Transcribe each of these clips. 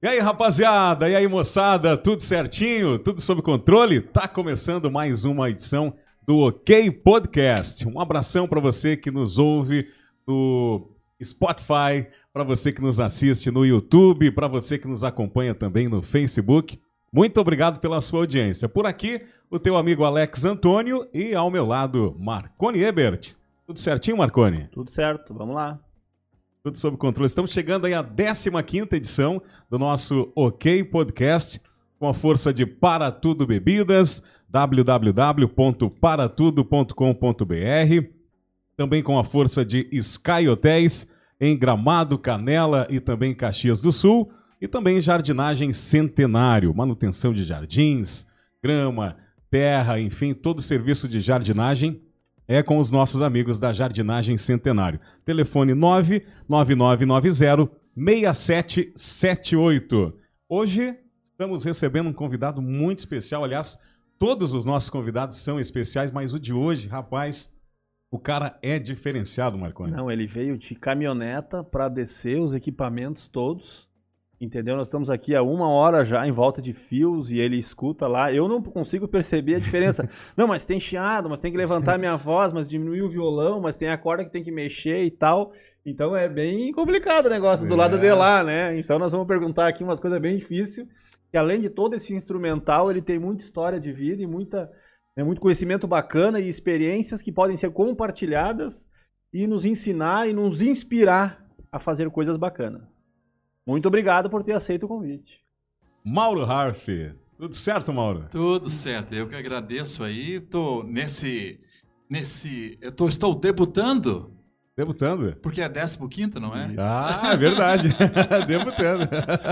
E aí, rapaziada? E aí, moçada? Tudo certinho? Tudo sob controle? Tá começando mais uma edição do OK Podcast. Um abração para você que nos ouve no Spotify, para você que nos assiste no YouTube, para você que nos acompanha também no Facebook. Muito obrigado pela sua audiência. Por aqui, o teu amigo Alex Antônio e ao meu lado, Marconi Ebert. Tudo certinho, Marconi? Tudo certo, vamos lá. Tudo sob controle. Estamos chegando aí à 15ª edição do nosso OK Podcast, com a força de Para Tudo Bebidas, www.paratudo.com.br, também com a força de Sky Hotéis, em Gramado, Canela e também Caxias do Sul, e também Jardinagem Centenário, manutenção de jardins, grama, terra, enfim, todo o serviço de jardinagem é com os nossos amigos da Jardinagem Centenário. Telefone 99990 6778. Hoje estamos recebendo um convidado muito especial. Aliás, todos os nossos convidados são especiais, mas o de hoje, rapaz, o cara é diferenciado, Marconi. Não, ele veio de caminhoneta para descer os equipamentos todos Entendeu? Nós estamos aqui há uma hora já em volta de fios e ele escuta lá. Eu não consigo perceber a diferença. não, mas tem chiado, mas tem que levantar minha voz, mas diminuir o violão, mas tem a corda que tem que mexer e tal. Então é bem complicado o negócio do lado de é. lá, né? Então nós vamos perguntar aqui umas coisas bem difíceis. Que além de todo esse instrumental, ele tem muita história de vida e muita, né, muito conhecimento bacana e experiências que podem ser compartilhadas e nos ensinar e nos inspirar a fazer coisas bacanas. Muito obrigado por ter aceito o convite. Mauro Harf. Tudo certo, Mauro? Tudo certo. Eu que agradeço aí. Tô nesse. nesse eu tô, estou debutando. Debutando? Porque é 15, não é? Ah, verdade. debutando.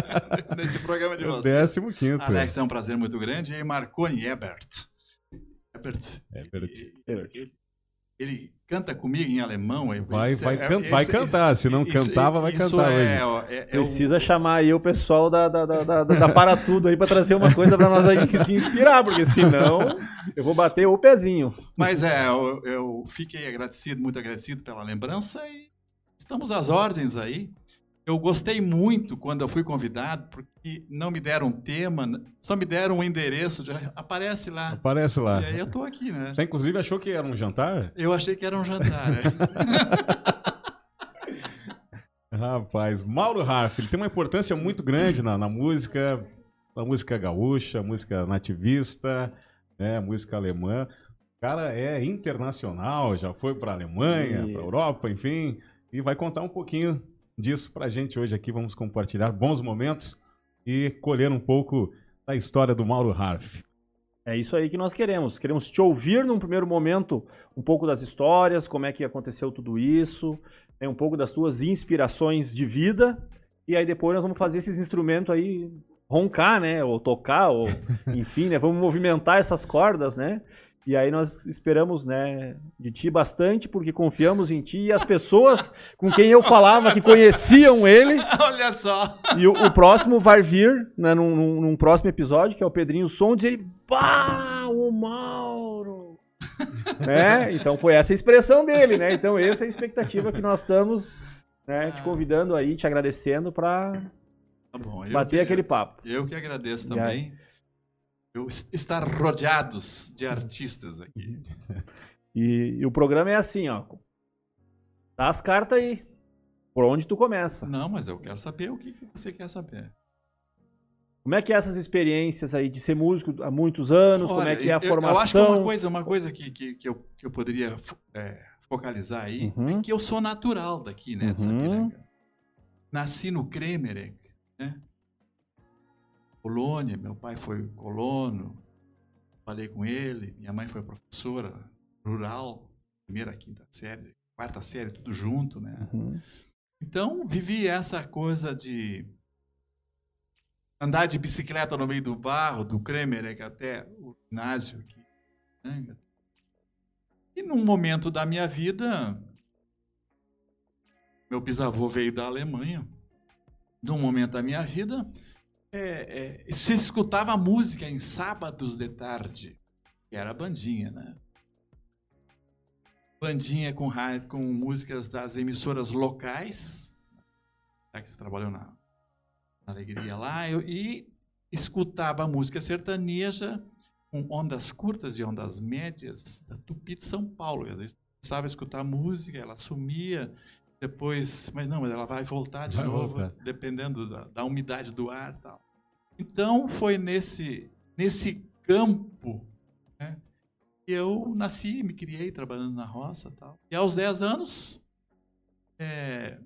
Nesse programa de vocês. 15. Alex, é um prazer muito grande. E Marconi Ebert. Ebert. Ebert. Ebert. Ele canta comigo em alemão. Vai, vai, é, can, esse, vai cantar, se não isso, cantava, vai cantar é, hoje. É, é, Precisa chamar aí o pessoal da, da, da, da, da Para Tudo aí para trazer uma coisa para nós aí se inspirar, porque senão eu vou bater o pezinho. Mas é, eu, eu fiquei agradecido, muito agradecido pela lembrança e estamos às ordens aí. Eu gostei muito quando eu fui convidado, porque não me deram um tema, só me deram um endereço, de, aparece lá. Aparece lá. E aí eu tô aqui, né? Você inclusive achou que era um jantar? Eu achei que era um jantar, é. Rapaz, Mauro Harf, ele tem uma importância muito grande na, na música, na música gaúcha, música nativista, né, música alemã. O cara é internacional, já foi para a Alemanha, para a Europa, enfim, e vai contar um pouquinho disso para a gente hoje aqui. Vamos compartilhar bons momentos e colher um pouco da história do Mauro Harf. É isso aí que nós queremos. Queremos te ouvir num primeiro momento um pouco das histórias, como é que aconteceu tudo isso, né, um pouco das tuas inspirações de vida. E aí depois nós vamos fazer esses instrumentos aí roncar, né? Ou tocar, ou enfim, né? Vamos movimentar essas cordas, né? E aí nós esperamos, né, de ti bastante, porque confiamos em ti e as pessoas com quem eu falava que conheciam ele. Olha só. E o, o próximo vai vir, né, num, num, num, próximo episódio, que é o Pedrinho Som, dizer ele, pá, o Mauro. né? Então foi essa a expressão dele, né? Então essa é a expectativa que nós estamos, né, te convidando aí, te agradecendo para tá bater que, aquele papo. Eu que agradeço também eu estar rodeados de artistas aqui. E, e, o programa é assim, ó. Dá as cartas aí. Por onde tu começa? Não, mas eu quero saber o que você quer saber. Como é que é essas experiências aí de ser músico há muitos anos? Olha, como é que é a eu, formação? Eu acho que uma coisa, uma coisa que, que, que, eu, que eu poderia é, focalizar aí é uhum. é que eu sou natural daqui, né, de uhum. Sapiranga. Nasci no Kremerek, né? Polônia, meu pai foi colono, falei com ele, minha mãe foi professora rural, primeira, quinta série, quarta série, tudo junto, né? Uhum. Então, vivi essa coisa de andar de bicicleta no meio do barro, do Kremer até o ginásio aqui. Né? E num momento da minha vida, meu bisavô veio da Alemanha. Num momento da minha vida, é, é, se escutava música em sábados de tarde, que era a bandinha, né? Bandinha com, com músicas das emissoras locais, já que você trabalhou na alegria lá, eu, e escutava música sertaneja com ondas curtas e ondas médias da Tupi de São Paulo. Às vezes começava a escutar música, ela sumia, depois, mas não, mas ela vai voltar de Vai novo, voltar. dependendo da, da umidade do ar e tal. Então, foi nesse, nesse campo né, que eu nasci, me criei trabalhando na roça tal. E aos 10 anos, é,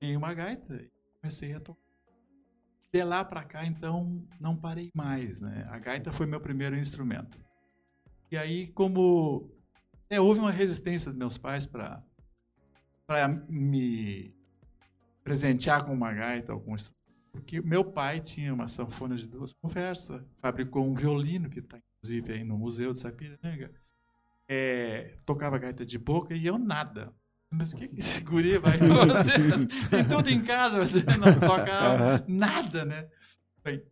ganhei uma gaita e comecei a tocar. De lá para cá, então, não parei mais, né? A gaita foi meu primeiro instrumento. E aí, como é, houve uma resistência dos meus pais para me presentear com uma gaita ou com um instrumento, porque meu pai tinha uma sanfona de duas conversas, fabricou um violino que está inclusive aí no museu de Sapiranga, é, tocava gaita de boca e eu nada. Mas o que, que esse guri vai fazer? Tem tudo em casa, você não toca nada, né? Bem,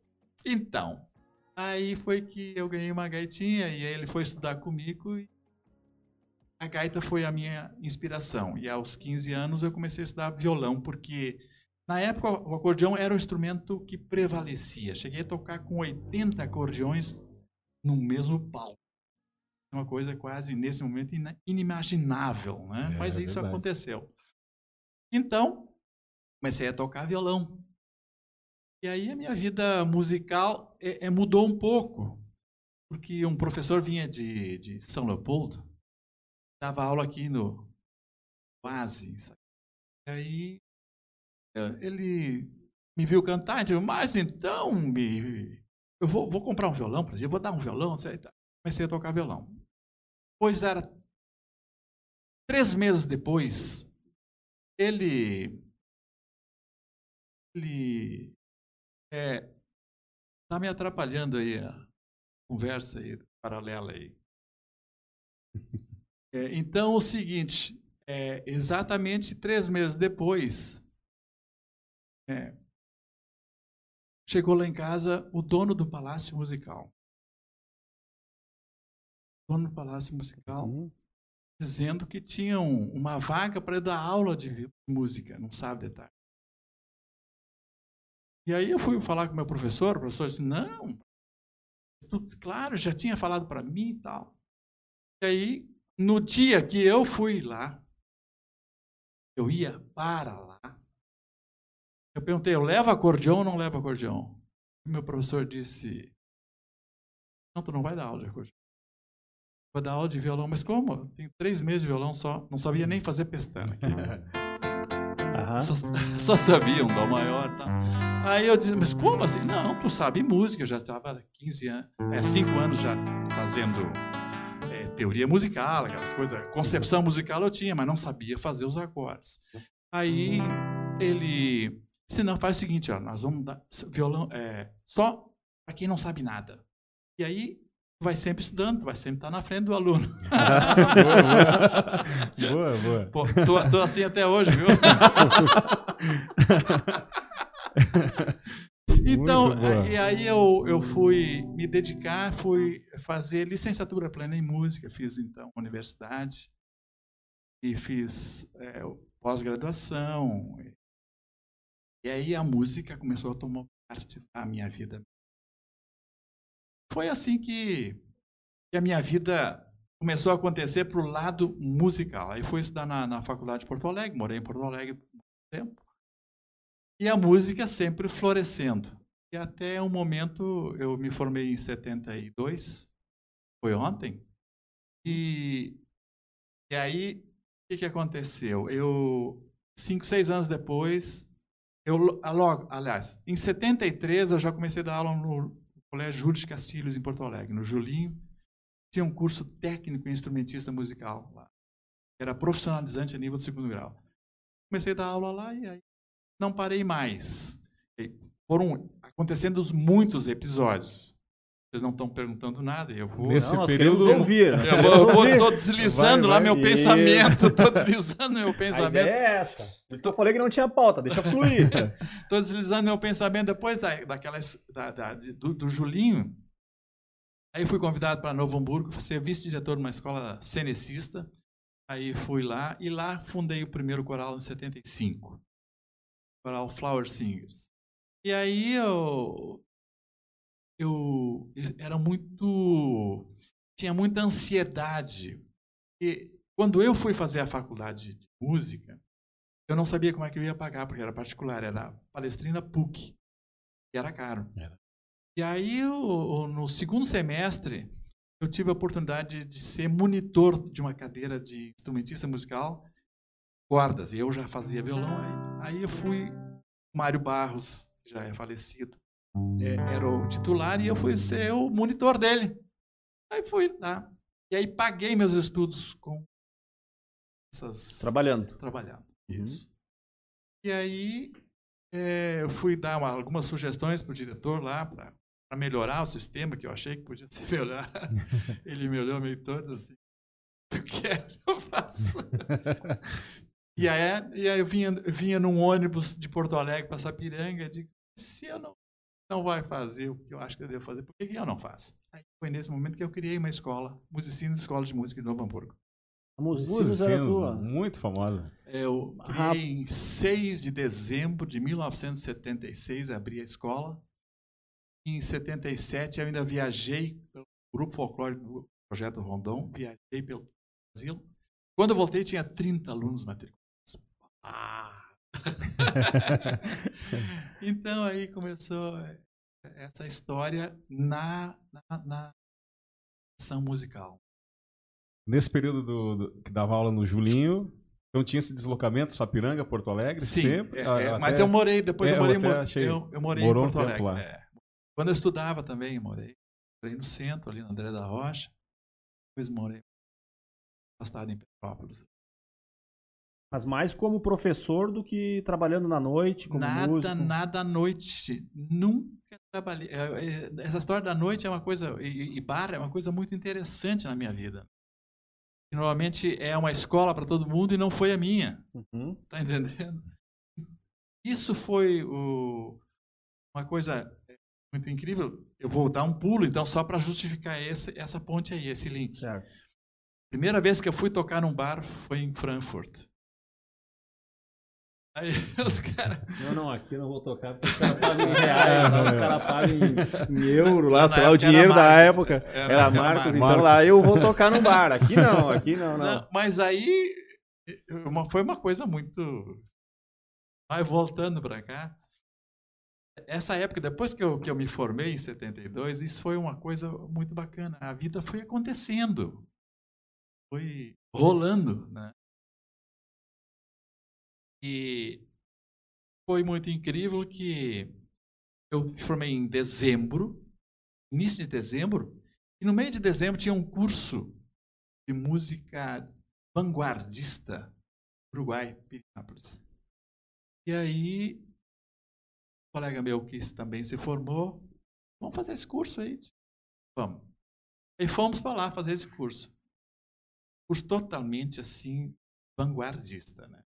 então, aí foi que eu ganhei uma gaitinha e ele foi estudar comigo e a gaita foi a minha inspiração. E aos 15 anos eu comecei a estudar violão, porque na época o acordeão era o instrumento que prevalecia. Cheguei a tocar com 80 acordeões no mesmo palco. Uma coisa quase, nesse momento, inimaginável, né? É, Mas é isso verdade. aconteceu. Então, comecei a tocar violão. E aí a minha vida musical é, é, mudou um pouco, porque um professor vinha de, de São Leopoldo, dava aula aqui no sabe? E aí ele me viu cantar e disse, mas então me, eu vou, vou comprar um violão para eu vou dar um violão. Comecei a tocar violão. Pois era três meses depois, ele ele é, tá me atrapalhando aí a conversa aí paralela aí. É, então, o seguinte, é, exatamente três meses depois, é, chegou lá em casa o dono do Palácio Musical. Dono do Palácio Musical Hum. dizendo que tinha um- uma vaga para dar aula de música, não sabe detalhe. E aí eu fui falar com o meu professor, o professor disse, não, tudo claro, já tinha falado para mim e tal. E aí, no dia que eu fui lá, eu ia para lá, eu perguntei, eu levo acordeão ou não levo acordeão? E meu professor disse, não, tu não vai dar aula de acordeão. Vou dar aula de violão, mas como? Tenho três meses de violão só, não sabia nem fazer pestana. Só, só sabia um dó maior tal. Aí eu disse, mas como assim? Não, tu sabe música, eu já estava 15 anos, é, 5 anos já fazendo é, teoria musical, aquelas coisas, concepção musical eu tinha, mas não sabia fazer os acordes. Aí ele disse, não, faz o seguinte, ó, nós vamos dar violão é, só para quem não sabe nada. E aí tu vai sempre estudando, tu vai sempre estar na frente do aluno. boa, boa. Pô, tô, tô assim até hoje, viu? então, boa. e aí eu, eu fui me dedicar, fui fazer licenciatura plena em música, fiz então universidade e fiz é, pós-graduação. E aí a música começou a tomar parte da minha vida. Foi assim que, que a minha vida começou a acontecer para o lado musical. Aí fui estudar na, na faculdade de Porto Alegre, morei em Porto Alegre por muito tempo. E a música sempre florescendo. E até um momento, eu me formei em 72, foi ontem. E, e aí, o que, que aconteceu? Eu, cinco, seis anos depois, eu ah, logo, aliás, em 73 eu já comecei a dar aula no Colégio Júlio de Castilhos, em Porto Alegre, no Julinho tinha um curso técnico em instrumentista musical lá. Era profissionalizante a nível de segundo grau. Comecei a dar aula lá e aí não parei mais. E foram acontecendo muitos episódios. Vocês não estão perguntando nada, eu vou. Nesse Não, nós período- queremos ouvir. Eu vou, eu vou tô deslizando Vai, lá vai. meu Isso. pensamento, estou deslizando meu A pensamento. ideia é essa. Por isso que eu falei que não tinha pauta, deixa fluir. Estou deslizando meu pensamento depois da, daquelas, da, da- do, do Julinho. Aí fui convidado para Novo Hamburgo, para ser vice-diretor de uma escola cenecista. Aí fui lá e lá fundei o primeiro coral em 75. Coral Flower Singers. E aí eu, eu, era muito. tinha muita ansiedade. E quando eu fui fazer a faculdade de música, eu não sabia como é que eu ia pagar, porque era particular, era palestrina PUC. E era caro. Era. E aí, eu, no segundo semestre, eu tive a oportunidade de ser monitor de uma cadeira de instrumentista musical, cordas, e eu já fazia violão. Aí, aí eu fui, Mário Barros, já é falecido, era o titular, e eu fui ser o monitor dele. Aí fui lá. E aí paguei meus estudos com essas... Trabalhando. Trabalhando, Uhum. isso. E aí é, eu fui dar uma- algumas sugestões para o diretor lá, para melhorar o sistema, que eu achei que podia ser melhor. Ele me olhou meio todo assim. O que é que eu faço? e, aí, e aí eu vinha, vinha num ônibus de Porto Alegre para Sapiranga e digo, se eu não, não vai fazer o que eu acho que eu devo fazer, por que, que eu não faço? Aí foi nesse momento que eu criei uma escola, Musicinos Escola de Música de Novo Hamburgo. A Musicinos era Musicinos, tua. muito famosa. Eu Rap- criei em 6 de dezembro de 1976, abri a escola. Em 77 eu ainda viajei pelo grupo folclórico do Projeto Rondon, viajei pelo Brasil. Quando eu voltei tinha 30 alunos matriculados. Ah! então aí começou essa história na, na, na ação musical. Nesse período do, do- que dava aula no Julinho, então tinha esse deslocamento, Sapiranga, Porto Alegre, Sim, sempre. é, a- é, até- mas eu morei, depois É, eu eu morei, mo- achei- eu, eu morei em um Porto tempo Alegre. é. Quando eu estudava também, eu morei. Morei no centro, ali na André da Rocha. Depois morei afastado em Petrópolis. Mas mais como professor do que trabalhando na noite, como nada, músico. nada à noite. Nunca trabalhei. é, é, Essa história da noite é uma coisa, e, e bar é uma coisa muito interessante na minha vida. Normalmente é uma escola para todo mundo e não foi a minha. Uhum. Tá entendendo? Isso foi o- uma coisa muito incrível. Eu vou dar um pulo, então, só para justificar esse, essa ponte aí, esse link. Certo. Primeira vez que eu fui tocar num bar foi em Frankfurt. Aí os caras. Não, não, aqui eu não vou tocar porque os caras pagam em reais, lá os caras pagam em, em euro, lá, sei lá, o dinheiro da época Era- era, era Marcos, Marcos. então Marcos. lá eu vou tocar no bar. Aqui não, aqui não, não. Não, mas aí uma- foi uma coisa muito. Mas voltando para cá, essa época, depois que eu, que eu me formei em 72, isso foi uma coisa muito bacana. A vida foi acontecendo, foi rolando, né? E foi muito incrível que eu me formei em dezembro, início de dezembro, e no meio de dezembro tinha um curso de música vanguardista Uruguai, Pinápolis. E aí, um colega meu que também se formou, vamos fazer esse curso aí. Vamos. E fomos para lá fazer esse curso. Curso totalmente assim, vanguardista, né?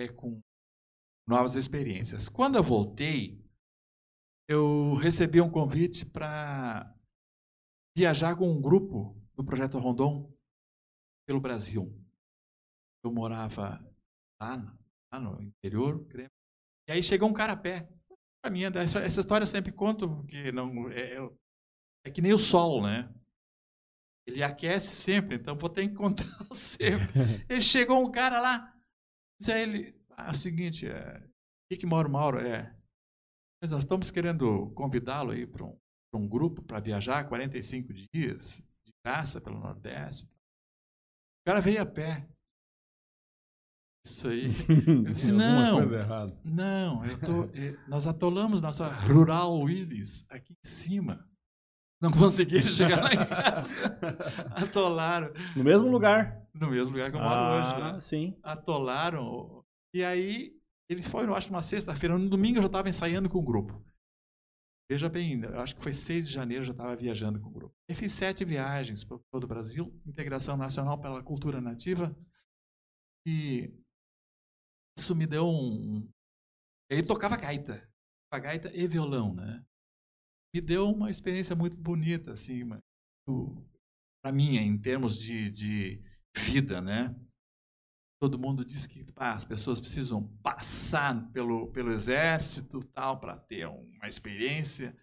É com novas experiências. Quando eu voltei, eu recebi um convite para viajar com um grupo do Projeto Rondon pelo Brasil. Eu morava lá, no- lá no interior, e aí chegou um cara a pé. Pra mim, essa, essa história eu sempre conto, porque não, é, é- é que nem o sol, né? Ele aquece sempre, então vou ter que contar sempre. Ele chegou um cara lá, disse a ele, ah, é o seguinte, é, aqui que mora o Mauro, é, mas nós estamos querendo convidá-lo aí para um, um grupo para viajar 45 dias de graça pelo Nordeste. O cara veio a pé. Isso aí. Eu disse, não, não, eu tô, eh, nós atolamos nossa Rural Willis aqui em cima. Não conseguiram chegar lá em casa. Atolaram No mesmo lugar. no mesmo lugar que eu moro hoje. Ah, Né? sim. Atolaram. E aí, eles foram, eu acho, numa sexta-feira. No domingo eu já estava ensaiando com o grupo. Veja bem, eu acho que foi 6 de janeiro eu já estava viajando com o grupo. Eu fiz sete viagens por todo o Brasil, integração nacional pela cultura nativa. E isso me deu um. Ele tocava gaita, tocava gaita e violão, né? Me deu uma experiência muito bonita, assim, para mim, em termos de, de vida, né? todo mundo diz que ah, as pessoas precisam passar pelo, pelo exército tal para ter uma experiência.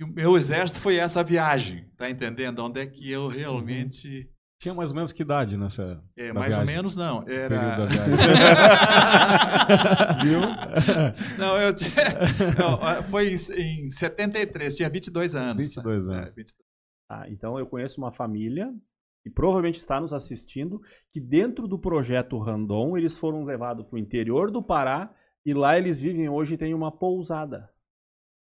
E o meu exército foi essa viagem, tá entendendo? Onde é que eu realmente tinha mais ou menos que idade nessa? É, mais viagem? ou menos não. Era. Viu? não, eu tinha... não, foi em 73, tinha 22 anos. 22 tá? anos. É, 22. Ah, então eu conheço uma família que provavelmente está nos assistindo, que dentro do projeto Randon eles foram levados para o interior do Pará e lá eles vivem hoje e têm uma pousada.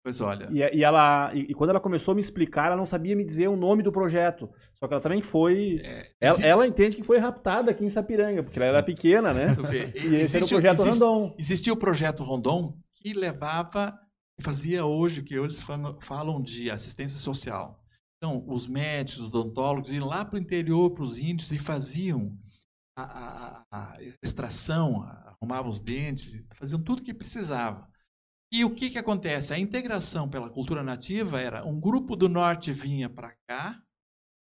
Pois olha. E, e ela, e, e, quando ela começou a me explicar, ela não sabia me dizer o nome do projeto. Só que ela também foi. É, ela, se... ela, entende que foi raptada aqui em Sapiranga, porque Sim. ela era pequena, né? E esse era o projeto existe, Rondon. Existia o projeto Rondon que levava, fazia hoje o que eles falam de assistência social. Então, os médicos, os odontólogos iam lá para o interior, para os índios, e faziam a, a, a extração, arrumavam os dentes, faziam tudo o que precisava. E o que, que acontece? A integração pela cultura nativa era um grupo do norte vinha para cá,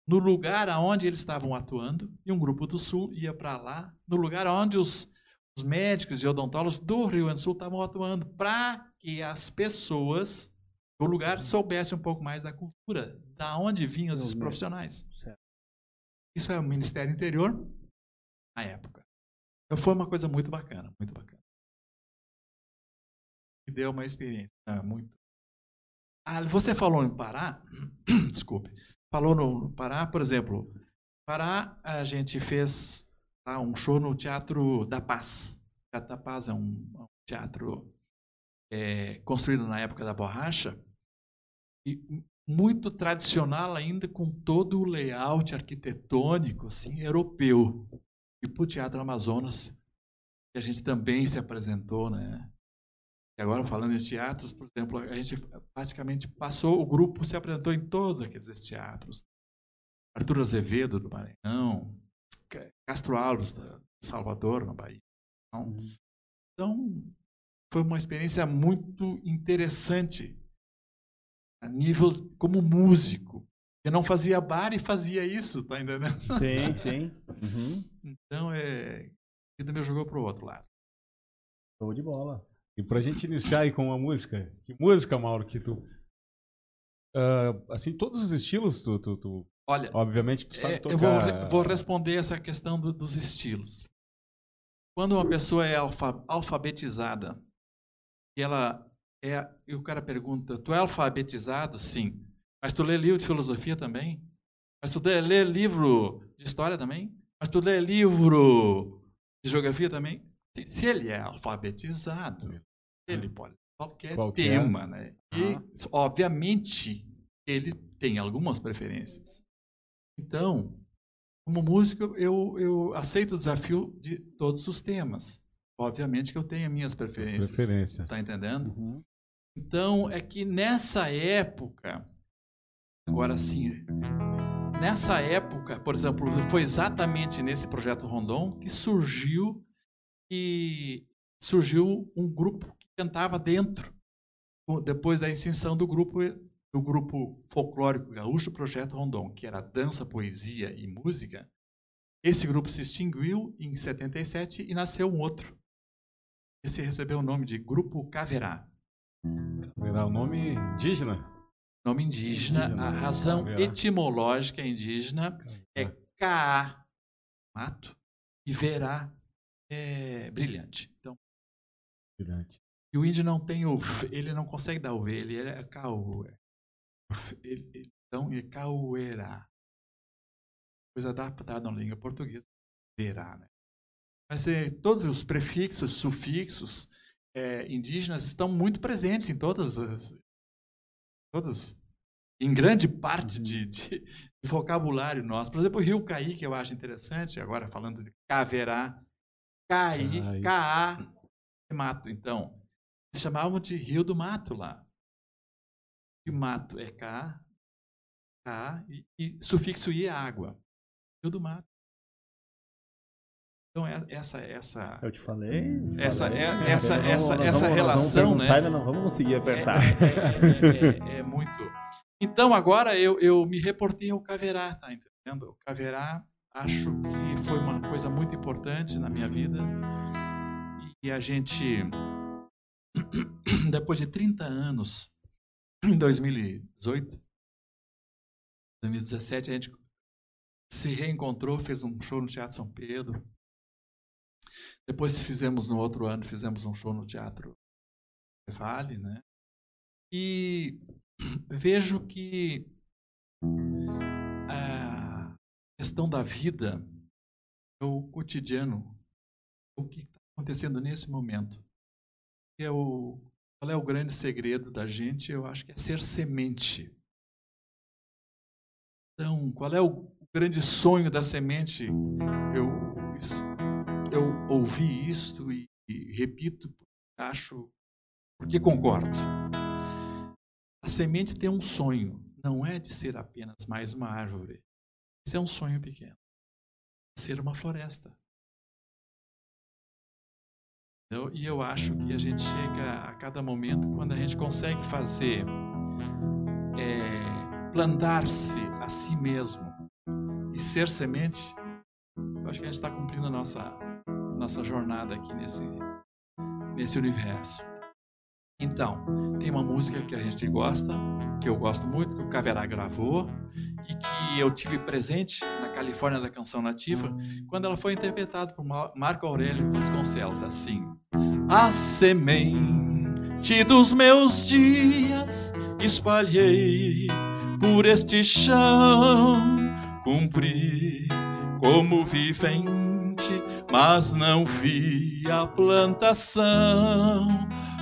no lugar aonde eles estavam atuando, e um grupo do sul ia para lá, no lugar onde os, os médicos e odontólogos do Rio Grande do Sul estavam atuando, para que as pessoas do lugar soubessem um pouco mais da cultura, da onde vinham esses profissionais. Isso é o Ministério Interior na época. Então foi uma coisa muito bacana, muito bacana me deu uma experiência muito. Ah, você falou em Pará, desculpe, falou no Pará, por exemplo, Pará a gente fez ah, um show no Teatro da Paz. O Teatro da Paz é um, um teatro é, construído na época da borracha e muito tradicional ainda com todo o layout arquitetônico assim europeu. E para o Teatro Amazonas, que a gente também se apresentou, né? E agora, falando em teatros, por exemplo, a gente basicamente passou, o grupo se apresentou em todos aqueles teatros. Arthur Azevedo, do Maranhão, Castro Alves, da Salvador, na Bahia. Então, uhum. então, foi uma experiência muito interessante a nível como músico. Eu não fazia bar e fazia isso, tá entendendo? Sim, sim. Uhum. Então, é, a vida me jogou para o outro lado. Show de bola. E pra gente iniciar aí com uma música, que música, Mauro, que tu. Uh, assim, todos os estilos, tu, tu, tu Olha, obviamente tu sabe é, tocar. Eu vou, vou responder essa questão do, dos estilos. Quando uma pessoa é alfa, alfabetizada e ela é, e o cara pergunta, tu é alfabetizado? Sim. Mas tu lê livro de filosofia também? Mas tu lê livro de história também? Mas tu lê livro de geografia também? Se ele é alfabetizado, ele pode qualquer, qualquer. tema, né? E, obviamente, ele tem algumas preferências. Então, como músico, eu, eu aceito o desafio de todos os temas. Obviamente que eu tenho minhas preferências. As preferências. Tá entendendo? Uhum. Então, é que nessa época, agora sim, nessa época, por exemplo, foi exatamente nesse projeto Rondon que surgiu que surgiu um grupo que cantava dentro, depois da extinção do grupo do grupo folclórico gaúcho Projeto Rondon, que era dança, poesia e música. Esse grupo se extinguiu em 77 e nasceu um outro. Esse recebeu o nome de Grupo Caverá. Caverá, o nome indígena? Nome indígena, indígena a razão Caverá. etimológica indígena é Caá, mato, e Verá, é brilhante. Então, brilhante. E o índio não tem o ele não consegue dar o V, ele é cau. Ele, então, é cauerá. Coisa adaptada na língua portuguesa, verá, né? Mas é, todos os prefixos, sufixos é, indígenas estão muito presentes em todas as. Todas, em grande parte de, uhum. de, de vocabulário nosso. Por exemplo, o Rio Caí, que eu acho interessante, agora falando de caverá, Caí, Caá, mato. Então, eles chamavam de Rio do Mato lá. E mato é Cá, Cá, e, e sufixo I é água. Rio do Mato. Então, é, essa, essa. Eu te falei. Essa, falei. É, essa, vamos, essa, vamos, essa relação, vamos né? Não vamos conseguir apertar. É, é, é, muito. Então, agora eu, eu me reportei ao Caverá, tá entendendo? O Caverá acho que foi uma coisa muito importante na minha vida. E a gente, depois de 30 anos, em 2018, 2017, a gente se reencontrou, fez um show no Teatro São Pedro. Depois fizemos no outro ano, fizemos um show no Teatro Vale, né? E vejo que questão da vida é o cotidiano, o que está acontecendo nesse momento. É o, qual é o grande segredo da gente? Eu acho que é ser semente. Então, qual é o grande sonho da semente? Eu, eu ouvi isto e, e repito, acho, porque concordo. A semente tem um sonho, não é de ser apenas mais uma árvore. Isso é um sonho pequeno. Ser uma floresta. E eu acho que a gente chega a cada momento quando a gente consegue fazer, é, plantar-se a si mesmo e ser semente. Eu acho que a gente está cumprindo a nossa, nossa jornada aqui nesse, nesse universo. Então, tem uma música que a gente gosta, que eu gosto muito, que o Caverá gravou e que eu tive presente na Califórnia da Canção Nativa, quando ela foi interpretada por Marco Aurélio Vasconcelos, assim: A semente dos meus dias espalhei por este chão, cumpri como vivente, mas não vi a plantação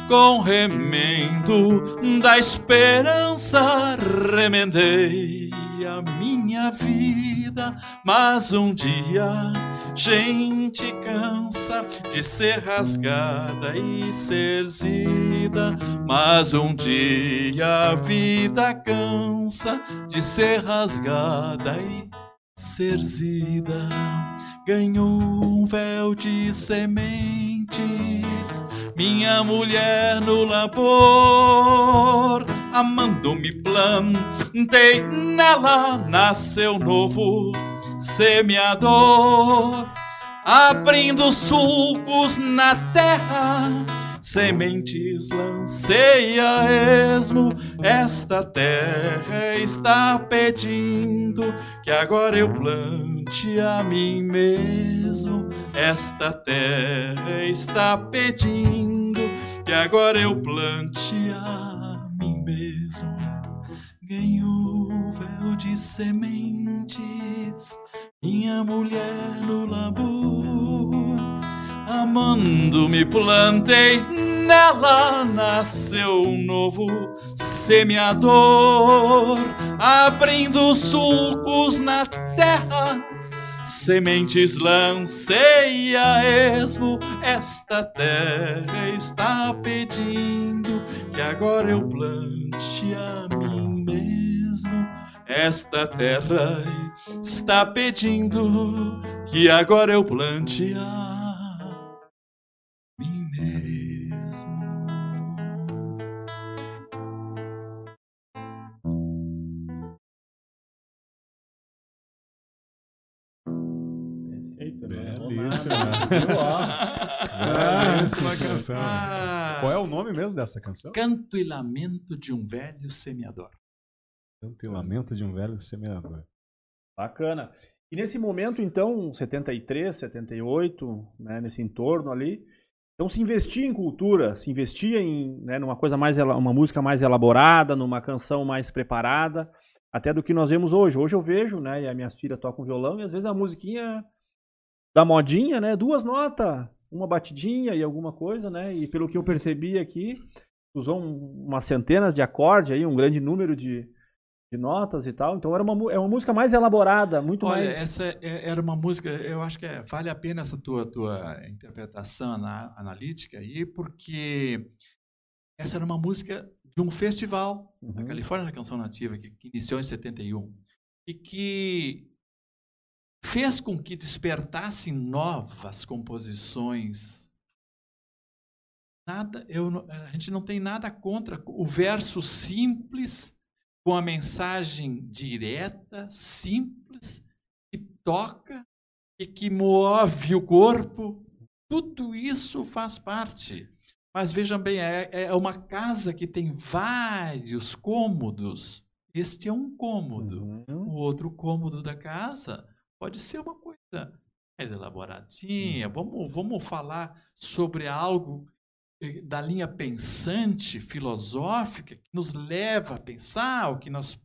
com remendo da esperança remendei a minha vida, mas um dia gente cansa de ser rasgada e ser zida, mas um dia a vida cansa de ser rasgada e ser zida. Ganhou um véu de sementes minha mulher no labor, amando-me plantei nela, nasceu novo semeador, abrindo sulcos na terra, sementes lancei a esmo, esta terra está pedindo que agora eu plante a mim mesmo. Esta terra está pedindo que agora eu plante a mesmo. Ganhou véu de sementes, minha mulher no labor. Amando-me plantei, nela nasceu um novo semeador, abrindo sulcos na terra sementes lancei a esmo, esta terra está pedindo que agora eu plante a mim mesmo. Esta terra está pedindo que agora eu plante a mim mesmo. Belíssima canção. Ah, Qual é o nome mesmo dessa canção? Canto e Lamento de um Velho Semeador. Canto e Lamento de um Velho Semeador. Bacana. E nesse momento, então, 73, 78, né, nesse entorno ali, então se investia em cultura, se investia em né, numa coisa mais uma música mais elaborada, numa canção mais preparada, até do que nós vemos hoje. Hoje eu vejo, né, e as minhas filhas tocam violão e às vezes a musiquinha da modinha, né, duas notas, uma batidinha e alguma coisa, né? E pelo que eu percebi aqui, usou um, umas centenas de acordes aí, um grande número de, de notas e tal. Então era uma, é uma música mais elaborada, muito Olha, mais. essa é, era uma música, eu acho que é, vale a pena essa tua, tua interpretação na, analítica aí, porque essa era uma música de um festival uhum. na Califórnia da Canção Nativa, que, que iniciou em 71, e que fez com que despertassem novas composições. Nada, eu, a gente não tem nada contra o verso simples, com a mensagem direta, simples, que toca e que move o corpo, tudo isso faz parte. Mas vejam bem, é, é uma casa que tem vários cômodos. Este é um cômodo. Uhum. O outro cômodo da casa pode ser uma coisa mais elaboradinha. Uhum. Vamos, vamos falar sobre algo eh, da linha pensante, filosófica, que nos leva a pensar, o que nos,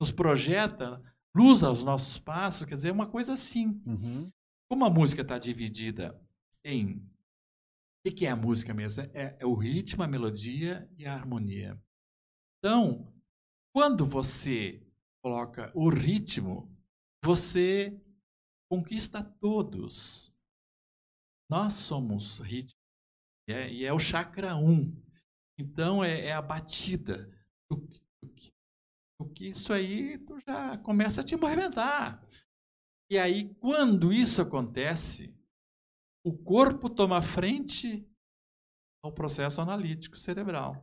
nos projeta luz aos nossos passos. Quer dizer, é uma coisa assim. Uhum. Como a música está dividida em. O que que é a música mesmo? É, é o ritmo, a melodia e a harmonia. Então, quando você coloca o ritmo, você conquista todos. Nós somos ritmo. E é, e é o chakra 1. Então, é, é a batida. Tuc. Isso aí, tu já começa a te movimentar. E aí, quando isso acontece, o corpo toma frente ao processo analítico cerebral.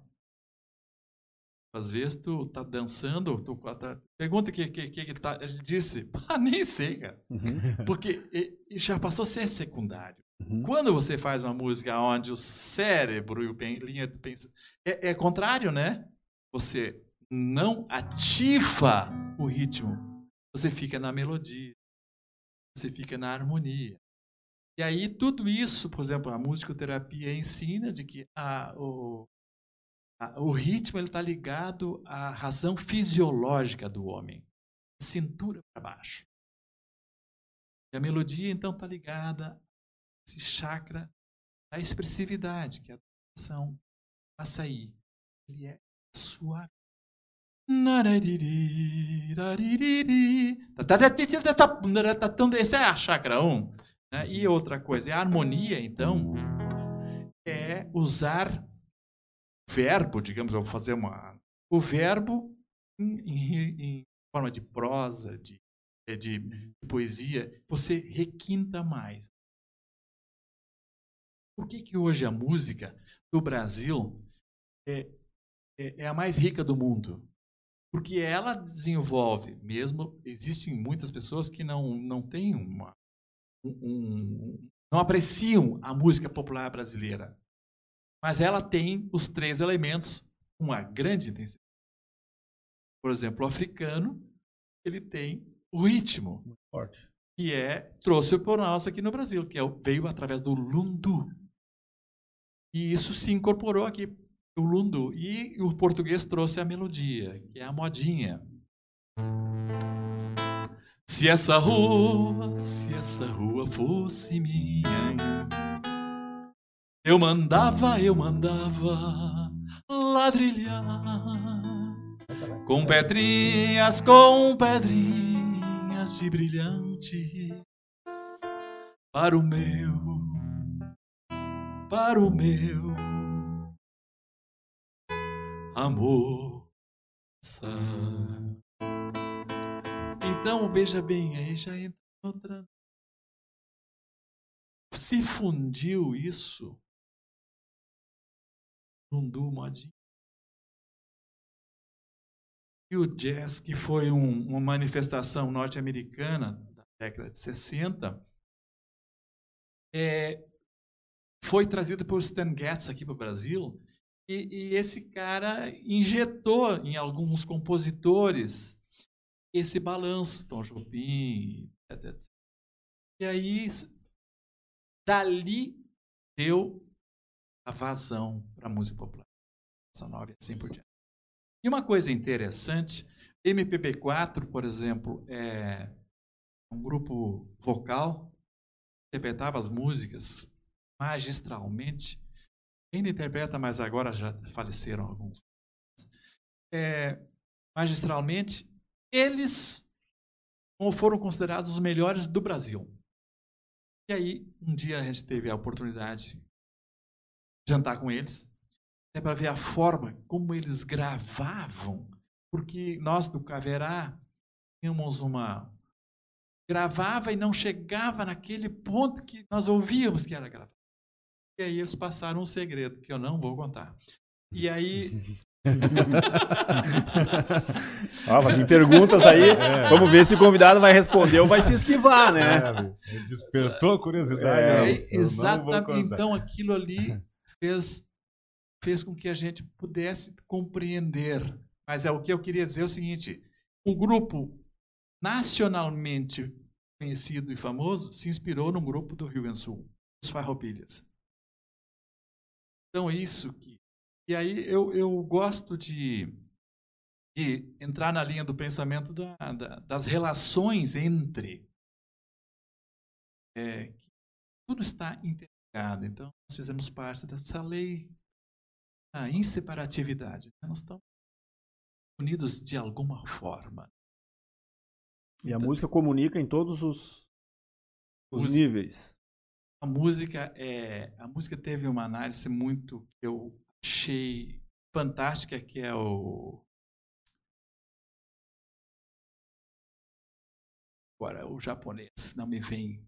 Às vezes tu tá dançando, tu tá, pergunta o que, que, que, que tá, ele disse, ah, nem sei, cara. Uhum. Porque e- e já passou a ser secundário. Uhum. Quando você faz uma música onde o cérebro e o pen- linha de pensamento é, é contrário, né? Você não ativa o ritmo, você fica na melodia, você fica na harmonia. E aí tudo isso, por exemplo, a musicoterapia ensina de que a, o, a- o ritmo está ligado à razão fisiológica do homem, cintura para baixo. E a melodia então está ligada a esse chakra da expressividade, que é a ação açaí. Ele é suave. Esse é a chakra 1. né? E outra coisa, a harmonia, então, é usar verbo, digamos, vou fazer uma. O verbo em, em- em forma de prosa, de, é, de poesia, você requinta mais. Por que, que hoje a música do Brasil é, é, é a mais rica do mundo? Porque ela desenvolve, mesmo existem muitas pessoas que não, não têm uma. um- um- não apreciam a música popular brasileira. Mas ela tem os três elementos com uma grande intensidade. Por exemplo, o africano, ele tem o ritmo, Forte. que é trouxe por nós aqui no Brasil, que é, veio através do lundu. E isso se incorporou aqui, o lundu. E o português trouxe a melodia, que é a modinha. Se essa rua, se essa rua fosse minha, eu mandava, eu mandava ladrilhar. Com pedrinhas, com pedrinhas de brilhantes para o meu, para o meu amor. Então, veja bem, aí já entra outra. Se fundiu isso, lundu modinho. E o jazz, que foi um- uma manifestação norte-americana da década de 60, é, foi trazido por Stan Getz aqui para o Brasil. E, e esse cara injetou em alguns compositores esse balanço, Tom Jobim, etc. E aí, dali deu a vazão para a música popular. Essa nova e assim por diante. E uma coisa interessante, MPB4, por exemplo, é um grupo vocal interpretava as músicas magistralmente. Ainda interpreta, mas agora já faleceram alguns. É, magistralmente, eles foram considerados os melhores do Brasil. E aí, um dia a gente teve a oportunidade de jantar com eles, é para ver a forma como eles gravavam, porque nós do Caverá tínhamos uma gravava e não chegava naquele ponto que nós ouvíamos que era gravado. E aí eles passaram um segredo que eu não vou contar. E aí Ó, vai vir perguntas aí. É. Vamos ver se o convidado vai responder ou vai se esquivar, né? É, despertou a curiosidade. É, né? exatamente. Então aquilo ali fez, fez com que a gente pudesse compreender. Mas é o que eu queria dizer é o seguinte: o grupo nacionalmente conhecido e famoso se inspirou no grupo do Rio Grande do Sul, os Farroupilhas. Então é isso que e aí eu, eu gosto de, de entrar na linha do pensamento da, da, das relações entre. É, tudo está. Então, nós fizemos parte dessa lei da inseparatividade. Né? Nós estamos unidos de alguma forma. E a então, música comunica em todos os, os música, níveis. A música é, a música teve uma análise muito que eu achei fantástica, que é o. Agora, o japonês, não me vem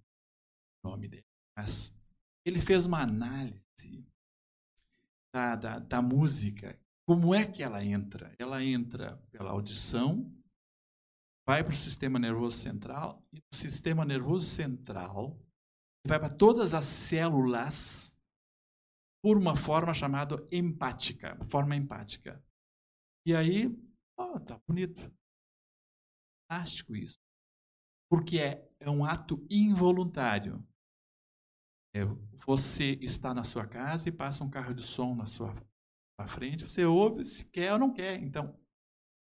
o nome dele, mas ele fez uma análise da, da, da música. Como é que ela entra? Ela entra pela audição, vai para o sistema nervoso central, e do sistema nervoso central vai para todas as células por uma forma chamada empática, forma empática. E aí, oh, tá bonito. Fantástico isso. Porque é, é um ato involuntário. É, você está na sua casa e passa um carro de som na sua frente, você ouve se quer ou não quer. Então,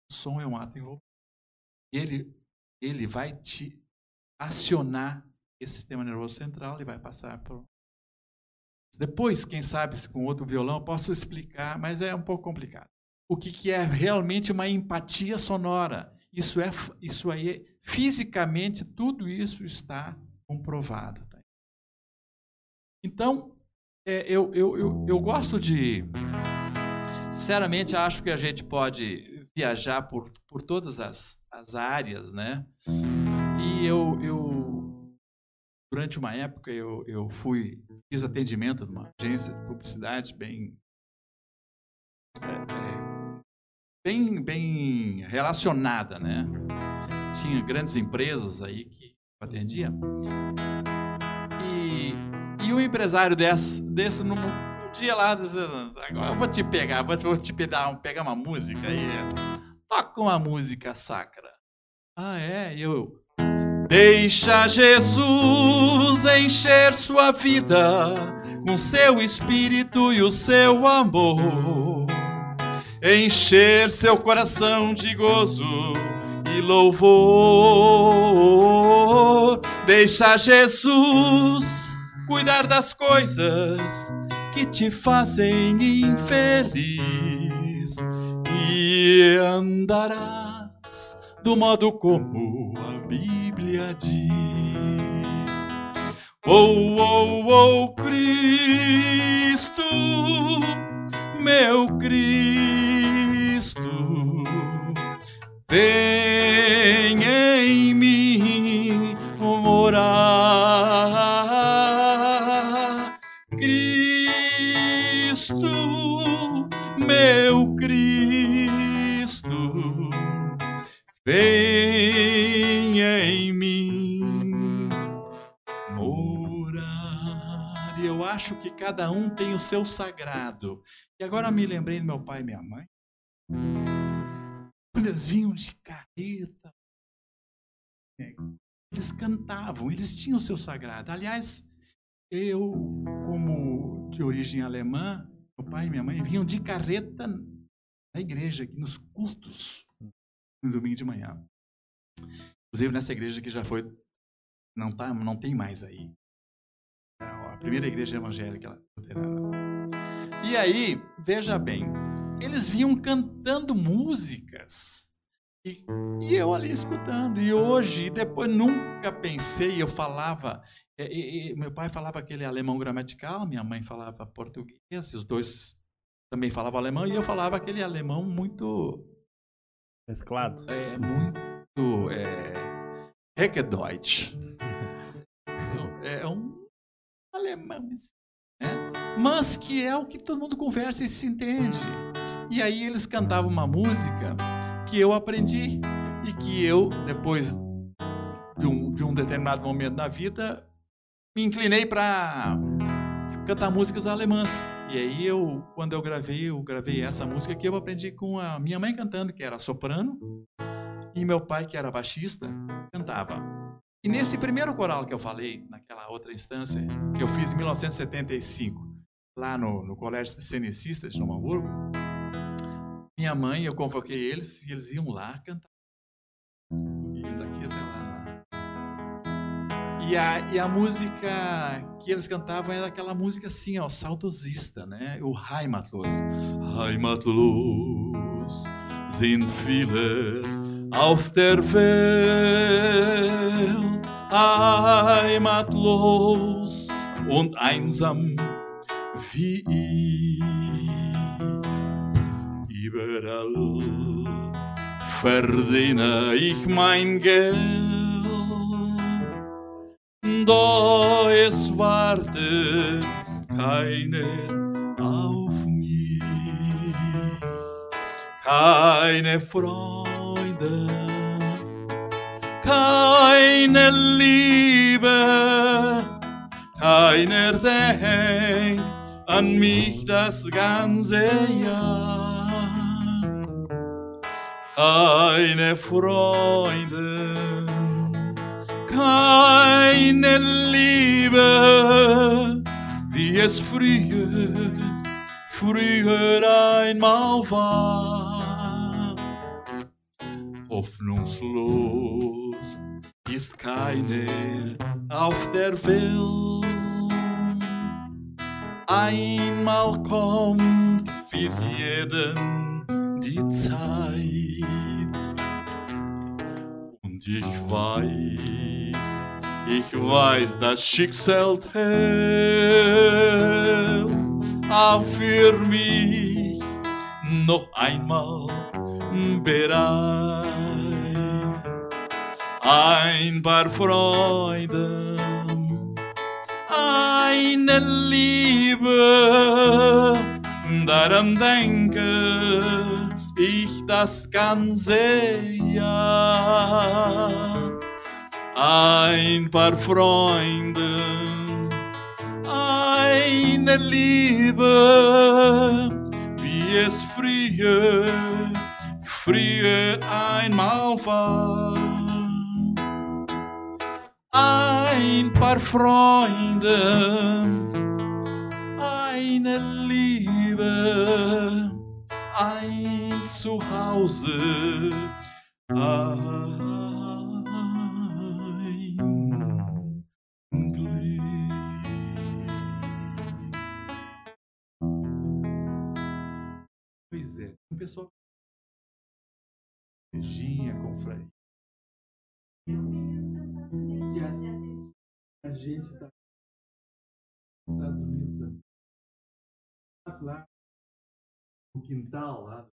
o som é um ato involuntário. Ele, ele vai te acionar esse sistema nervoso central e vai passar por depois, quem sabe, com outro violão, posso explicar, mas é um pouco complicado. O que, que é realmente uma empatia sonora? Isso é, isso aí, fisicamente, tudo isso está comprovado. Então, é, eu, eu, eu, eu gosto de. Sinceramente, acho que a gente pode viajar por, por todas as, as áreas, né? E eu, eu Durante uma época eu, eu fui, fiz atendimento numa agência de publicidade bem, é, é, bem, bem relacionada, né? Tinha grandes empresas aí que atendia. E, e o empresário desse, desse num, um dia lá, agora eu vou te pegar, vou, vou te pegar, pegar uma música aí. Toca uma música sacra. Ah, é? E eu, Deixa Jesus encher sua vida com seu espírito e o seu amor. Encher seu coração de gozo e louvor. Deixa Jesus cuidar das coisas que te fazem infeliz e andarás do modo como a Bíblia diz. Oh, oh, oh, Cristo, meu Cristo, vem em mim morar. Acho que cada um tem o seu sagrado. E agora me lembrei do meu pai e minha mãe. Quando eles vinham de carreta, é, eles cantavam, eles tinham o seu sagrado. Aliás, eu, como de origem alemã, meu pai e minha mãe vinham de carreta na igreja, aqui nos cultos, no domingo de manhã. Inclusive nessa igreja que já foi, não, tá, não tem mais aí primeira igreja evangélica luterana. E aí, veja bem, eles vinham cantando músicas. E, e eu ali escutando. E hoje, depois, nunca pensei, eu falava. E, e, meu pai falava aquele alemão gramatical, minha mãe falava português, os dois também falavam alemão, e eu falava aquele alemão muito. Mesclado. É, muito. É, Heckedeutsch. É um alemão, né? mas que é o que todo mundo conversa e se entende. E aí eles cantavam uma música que eu aprendi e que eu, depois de um, de um determinado momento na vida, me inclinei para cantar músicas alemãs. E aí eu, quando eu gravei, eu gravei essa música que eu aprendi com a minha mãe cantando, que era soprano, e meu pai, que era baixista, cantava. E nesse primeiro coral que eu falei, naquela outra instância, que eu fiz em 1975, lá no, no Colégio de Novo Hamburgo, minha mãe, eu convoquei eles e eles iam lá cantar. Lá. E a, e a música que eles cantavam era aquela música assim, ó, saudosista, né? O Heimatlos. Heimatlos sind viele auf der Welt. Heimatlos und einsam wie ich. Überall verdiene ich mein Geld, doch es wartet keiner auf mich, keine Freude, keine Liebe, keiner denkt an mich das ganze Jahr. Keine Freunde, keine Liebe, wie es früher, früher einmal war. Hoffnungslos ist keiner auf der Welt. Einmal kommt für jeden die Zeit. Und ich weiß, ich weiß, das Schicksal hält auch für mich noch einmal bereit. Ein paar Freuden, eine Liebe, daran denke ich das ganze Jahr. Ein paar Freunde, eine Liebe, wie es früher, früher einmal war. Ein paar Freunde, eine Liebe, ein Zuhause, ein Glück. Pois é, o pessoal. Beijinha, a, a gente tá nos Estados Unidos lá no quintal lá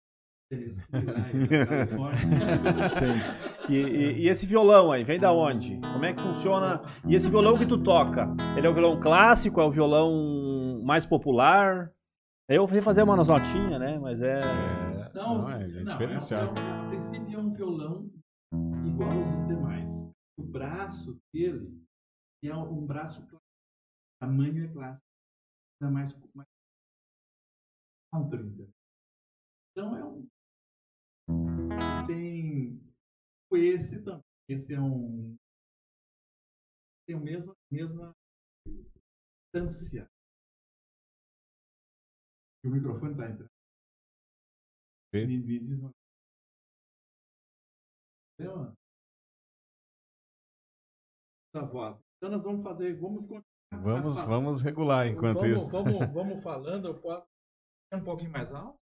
Tennessee, lá em Califórnia. Sim. E, e- e esse violão aí, vem da onde? Como é que funciona? E esse violão que tu toca, ele é o violão clássico, é o violão mais popular? Eu fui fazer uma notinha, né? Mas é. É, Não, não, é, é diferenciado. a princípio é um violão igual aos demais. O braço dele é um braço clássico. Tamanho é clássico. Ainda mais, mais country, entendeu? Então é um. Tem esse também. Esse é um. Tem a mesma, mesma distância. E o microfone está entrando. Me, me diz uma Entendeu? Da voz. Então nós vamos fazer, vamos continuar. Vamos, vamos regular enquanto vamos, isso. Vamos, vamos falando, eu posso um pouquinho mais alto?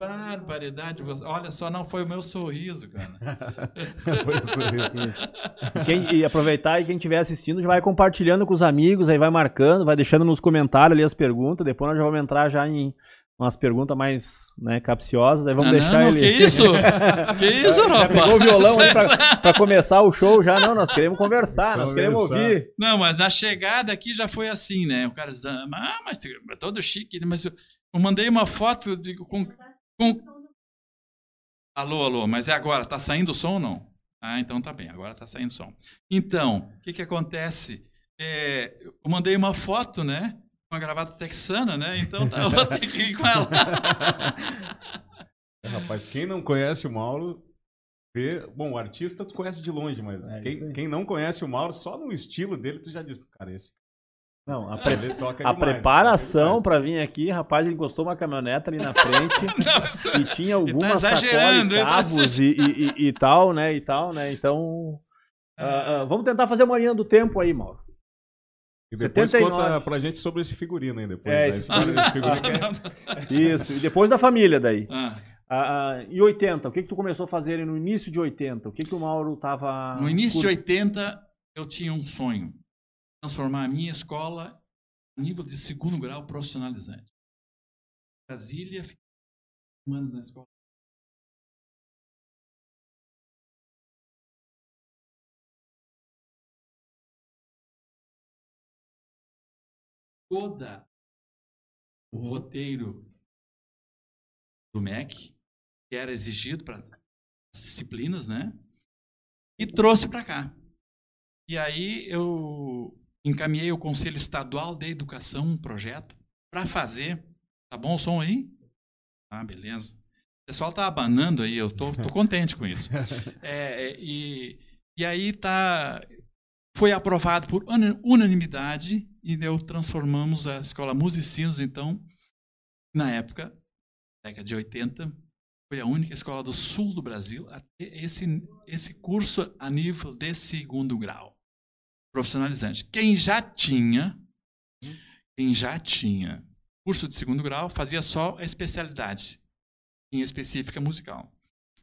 Barbaridade, você- olha só, não foi o meu sorriso, cara. Foi isso aí. Isso. Quem, e aproveitar e quem estiver assistindo já vai compartilhando com os amigos, aí vai marcando, vai deixando nos comentários ali as perguntas. Depois nós já vamos entrar já em umas perguntas mais né, capciosas. Aí vamos Ah, deixar não, ele. que isso? Que isso, Já rapaz? pegou o violão aí pra, pra começar o show já? Não, nós queremos conversar, nós queremos ouvir. Não, mas a chegada aqui já foi assim, né? O cara diz, ah, mas é todo chique, mas eu- Eu mandei uma foto de, com, com. Alô, alô, mas é agora? Tá saindo o som ou não? Ah, então tá bem, agora tá saindo som. Então, o que que acontece? É, eu mandei uma foto, né? Com a gravata texana, né? Então tá, eu vou ter que ir com ela. É, Rapaz, quem não conhece o Mauro, vê... Bom, o artista tu conhece de longe, mas É, quem, quem não conhece o Mauro, só no estilo dele, tu já diz, cara, esse Não, a, pre- toca a demais, preparação para vir aqui, rapaz, ele encostou uma caminhonete ali na frente Não, mas- e tinha algumas exagerando, sacolas e ele tá cabos e, e- e- e tal, né? E tal, né? Então. ah, ah, vamos tentar fazer uma linha do tempo aí, Mauro. E depois 79. conta pra gente sobre esse figurino aí depois. É, a esse figurino Isso. E depois da família daí. Ah, Ah, ah, em 80, o que que tu começou a fazer no início de 80? O que que o Mauro tava... no início de curto? 80, eu tinha um sonho: transformar a minha escola em nível de segundo grau profissionalizante. Brasília, fiquei anos na escola. Toda o roteiro do MEC, que era exigido para as disciplinas, né? E trouxe para cá. E aí eu encaminhei o Conselho Estadual de Educação um projeto para fazer. Tá bom o som aí? Ah, beleza. O pessoal tá abanando aí, eu tô, tô contente com isso. É, é, e, e aí tá, foi aprovado por una- unanimidade e eu transformamos a escola Musicinos, então, na época, década de 80, foi a única escola do sul do Brasil a ter esse, esse curso a nível de segundo grau, profissionalizante. Quem já tinha, quem já tinha curso de segundo grau, fazia só a especialidade em específica musical.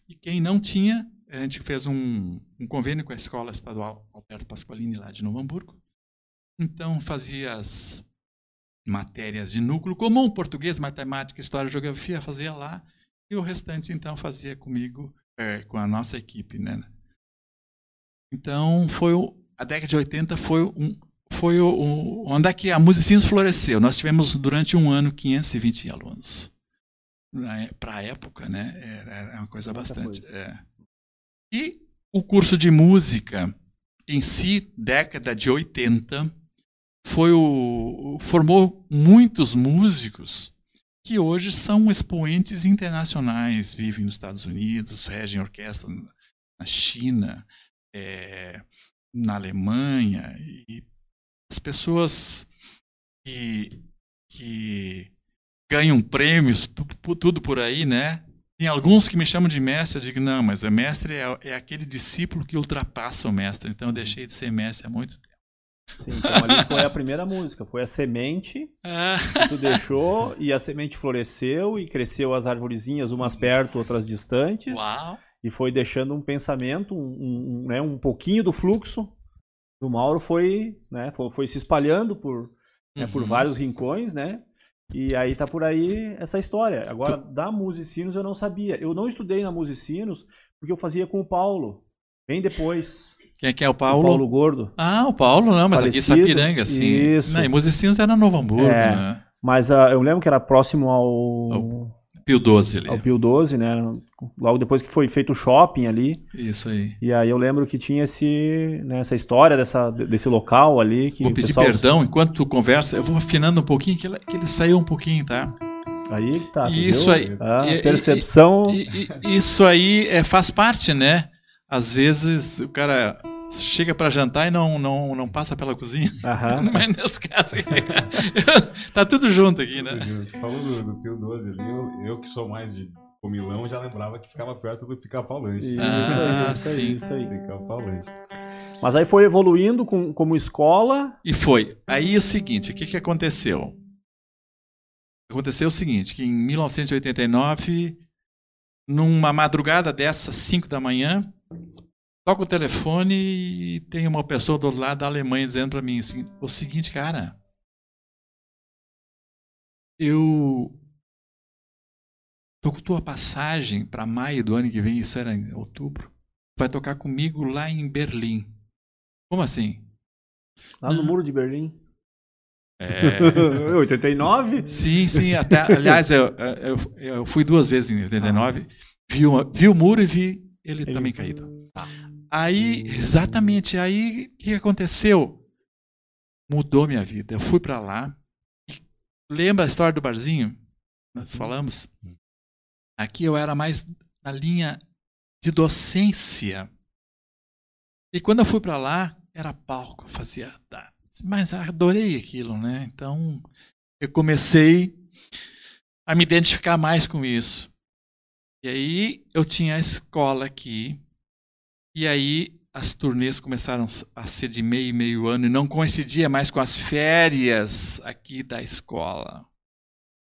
E quem não tinha, a gente fez um, um convênio com a Escola Estadual Alberto Pasqualini, lá de Novo Hamburgo. Então, fazia as matérias de núcleo comum, português, matemática, história, geografia, fazia lá. E o restante, então, fazia comigo, é, com a nossa equipe. Né? Então, foi o, a década de 80 foi, um, foi o, o, onde é que a Musicinos floresceu. Nós tivemos, durante um ano, 520 alunos para a época, né? Era, uma coisa bastante. coisa. é. E o curso de música em si, década de 80, foi o, formou muitos músicos que hoje são expoentes internacionais, vivem nos Estados Unidos, regem orquestra na China, é, na Alemanha, e as pessoas que, que ganham prêmios, tudo, tudo por aí, né? Tem alguns que me chamam de mestre, eu digo, não, mas o mestre é, é aquele discípulo que ultrapassa o mestre. Então eu deixei de ser mestre há muito tempo. Sim, então ali foi a primeira música, foi a semente que tu deixou e a semente floresceu e cresceu as arvorezinhas, umas perto, outras distantes, uau! e foi deixando um pensamento, um, um, né, um pouquinho do fluxo do Mauro foi, né, foi, foi se espalhando por, né, por Uhum. vários rincões, né? E aí tá por aí essa história. Agora, da Musicinos eu não sabia. Eu não estudei na Musicinos porque eu fazia com o Paulo. Bem depois. Quem é que é o O Paulo? Paulo Gordo. Ah, o Paulo, não, mas aqui em Falecido. Sapiranga, sim. Isso. Não, e Musicinos era Novo Hamburgo, É. né? Mas ah, eu lembro que era próximo ao, Ao- Pio 12 ali. ao Pio 12, né? Logo depois que foi feito o shopping ali. Isso aí. E aí eu lembro que tinha esse, né, essa história dessa, desse local ali. Que Vou pedir pessoal- perdão enquanto tu conversa, eu vou afinando um pouquinho, que ele, que ele saiu um pouquinho, tá? Aí tá. Isso viu? aí. Ah, e- percepção. E- e- isso aí é, faz parte, né? Às vezes o cara chega para jantar e não, não, não passa pela cozinha. Aham. Mas nesse caso aqui, tá tudo junto aqui, né? Falou do, do Pio 12 ali, eu, eu que sou mais de comilão já lembrava que ficava perto do pica-pau lanche. Isso Ah, aí, isso aí, sim. isso aí. Pica-pau lanche. Mas aí foi evoluindo com, como escola. E foi. Aí o seguinte, o que, que aconteceu? Aconteceu o seguinte, que em 1989, numa madrugada dessas, 5 da manhã, toca o telefone e tem uma pessoa do outro lado da Alemanha dizendo para mim assim, o seguinte, cara, eu tô com tua passagem para maio do ano que vem, isso era em outubro, vai tocar comigo lá em Berlim. Como assim? Lá no. Muro de Berlim. É... 89? Sim, sim. Até, aliás, eu, eu, eu fui duas vezes em 89. Ah. Vi, uma, vi o muro e vi ele, ele... também caído. Tá. Aí, exatamente, aí o que aconteceu? Mudou minha vida. Eu fui para lá. Lembra a história do barzinho? Nós falamos. Aqui eu era mais na linha de docência. E quando eu fui para lá, era palco, fazia. Mas adorei aquilo, né? Então eu comecei a me identificar mais com isso. E aí eu tinha a escola aqui, e aí as turnês começaram a ser de meio e meio ano e não coincidia mais com as férias aqui da escola.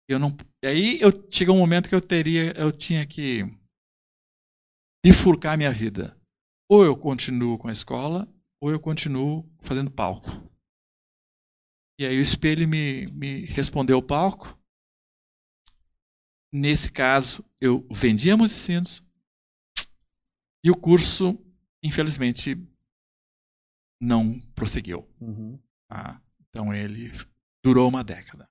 Eu não, e aí eu chegou um momento que eu teria, eu tinha que bifurcar minha vida. Ou eu continuo com a escola, ou eu continuo fazendo palco. E aí o espelho me, me respondeu o palco. Nesse caso, eu vendia musicinos e o curso, infelizmente, não prosseguiu. Uhum. Ah, então ele durou uma década.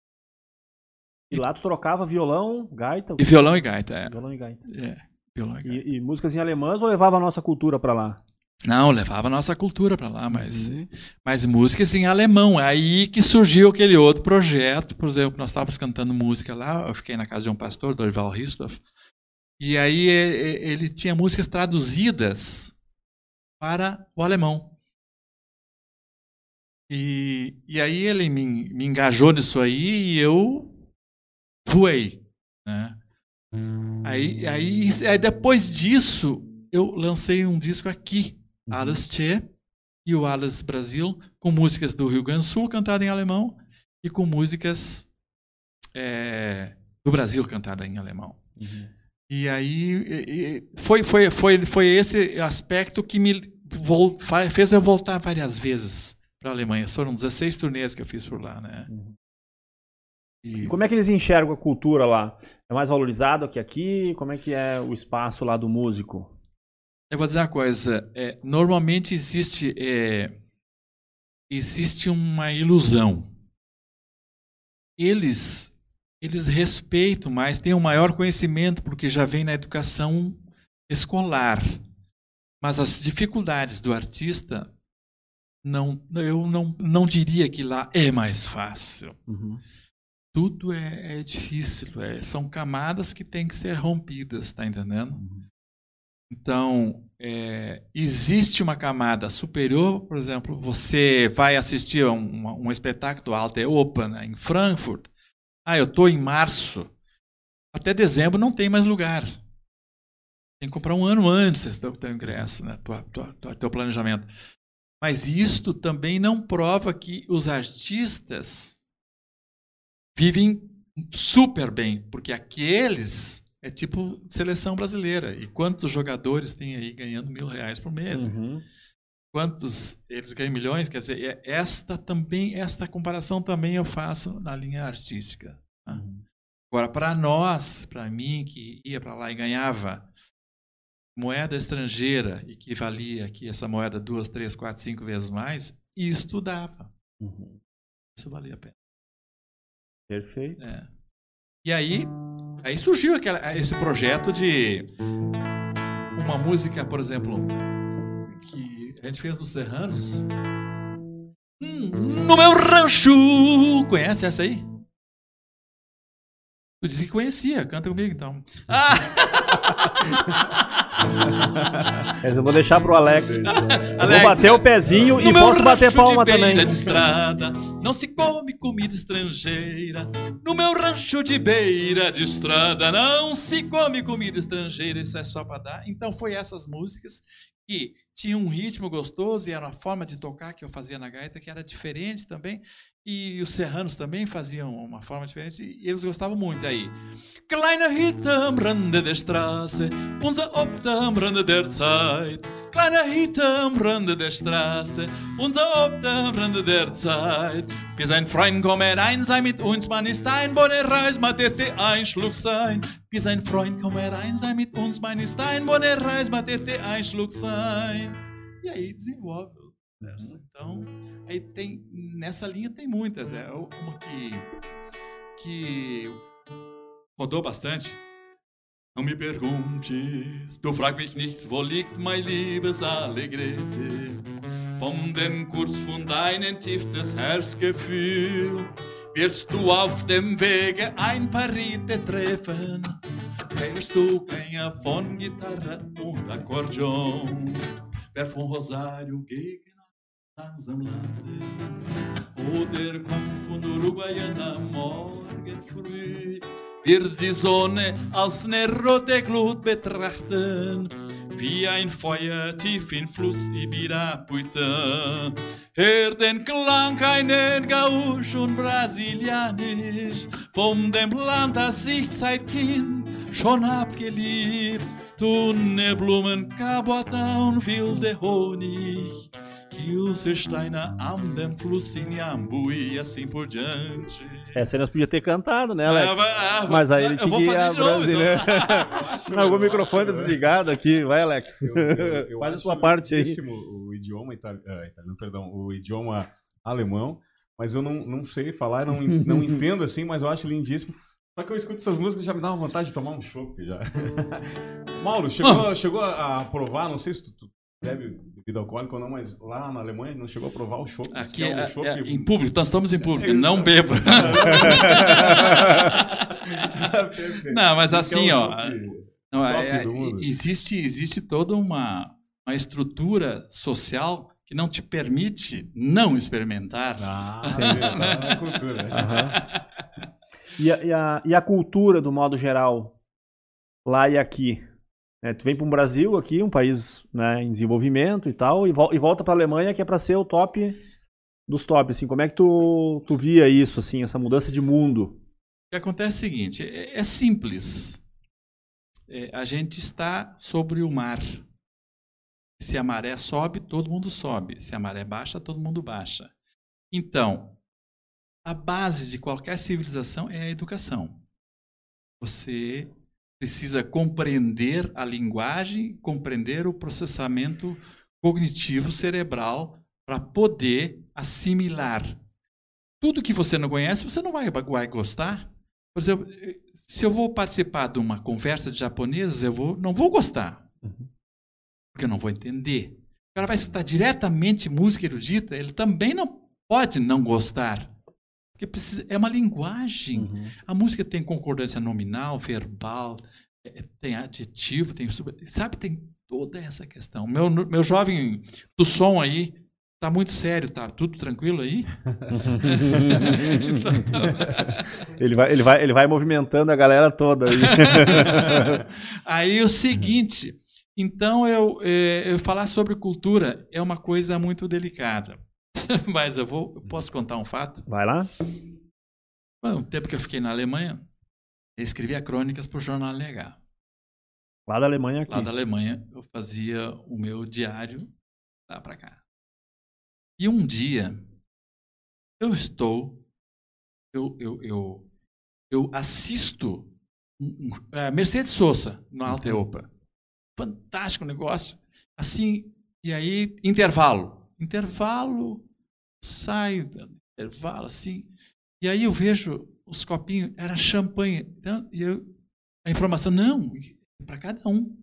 E lá tu trocava violão, gaita? E violão e gaita, é. Violão e gaita. É, violão e gaita. E, e músicas em alemãs ou levava a nossa cultura para lá? Não, levava a nossa cultura para lá, mas, uhum. mas músicas em alemão. É aí que surgiu aquele outro projeto. Por exemplo, nós estávamos cantando música lá, eu fiquei na casa de um pastor, Dorival Ristoff, e aí ele tinha músicas traduzidas para o alemão. E, e aí ele me, me engajou nisso aí e eu voei. Né? Aí, aí, aí depois disso, eu lancei um disco aqui, uhum. Alice Che e o Alice Brasil, com músicas do Rio Grande do Sul cantadas em alemão e com músicas é, do Brasil cantadas em alemão. Uhum. E aí foi, foi, foi, foi esse aspecto que me fez eu voltar várias vezes para a Alemanha. Foram 16 turnês que eu fiz por lá, né? Uhum. E... Como é que eles enxergam a cultura lá? É mais valorizado que aqui? Como é que é o espaço lá do músico? Eu vou dizer uma coisa. É, normalmente existe é, existe uma ilusão. Eles eles respeitam mais, têm um maior conhecimento porque já vem na educação escolar. Mas as dificuldades do artista não, eu não, não diria que lá é mais fácil. Uhum. Tudo é, é difícil, é, são camadas que têm que ser rompidas, tá entendendo? Uhum. Então, é, existe uma camada superior, por exemplo, você vai assistir a um, um espetáculo Alte Open né, em Frankfurt. Ah, eu estou em março. Até dezembro não tem mais lugar. Tem que comprar um ano antes do teu ingresso, né? Tua, tua, tua, teu planejamento. Mas isto também não prova que os artistas vivem super bem, porque aqueles é tipo seleção brasileira. E quantos jogadores tem aí ganhando mil reais por mês? Uhum. Quantos eles ganham milhões? Quer dizer, é esta também, esta comparação também eu faço na linha artística. Tá? Uhum. Agora, para nós, para mim que ia para lá e ganhava moeda estrangeira e que valia aqui essa moeda duas, três, quatro, cinco vezes mais, estudava. Uhum. Isso valia a pena. Perfeito. É. E aí, aí surgiu aquela, esse projeto de uma música, por exemplo, a gente fez dos Serranos. Hum, no meu rancho! Conhece essa aí? Tu disse que conhecia, canta comigo então. Ah! eu vou deixar pro Alex. Alex vou bater o pezinho e posso bater palma também. De estrada, não se come comida estrangeira. No meu rancho de beira de estrada, não se come comida estrangeira. Isso é só para dar. Então foi essas músicas que tinha um ritmo gostoso e era uma forma de tocar que eu fazia na gaita que era diferente também. E os serranos também faziam uma forma diferente e eles gostavam muito aí. Kleine Hütte am Rande der Straße, unser Obst am Rande der Zeit. Kleine Hütte am Rande der Straße, unser Obst am Rande der Zeit. Wir sein Freund komme rein, sei mit uns, man ist ein, wo der Reis, ma ein Schluck sein. Wir sein Freund komme rein, sei mit uns, man ist ein, wo der Reis, ma ein Schluck sein. E aí desenvolve conversa. Então, aí tem nessa linha tem muitas, é uma que que rodou bastante. Não me perguntes, du frag mich nicht, wo liegt mein liebes Allegrete? Von den Kurs von deinem tiefstes Herzgefühl wirst du auf dem Wege ein paar Riete treffen. Hörst du Klänge von Gitarre und Akkordeon, wer von Rosário gegen langsam landet, oder kommt von Uruguayana morgen früh, wird die Sonne als eine rote Glut betrachten, wie ein Feuer tief im Fluss Ibirapuita. Hör den Klang einen Gauch und Brasilianisch, von dem Land, das ich seit Kind schon hab geliebt. Tunne, Blumen, Cabota und wilde Honig. Kilsersteiner am dem Fluss em Iambu e assim por diante. Essa aí nós podíamos ter cantado, né, Alex? Ah, ah, Mas aí ah, ele eu tinha vou que ir fazer a de novo, brasileira. então. Não, o microfone desligado aqui. Vai, Alex. Eu- eu- eu Faz a sua parte aí. O idioma itali- ah, italiano, perdão, o idioma alemão, mas eu não, não sei falar, não, não entendo assim, mas eu acho lindíssimo. Só que eu escuto essas músicas e já me dá uma vontade de tomar um chopp já. Mauro, chegou, chegou a provar, não sei se tu, tu bebe bebida alcoólica ou não, mas lá na Alemanha não chegou a provar o chopp. Aqui é um é, chopp- é em público, nós estamos em público, É isso, não beba. Perfeito. Não, mas assim, é um ó, Não, é- mundo. existe, existe toda uma, uma estrutura social que não te permite não experimentar. Ah, sim, tá na cultura. Aham. E, a, e, a, e a cultura, do modo geral, lá e aqui? É, tu vem para um Brasil aqui, um país né, em desenvolvimento e tal, e, vol- e volta para a Alemanha, que é para ser o top dos top. Assim, como é que tu, tu via isso, assim, essa mudança de mundo? O que acontece é o seguinte: é, é simples. É, a gente está sobre o mar. Se a maré sobe, todo mundo sobe. Se a maré baixa, todo mundo baixa. Então, a base de qualquer civilização é a educação. Você precisa compreender a linguagem, compreender o processamento cognitivo cerebral para poder assimilar. Tudo que você não conhece, você não vai, vai gostar. Por exemplo, se eu vou participar de uma conversa de japoneses, eu vou, não vou gostar. Porque eu não vou entender. O cara vai escutar diretamente música erudita, ele também não pode não gostar. Porque precisa, é uma linguagem. A música tem concordância nominal, verbal, eh, tem adjetivo, tem sub- sabe, tem toda essa questão. Meu, meu jovem do som aí tá muito sério, tá tudo tranquilo aí? Ele vai, ele, vai, ele vai movimentando a galera toda aí. Aí o seguinte, então eu, eh, eu falar sobre cultura é uma coisa muito delicada. Mas eu vou, eu posso contar um fato. Vai lá? Bom, o tempo que eu fiquei na Alemanha, eu escrevia crônicas para o jornal NH. Lá da Alemanha aqui. Lá da Alemanha, eu fazia o meu diário lá para cá. E um dia, eu estou, eu, eu, eu, eu assisto um- um- é, Mercedes Sosa no Alta Europa. Fantástico negócio. Assim, e aí, intervalo. Intervalo, saio, intervalo, assim. E aí eu vejo os copinhos, era champanhe. Então, e eu, a informação, não, para cada um.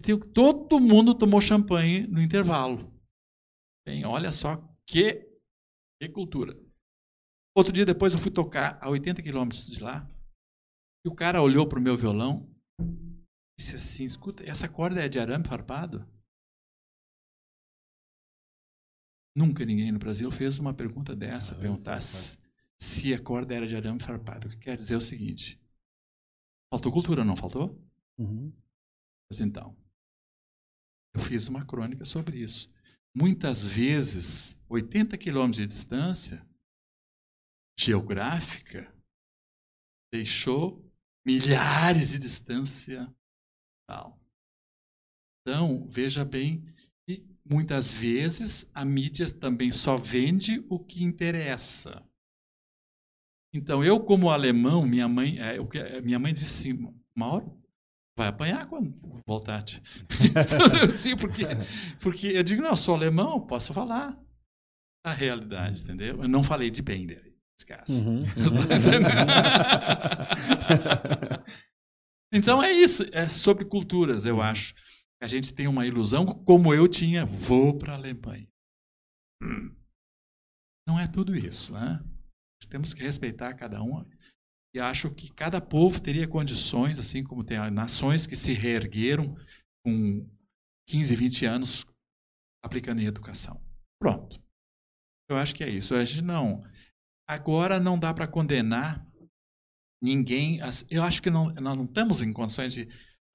Então, todo mundo tomou champanhe no intervalo. Bem, olha só que, que cultura. Outro dia depois eu fui tocar a 80 quilômetros de lá e o cara olhou para o meu violão disse assim, escuta, essa corda é de arame farpado? Nunca ninguém no Brasil fez uma pergunta dessa, perguntar se se a corda era de arame farpado. O que quer dizer o seguinte, faltou cultura, não faltou? Uhum. Pois então, eu fiz uma crônica sobre isso. Muitas vezes, 80 quilômetros de distância geográfica deixou milhares de distância. Tal. Então, veja bem, muitas vezes a mídia também só vende o que interessa. Então, eu como alemão, minha mãe, é, que- minha mãe disse assim, Mauro, vai apanhar quando voltar. Sim, porque, porque eu digo, não, eu sou alemão, posso falar a realidade, entendeu? Eu não falei de bem dele, nesse caso. Uhum, então é isso, é sobre culturas, eu acho. A gente tem uma ilusão, como eu tinha, vou para a Alemanha. Hum. Não é tudo isso, né? Temos que respeitar cada um. E acho que cada povo teria condições, assim como tem nações que se reergueram com 15, 20 anos aplicando em educação. Pronto. Eu acho que é isso. A não. Agora não dá para condenar ninguém. Eu acho que não, nós não estamos em condições de.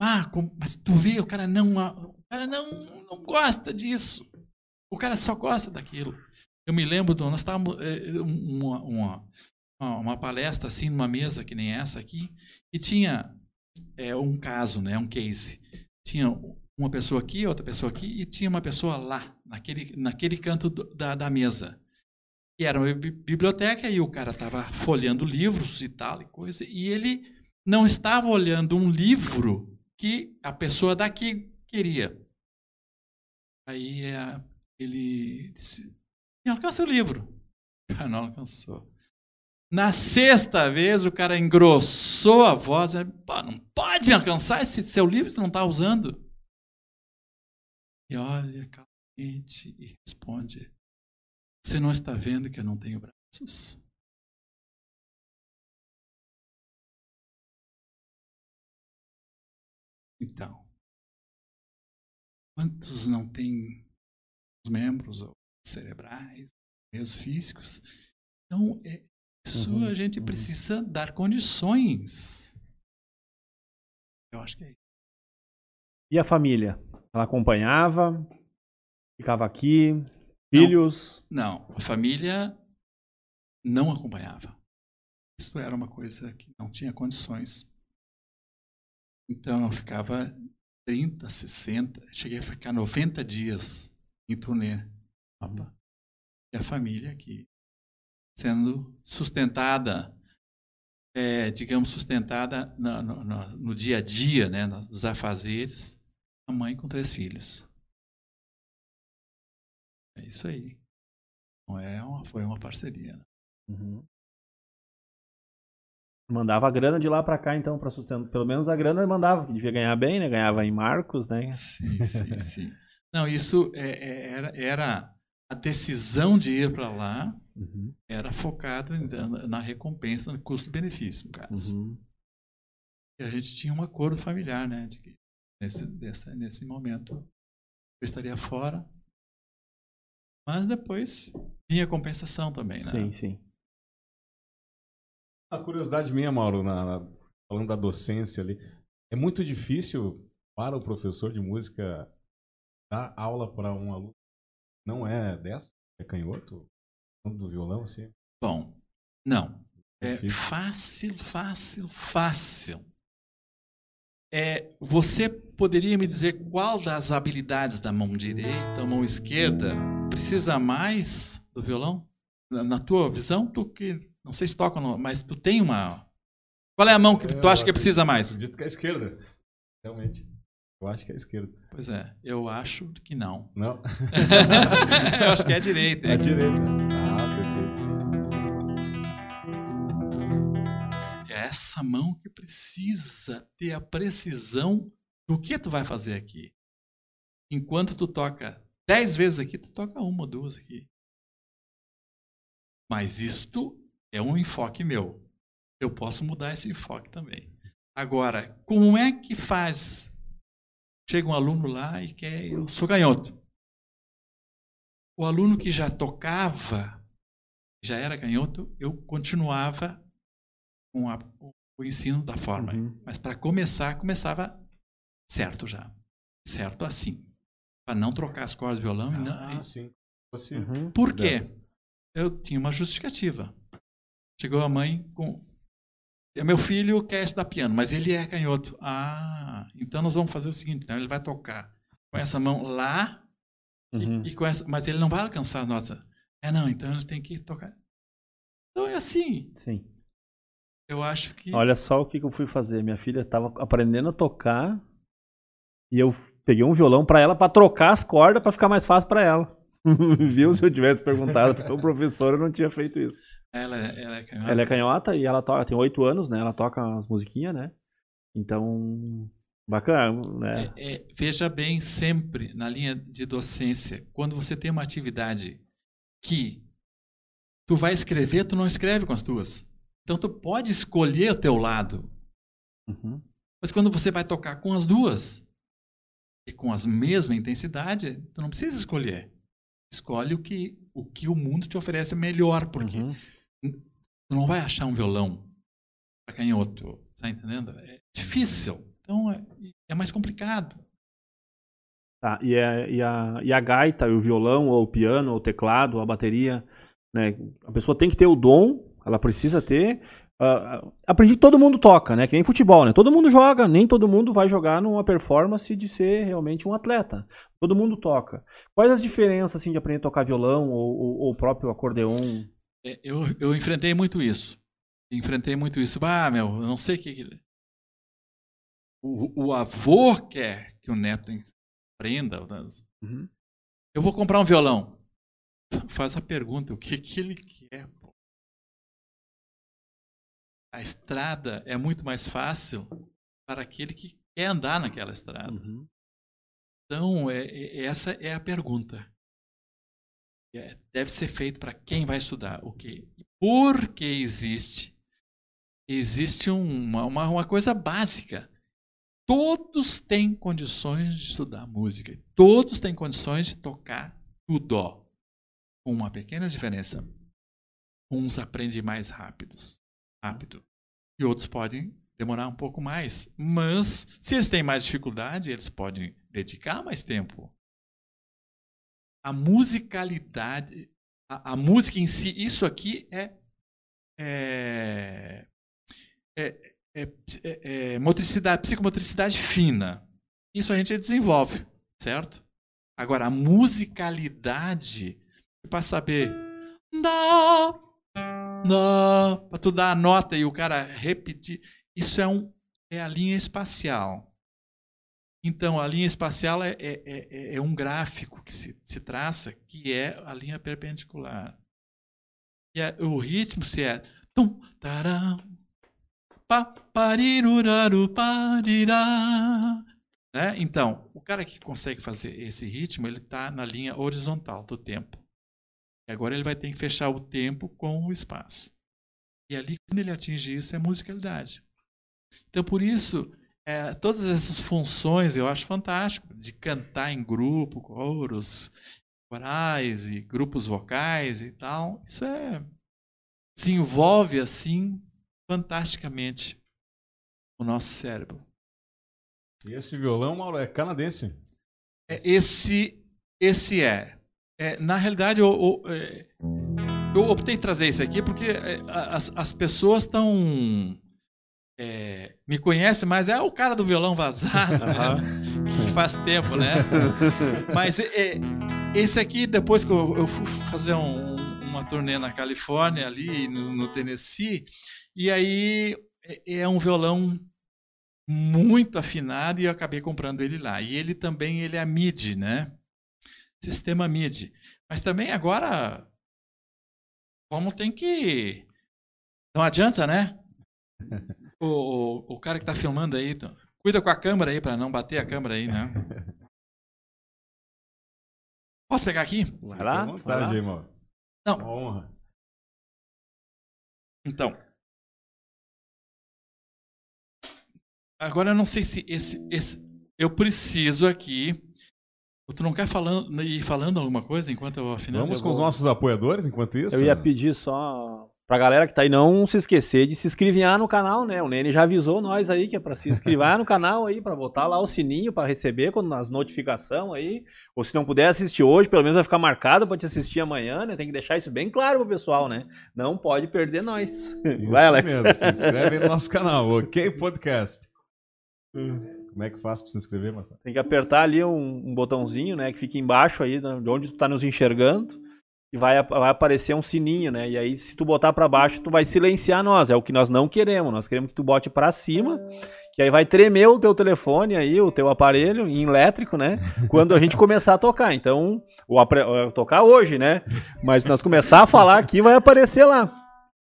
Ah, mas tu vê, o cara não, o cara não, não gosta disso. O cara só gosta daquilo. Eu me lembro, do, nós estávamos é, uma, uma, uma, palestra assim numa mesa que nem essa aqui e tinha é, um caso, né, um case. Tinha uma pessoa aqui, outra pessoa aqui e tinha uma pessoa lá naquele naquele canto do, da, da mesa. E era uma biblioteca e o cara estava folheando livros e tal e coisa e ele não estava olhando um livro que a pessoa daqui queria. Aí é, ele disse, me alcança o livro. Não alcançou. Na sexta vez, o cara engrossou a voz. não pode me alcançar esse seu livro, você não está usando. E olha calmamente e responde: Você não está vendo que eu não tenho braços? Então, quantos não têm os membros ou cerebrais, meios físicos? Então, é, isso uhum, a gente uhum. precisa dar condições. Eu acho que é isso. E a família? Ela acompanhava? Ficava aqui? Filhos? Não, não, a família não acompanhava. Isso era uma coisa que não tinha condições. Então eu ficava 30, 60, cheguei a ficar 90 dias em turnê. Opa. E a família aqui sendo sustentada, é, digamos, sustentada no, no, no, dia a dia, né, nos afazeres, a mãe com três filhos. É isso aí. Não é uma, foi uma parceria. Né? Uhum. Mandava a grana de lá para cá, então, para sustentar. Pelo menos a grana mandava, que devia ganhar bem, né? Ganhava em marcos, né? Sim, sim, sim. Não, isso é, é, era, era a decisão de ir para lá uhum. era focada na recompensa, no custo-benefício, no caso. Uhum. E a gente tinha um acordo familiar, né? De que nesse, desse, nesse momento eu estaria fora. Mas depois vinha a compensação também, né? Sim, sim. A curiosidade minha, Mauro, na, na, falando da docência ali, é muito difícil para o professor de música dar aula para um aluno não é dessa? É canhoto? Do violão, assim? Bom, não. É fácil, fácil, fácil. É, você poderia me dizer qual das habilidades da mão direita, mão esquerda, precisa mais do violão? Na, na tua visão, tu que não sei se toca, mas tu tem uma. Qual é a mão que tu acha que precisa mais? Acredito que é a esquerda, realmente. Eu acho que é a esquerda. Pois é, eu acho que não. Não? eu acho que é a direita. É a direita. Ah, perfeito. É essa mão que precisa ter a precisão do que tu vai fazer aqui. Enquanto tu toca dez vezes aqui, tu toca uma ou duas aqui. Mas isto é um enfoque meu. Eu posso mudar esse enfoque também. Agora, como é que faz Chega um aluno lá e quer, eu sou canhoto. O aluno que já tocava, já era canhoto, eu continuava com a, o ensino da forma. Uhum. Mas para começar, começava certo já. Certo assim. Para não trocar as cordas do violão. Ah, não, sim. Você... Uhum. Por quê? Eu tinha uma justificativa. Chegou a mãe com meu filho quer estudar piano, mas ele é canhoto. Ah, então nós vamos fazer o seguinte: então ele vai tocar com essa mão lá, uhum. e, e, com essa, mas ele não vai alcançar a nota. É, não, então ele tem que tocar. Então é assim. Sim. eu acho que. Olha só o que, que eu fui fazer. Minha filha estava aprendendo a tocar e eu peguei um violão para ela para trocar as cordas para ficar mais fácil para ela. Viu? Se eu tivesse perguntado para o professor, eu não tinha feito isso. Ela, ela é canhota. Ela é canhota e ela toca, tem oito anos, né? Ela toca as musiquinhas, né? Então, bacana, né? É, é, veja bem, sempre na linha de docência, quando você tem uma atividade que tu vai escrever, tu não escreve com as tuas. Então tu pode escolher o teu lado. Uhum. Mas quando você vai tocar com as duas e com a mesma intensidade, tu não precisa escolher. Escolhe o que o, que o mundo te oferece melhor, porque Uhum. Tu não vai achar um violão para canhoto, tá entendendo? É difícil. Então é, é mais complicado. Tá, e, a, e, a, e a gaita, o violão, ou o piano, ou o teclado, ou a bateria, né? A pessoa tem que ter o dom, ela precisa ter. ah, aprendi que todo mundo toca, né? Que nem futebol, né? Todo mundo joga, nem todo mundo vai jogar numa performance de ser realmente um atleta. Todo mundo toca. Quais as diferenças assim, de aprender a tocar violão ou o próprio acordeon? É, Eu, eu enfrentei muito isso. Enfrentei muito isso. Ah, meu, eu não sei o que. que- O, o avô quer que o neto aprenda. mas Uhum. Eu vou comprar um violão. Faz a pergunta: o que, que ele quer? pô? A estrada é muito mais fácil para aquele que quer andar naquela estrada. Uhum. Então, é- é- essa é a pergunta. É, deve ser feito para quem vai estudar. O quê? Porque existe. Existe uma, uma, uma coisa básica. Todos têm condições de estudar música. Todos têm condições de tocar o dó. Com uma pequena diferença. Uns aprendem mais rápidos, rápido. E outros podem demorar um pouco mais. Mas, se eles têm mais dificuldade, eles podem dedicar mais tempo. A musicalidade, a, a música em si, isso aqui é, é, é, é, é- é motricidade, psicomotricidade fina. Isso a gente desenvolve, certo? Agora, a musicalidade, para saber. Dá, dá, para tu dar a nota e o cara repetir. Isso é, um, é a linha espacial. Então, a linha espacial é, é, é, é um gráfico que se, se traça, que é a linha perpendicular. E a- o ritmo se é. Tum, taram, pa, pariruraru, parirá. Né? Então, o cara que consegue fazer esse ritmo, ele está na linha horizontal do tempo. E agora ele vai ter que fechar o tempo com o espaço. E ali, quando ele atinge isso, é musicalidade. Então, por isso, é, todas essas funções eu acho fantástico, de cantar em grupo, coros, corais e grupos vocais e tal. Isso é desenvolve assim fantasticamente o nosso cérebro. E esse violão, Mauro, é canadense. É, Esse, esse é. É, na realidade, eu, eu, é, eu optei trazer isso aqui porque é, as, as pessoas estão. É, me conhecem, mas é o cara do violão vazado, né? que faz tempo, né? Mas é, esse aqui, depois que eu, eu fui fazer um- uma turnê na Califórnia, ali no, no Tennessee, e aí é, é um violão muito afinado e eu acabei comprando ele lá. E ele também ele é MIDI, né? Sistema MIDI. Mas também agora, como tem que... Não adianta, né? O, o, o cara que está filmando aí, então, cuida com a câmera aí para não bater a câmera aí, né? Posso pegar aqui? Vai lá? À vai lá. vontade Mauro. Não. Uma honra. Então. Agora eu não sei se esse, esse eu preciso aqui. Tu não quer falando, ir falando alguma coisa enquanto eu afinando? Vamos eu com os vou- nossos apoiadores enquanto isso? Eu ia pedir só pra galera que tá aí não se esquecer de se inscrever no canal, né? O Nene já avisou nós aí que é pra se inscrever no canal aí, pra botar lá o sininho pra receber quando as notificações aí. Ou se não puder assistir hoje, pelo menos vai ficar marcado pra te assistir amanhã, né? Tem que deixar isso bem claro pro pessoal, né? Não pode perder nós. Isso Vai, Alex. mesmo, se inscreve no nosso canal, ok Podcast. Como é que faz pra se inscrever, Matheus? Tem que apertar ali um, um botãozinho, né? Que fica embaixo aí, né, de onde tu tá nos enxergando. E vai, vai aparecer um sininho, né? E aí, se tu botar para baixo, tu vai silenciar nós. É o que nós não queremos. Nós queremos que tu bote para cima, que aí vai tremer o teu telefone aí, o teu aparelho em elétrico, né? Quando a gente começar a tocar. Então, tocar hoje, né? Mas nós começar a falar aqui, vai aparecer lá.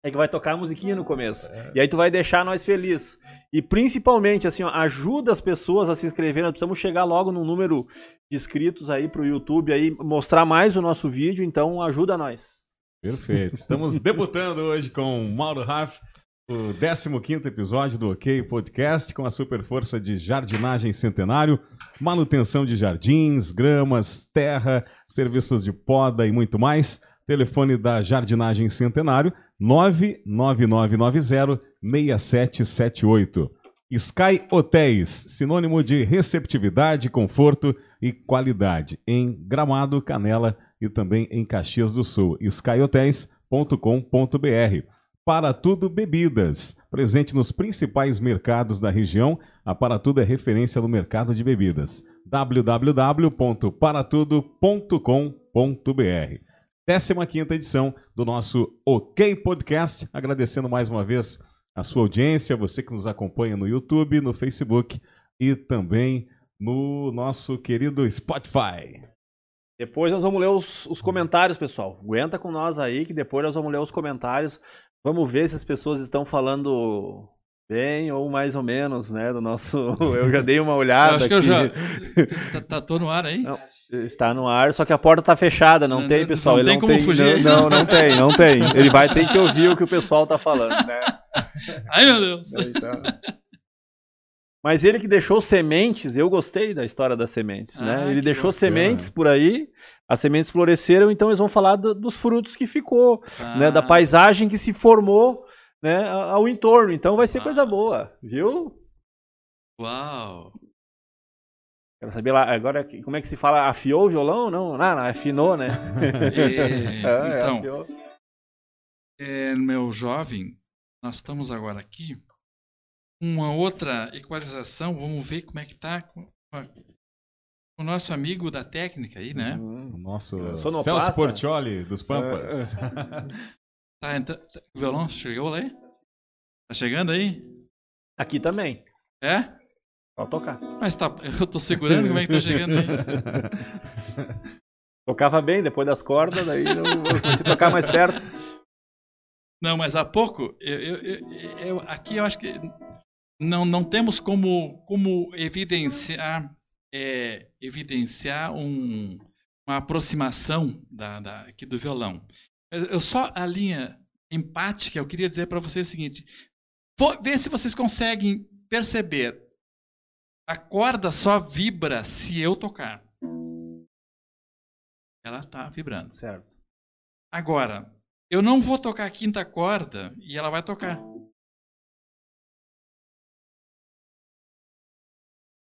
É que vai tocar a musiquinha no começo. É. E aí tu vai deixar nós felizes. E principalmente, assim, ó, ajuda as pessoas a se inscreverem. Nós precisamos chegar logo no número de inscritos aí pro YouTube, aí mostrar mais o nosso vídeo. Então, ajuda nós. Perfeito. Estamos debutando hoje com Mauro Raff, o 15 episódio do OK Podcast, com a super força de jardinagem centenário, manutenção de jardins, gramas, terra, serviços de poda e muito mais. Telefone da Jardinagem Centenário 999906778. Sky Hotéis, sinônimo de receptividade, conforto e qualidade em Gramado, Canela e também em Caxias do Sul. skyhotels.com.br. Para Tudo Bebidas, presente nos principais mercados da região, a Para Tudo é referência no mercado de bebidas. www.paratudo.com.br 15 edição do nosso OK Podcast. Agradecendo mais uma vez a sua audiência, você que nos acompanha no YouTube, no Facebook e também no nosso querido Spotify. Depois nós vamos ler os, os, comentários, pessoal. Aguenta com nós aí, que depois nós vamos ler os comentários. Vamos ver se as pessoas estão falando bem ou mais ou menos, né? Do nosso. Eu já dei uma olhada. Eu acho que eu já. tá, tá, tô no ar aí? Não, está no ar, só que a porta tá fechada, não, não tem, pessoal. Não Ele tem não como tem, fugir. Não, não, não, tem, não tem. Ele vai ter que ouvir o que o pessoal tá falando, né? Ai, meu Deus. Então... Mas ele que deixou sementes, eu gostei da história das sementes, né? ah, né? Ele deixou bacana. sementes por aí, as sementes floresceram, então eles vão falar do, dos frutos que ficou, ah. né? Da paisagem que se formou né, ao entorno. Então vai ser Uau. coisa boa, viu? Uau! Quero saber lá, agora como é que se fala? Afiou o violão? Não, não, não afinou, né? É, é, então, é, meu jovem, nós estamos agora aqui. Uma outra equalização, vamos ver como é que tá com, o nosso amigo da técnica aí, né? Uhum. O nosso Celso Portioli dos Pampas. Tá, então, tá, o violão chegou aí? Tá chegando aí? Aqui também. É? Pode tocar. Mas tá, eu tô segurando, como é que tá chegando aí? Tocava bem depois das cordas, daí eu consegui tocar mais perto. Não, mas há pouco, eu, eu, eu, eu, aqui eu acho que não, não temos como, como evidenciar, é, evidenciar um, uma aproximação da, da, aqui do violão. Eu só a linha empática, eu queria dizer para vocês o seguinte: vê se vocês conseguem perceber. A corda só vibra se eu tocar. Ela está vibrando. Certo. Agora, eu não vou tocar a quinta corda e ela vai tocar.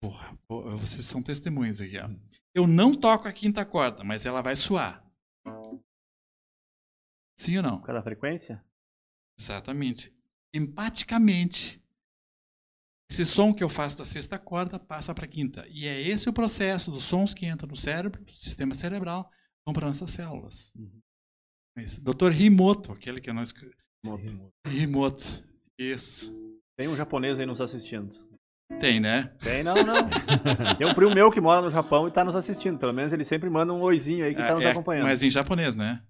Porra, porra vocês são testemunhas aqui. Ó. Eu não toco a quinta corda, mas ela vai suar. Sim ou não? Cada frequência? Exatamente. Empaticamente. Esse som que eu faço da sexta corda passa para a quinta. E é esse o processo dos sons que entram no cérebro, no sistema cerebral, vão para nossas células. Uhum. É Dr. Himoto, aquele que nós. Himoto. Himoto. Isso. Tem um japonês aí nos assistindo. Tem, né? Tem, não, não. Tem um primo meu que mora no Japão e está nos assistindo. Pelo menos ele sempre manda um oizinho aí que está é, nos acompanhando. Mas em japonês, né?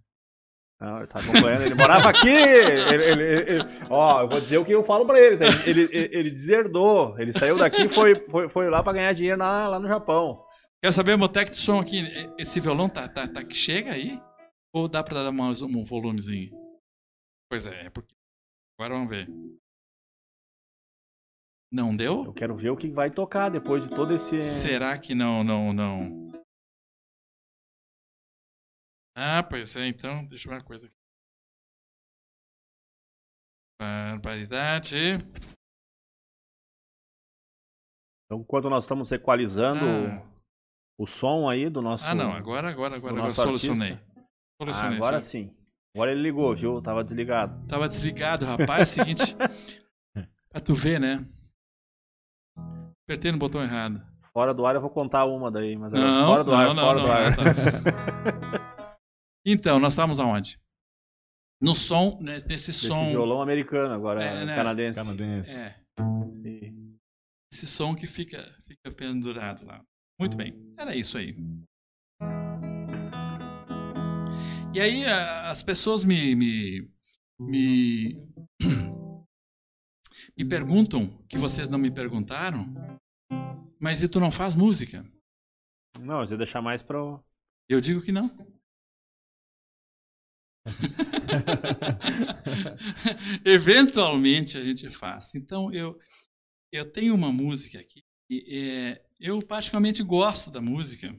Não, ele tá acompanhando, ele morava aqui! Ele, ele, ele, ó, eu vou dizer o que eu falo pra ele. Tá? Ele, ele, deserdou, ele saiu daqui e foi, foi, foi lá pra ganhar dinheiro lá, lá no Japão. Quer saber, técnico de som aqui, esse violão tá, tá, tá que chega aí? Ou dá pra dar mais um volumezinho? Pois é, é porque. Agora vamos ver. Não deu? Eu quero ver o que vai tocar depois de todo esse. Será que não, não, não? Ah, pois é, então, deixa eu ver uma coisa aqui. Barbaridade. Então, quando nós estamos equalizando ah. o som aí do nosso. Ah, não, agora, agora, agora, agora solucionei. solucionei. Ah, agora sim. Agora ele ligou, viu? Tava desligado. Tava desligado, rapaz. É seguinte. pra tu ver, né? Apertei no botão errado. Fora do ar eu vou contar uma daí, mas não, fora do não, ar, não, fora do ar. Tá. Então, nós estávamos aonde? No som, né, nesse Esse som. violão americano, agora É, né? canadense. Canadense. É, E- esse som que fica, fica pendurado lá. Muito bem, era isso aí. E aí a- as pessoas me, me, me, me perguntam, que vocês não me perguntaram, mas e tu não faz música? Não, você deixar mais para Eu digo que não. Eventualmente a gente faz. Então eu eu tenho uma música aqui e é, eu particularmente gosto da música.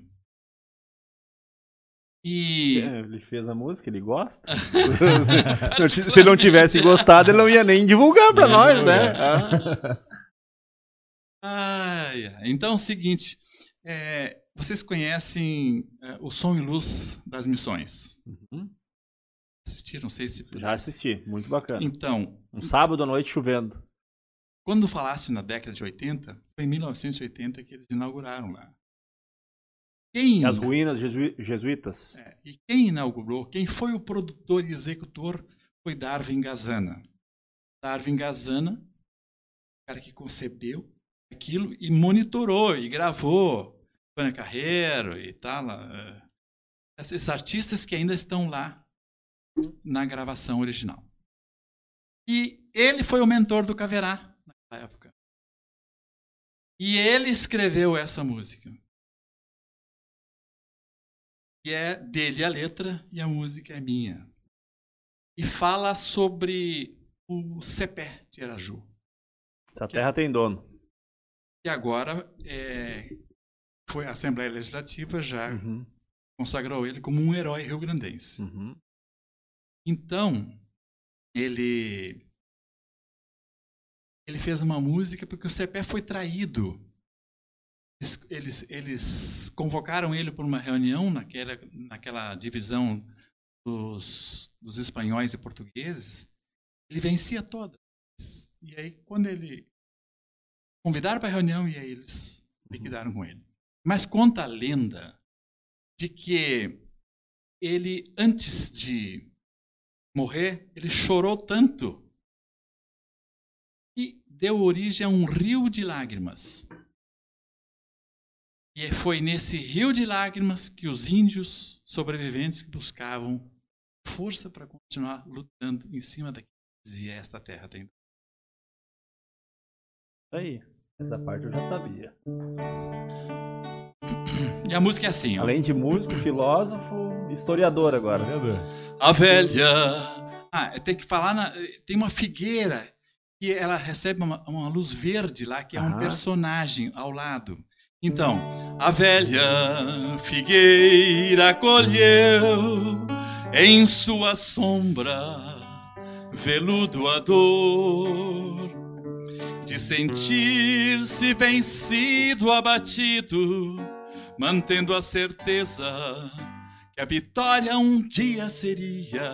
E Ele fez a música, ele gosta. se, ele não tivesse gostado, ele não ia nem divulgar ia nós, né? Ah. Ai, ai. então é o seguinte, é, vocês conhecem é, o Som e Luz das Missões? Uhum. Assistiram? Não sei se Já assisti, muito bacana. Então, Um sábado à noite chovendo. Quando falasse na década de 80, foi em 1980 que eles inauguraram lá. Quem, As ruínas jesu- jesuítas. é, e quem inaugurou, quem foi o produtor e executor foi Darwin Gazana. Darwin Gazana, o cara que concebeu aquilo e monitorou e gravou. Tônia Carreiro e tal. é, esses artistas que ainda estão lá na gravação original. E ele foi o mentor do Caverá naquela época. E ele escreveu essa música. E é dele a letra e a música é minha. E fala sobre o Cepé de Araju, Essa terra tem dono. que agora é, foi a Assembleia Legislativa já Uhum. consagrou ele como um herói rio-grandense. Uhum. Então, ele ele fez uma música porque o Cepé foi traído. Eles, eles, eles convocaram ele para uma reunião naquela, naquela divisão dos, dos espanhóis e portugueses. Ele vencia todas. E aí, quando ele convidaram para a reunião, e aí eles liquidaram com ele. Mas conta a lenda de que ele, antes de morrer, ele chorou tanto que deu origem a um rio de lágrimas. E foi nesse rio de lágrimas que os índios sobreviventes buscavam força para continuar lutando em cima daquilo que dizia esta terra tem. Aí. Essa parte eu já sabia. E a música é assim, ó. Além de músico, filósofo, historiador agora. Historiador. A velha. Ah, tem que falar. Na... Tem uma figueira que ela recebe uma, uma luz verde lá, que é um Ah. personagem ao lado. Então, a velha figueira colheu em sua sombra veludo a dor de sentir-se vencido, abatido, mantendo a certeza que a vitória um dia seria.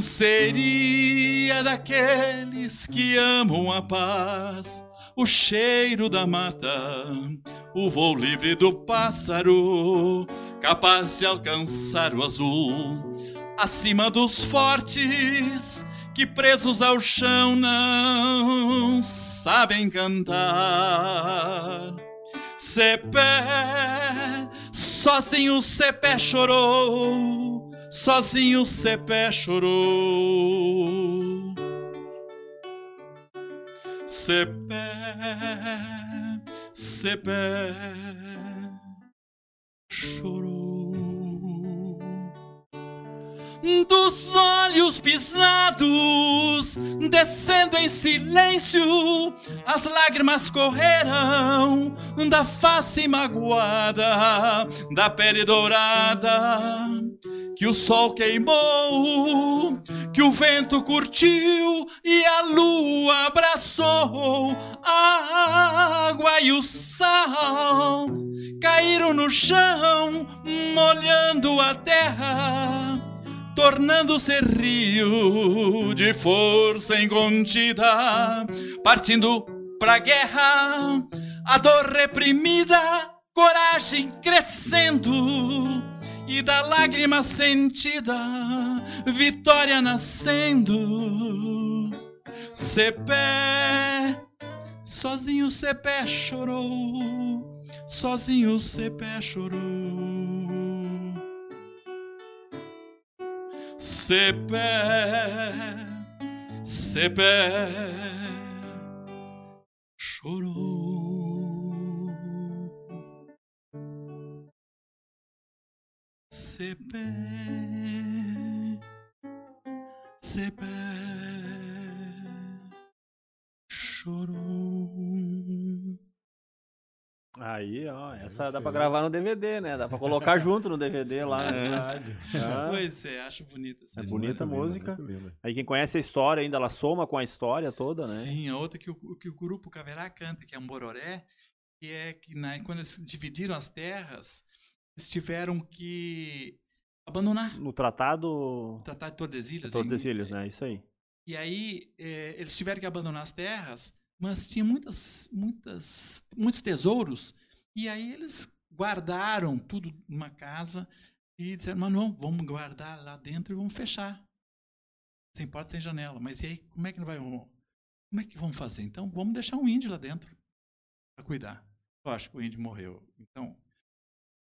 Seria daqueles que amam a paz, o cheiro da mata, o voo livre do pássaro, capaz de alcançar o azul, acima dos fortes que presos ao chão não sabem cantar. Cepé, sozinho Cepé chorou, sozinho Cepé chorou. Cepé, Cepé chorou. Dos olhos pisados, descendo em silêncio, as lágrimas correram da face magoada, da pele dourada, que o sol queimou, que o vento curtiu e a lua abraçou. A água e o sal caíram no chão, molhando a terra tornando-se rio de força incontida, partindo pra guerra, a dor reprimida, coragem crescendo, e da lágrima sentida, vitória nascendo. Cepé, sozinho Cepé chorou, sozinho Cepé chorou. Cepé, Cepé chorou. Cepé, Cepé chorou. Aí, ó, essa dá pra gravar no DVD, né? Dá pra colocar junto no DVD lá, né? Ah, Pois é, acho bonita essa É história. bonita a música. linda. Aí quem conhece a história ainda, ela soma com a história toda, né? Sim, a outra que o, que o grupo Caverá canta, que é um bororé, que é que na, quando eles dividiram as terras, eles tiveram que abandonar No tratado o Tratado de Tordesilhas. Tordesilhas, em- né? Isso aí. E aí eh, eles tiveram que abandonar as terras, mas tinha muitas, muitas, muitos tesouros. E aí eles guardaram tudo numa casa e disseram, mas não, vamos guardar lá dentro e vamos fechar. Sem porta, sem janela. Mas e aí, como é que não vai... Como é que vamos fazer? Então, vamos deixar um índio lá dentro para cuidar. Eu acho que o índio morreu. Então,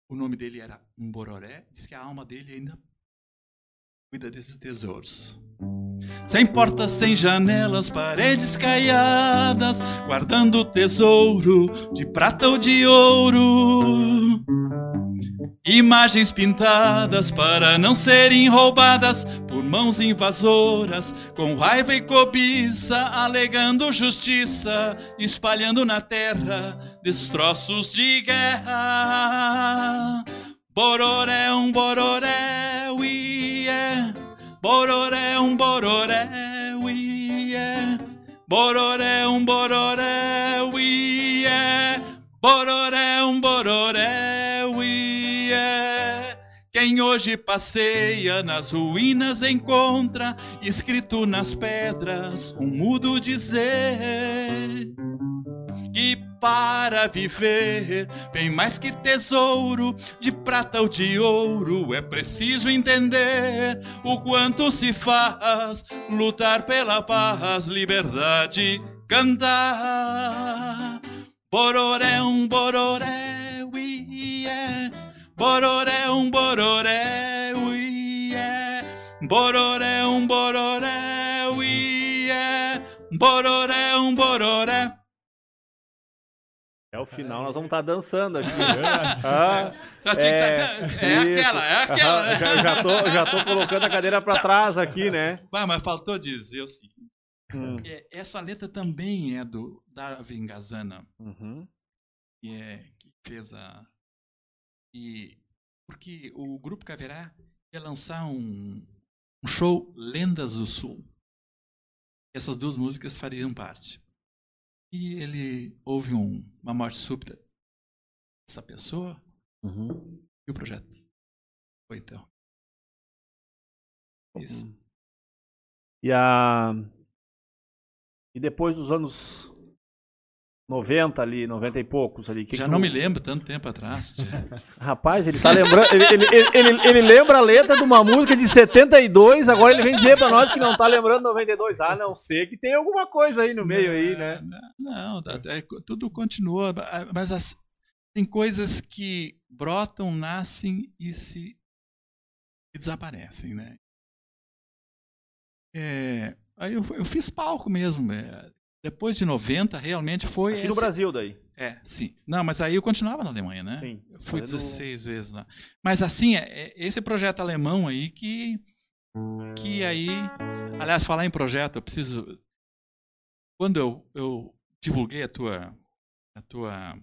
o nome dele era Mbororé. Diz que a alma dele ainda cuida desses tesouros. Sem portas, sem janelas, paredes caiadas, guardando tesouro de prata ou de ouro. Imagens pintadas para não serem roubadas por mãos invasoras, com raiva e cobiça, alegando justiça, espalhando na terra destroços de guerra. Bororé, um bororé, uiê. Bororé, um bororé, uiê. Bororé, um bororé, uiê. Bororé, um bororé, uiê. Quem hoje passeia nas ruínas encontra escrito nas pedras um mudo dizer que para viver bem mais que tesouro de prata ou de ouro é preciso entender o quanto se faz lutar pela paz, liberdade, cantar. Bororé um bororé, uiê. Bororé um bororé, uiê. Bororé um bororé, uiê. Bororé um bororé. É o final, nós vamos estar dançando aqui. Verdade. Ah, É, tá- é isso. aquela, é aquela. aham, já, já tô, já tô colocando a cadeira pra trás aqui, né? Ah, mas faltou dizer o seguinte. Hum, é, essa letra também é do Darwin Gazana, uhum. que, é, que fez a. E, porque o Grupo Caverá ia lançar um, um show Lendas do Sul. Essas duas músicas fariam parte. E ele houve um, uma morte súbita dessa pessoa Uhum. e o projeto foi então. Isso. E a. E depois dos anos 90 ali, 90 e poucos ali. que Já que não me lembro tanto tempo atrás. Rapaz, ele tá lembrando. Ele, ele, ele, ele- lembra a letra de uma música de 72, agora ele vem dizer pra nós que não tá lembrando 92. Ah, não sei que tem alguma coisa aí no meio aí, né? Não, tá- é, tudo continua, mas as- tem coisas que brotam, nascem e se e desaparecem, né? É, aí eu, eu fiz palco mesmo. é, depois de 90, realmente foi. Aqui no esse- Brasil daí. É, sim. Não, mas aí eu continuava na Alemanha, né? Sim. Eu fui Fazendo- 16 vezes lá. Mas assim, é, é esse projeto alemão aí que. Que aí. Aliás, falar em projeto, eu preciso. Quando eu, eu divulguei a tua. A tua.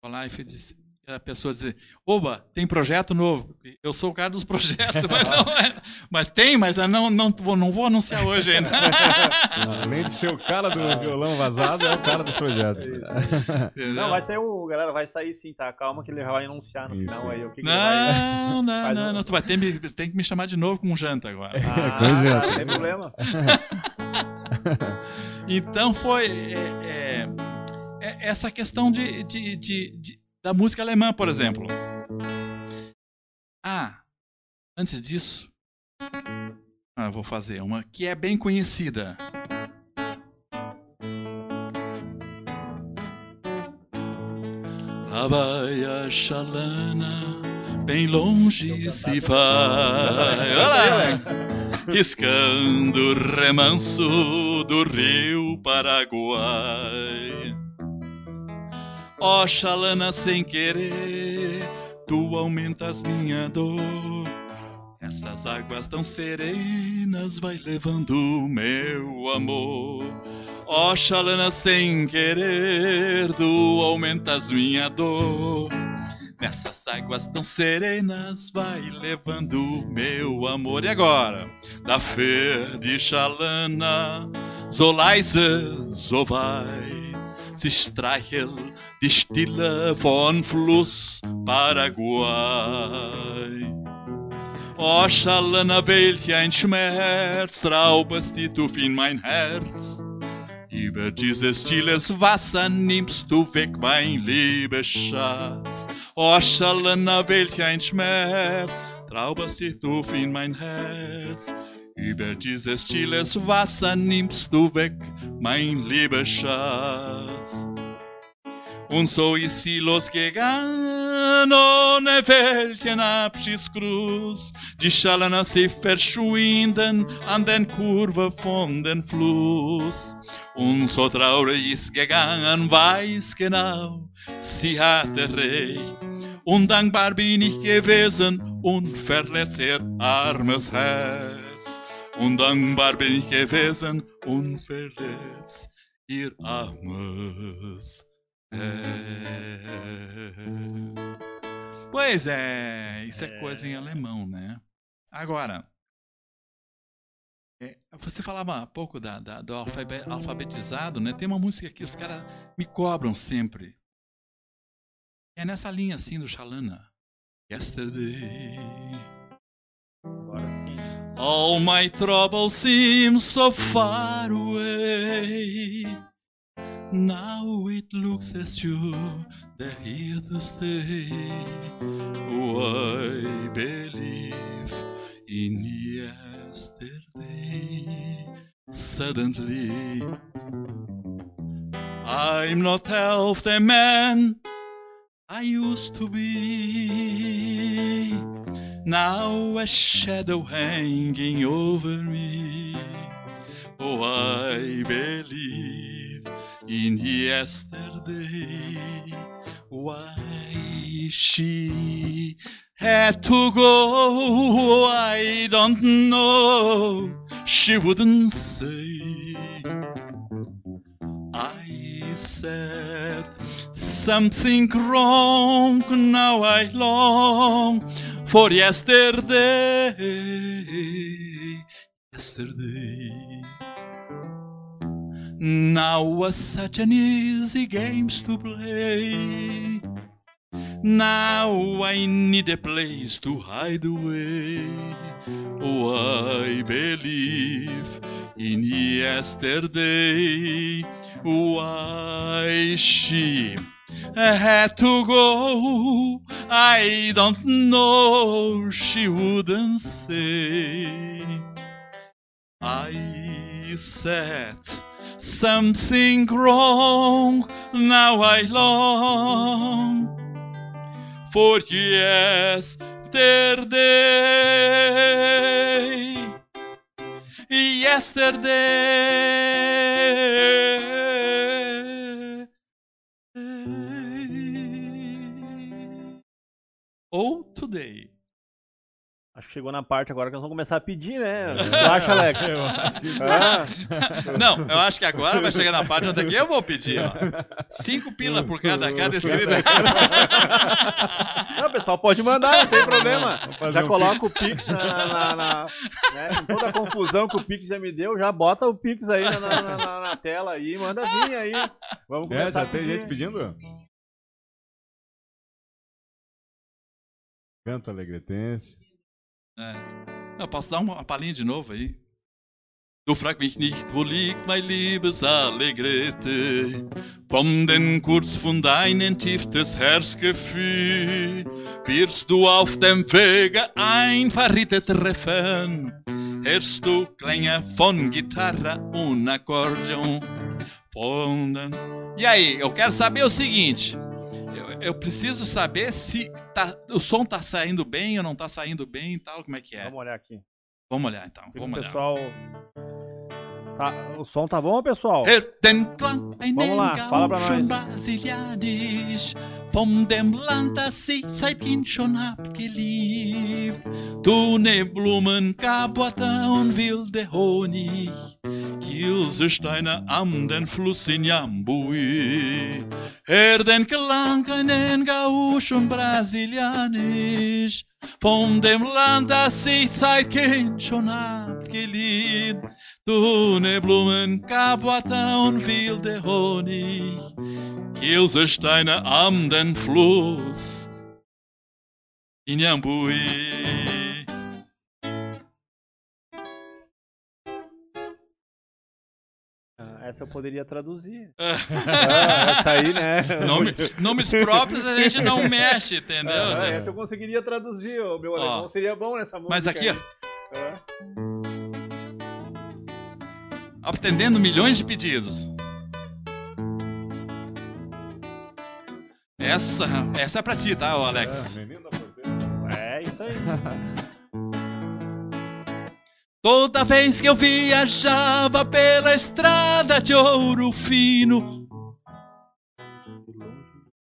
tua live, eu disse- a pessoa dizer, oba, tem projeto novo. Eu sou o cara dos projetos, mas, não é- mas tem, mas eu não, não, vou, não vou anunciar hoje ainda. Além de ser o cara do violão vazado, é o cara dos projetos. Não, vai sair o. Galera, vai sair sim, tá? Calma que ele vai anunciar no Isso. final aí. O que, que ele vai. Não, não, Faz não, um- não. Tu vai ter, tem que me chamar de novo com um janta agora. Ah, Com jeito. tá, não tem problema. Então foi é, é, é, essa questão de, de, de- de- da música alemã, por exemplo. antes disso, ah, vou fazer uma que é bem conhecida. A chalana, bem longe se vai. Olha! Riscando o remanso do rio Paraguai. Ó chalana sem querer, tu aumentas minha dor. Essas águas tão serenas vai levando meu amor. Ó chalana sem querer, tu aumentas minha dor. Nessas águas tão serenas vai levando meu amor. E agora? Da fer de chalana, so leise, so vai, se streichel die Stille von Fluss Paraguay. O Chalana, welch ein Schmerz traubest du in mein Herz. Über dieses stilles Wasser nimmst du weg mein lieber Schatz. O Chalana, welch ein Schmerz traubest du in mein Herz. Über dieses stilles Wasser nimmst du weg mein lieber Schatz. Und so ist sie losgegangen, ohne welchen Abschiedsgruß. Die Schalana sie verschwinden an den Kurve von den Fluss. Und so traurig ist gegangen, weiß genau, sie hatte recht. Undankbar bin ich gewesen und verletzt ihr armes Herz. Undankbar bin ich gewesen und verletzt ihr armes. Pois é, isso é, é, coisa em alemão, né? Agora, é, você falava há pouco da, da, do alfabetizado, né? Tem uma música que os caras me cobram sempre. É nessa linha assim do Shalana. Yesterday. Agora sim. All my troubles seem so far away. Now it looks as sure they're here to stay. Oh, I believe in yesterday. Suddenly, I'm not half the man I used to be. Now a shadow hanging over me. Oh, I believe in yesterday. Why she had to go, I don't know. She wouldn't say. I said something wrong, now I long for yesterday. Yesterday. Now was such an easy games to play. Now I need a place to hide away. Oh, I believe in yesterday. Why she had to go, I don't know. She wouldn't say. I said something wrong. Now I long for yesterday. Yesterday. Ou today. Acho que chegou na parte agora que nós vamos começar a pedir, né? Acha, Alex? Eu acho Não, eu acho que agora vai chegar na parte onde eu vou pedir, ó. Cinco pila por cada, cada inscrito. Não, o pessoal pode mandar, não tem problema. Já um coloca pix. o Pix na... na, na né? toda a confusão que o Pix já me deu, já bota o Pix aí na, na, na tela aí, manda vir aí. Vamos começar é, já tem gente pedindo? Canta Alegretense. É. Posso dar uma palhinha de novo aí? Du frag mich nicht, wo liegt mein liebes Alegrete. Vom den Kurs von deinem tiefstes Herzgefühl wirst du auf dem Wege ein verrittet treffen. Hörst du Klänge von Gitarra und Akkordeon. Von. E aí, eu quero saber o seguinte. Eu, eu preciso saber se tá, o som tá saindo bem ou não tá saindo bem e tal, como é que é. Vamos olhar aqui. Vamos olhar então, Fica vamos olhar. pessoal. Tá, o som tá bom, pessoal? Vamos lá, fala pra nós. brasilianisch von dem Land, das ich seit Kind schon hab geliebt. Blumen, wilde Honig, Kielsensteine am den Fluss in Jambui. Hör den Klang einen Gauchon brasilianisch von dem Land, das ich seit Kind schon hab geliebt. Dune Blumen, Kapuata und wilde Honig, Kielsensteine am den Fluss in Jambui. Essa eu poderia traduzir. Ah, essa aí, né? Nome- nomes próprios a gente não mexe, entendeu? Ah, essa eu conseguiria traduzir, o meu alemão seria bom nessa música. Mas aqui, ó, Ah. atendendo milhões de pedidos. Essa, essa é pra ti, tá, Alex? menino da porteira. É isso aí. Toda vez que eu viajava pela estrada de ouro fino,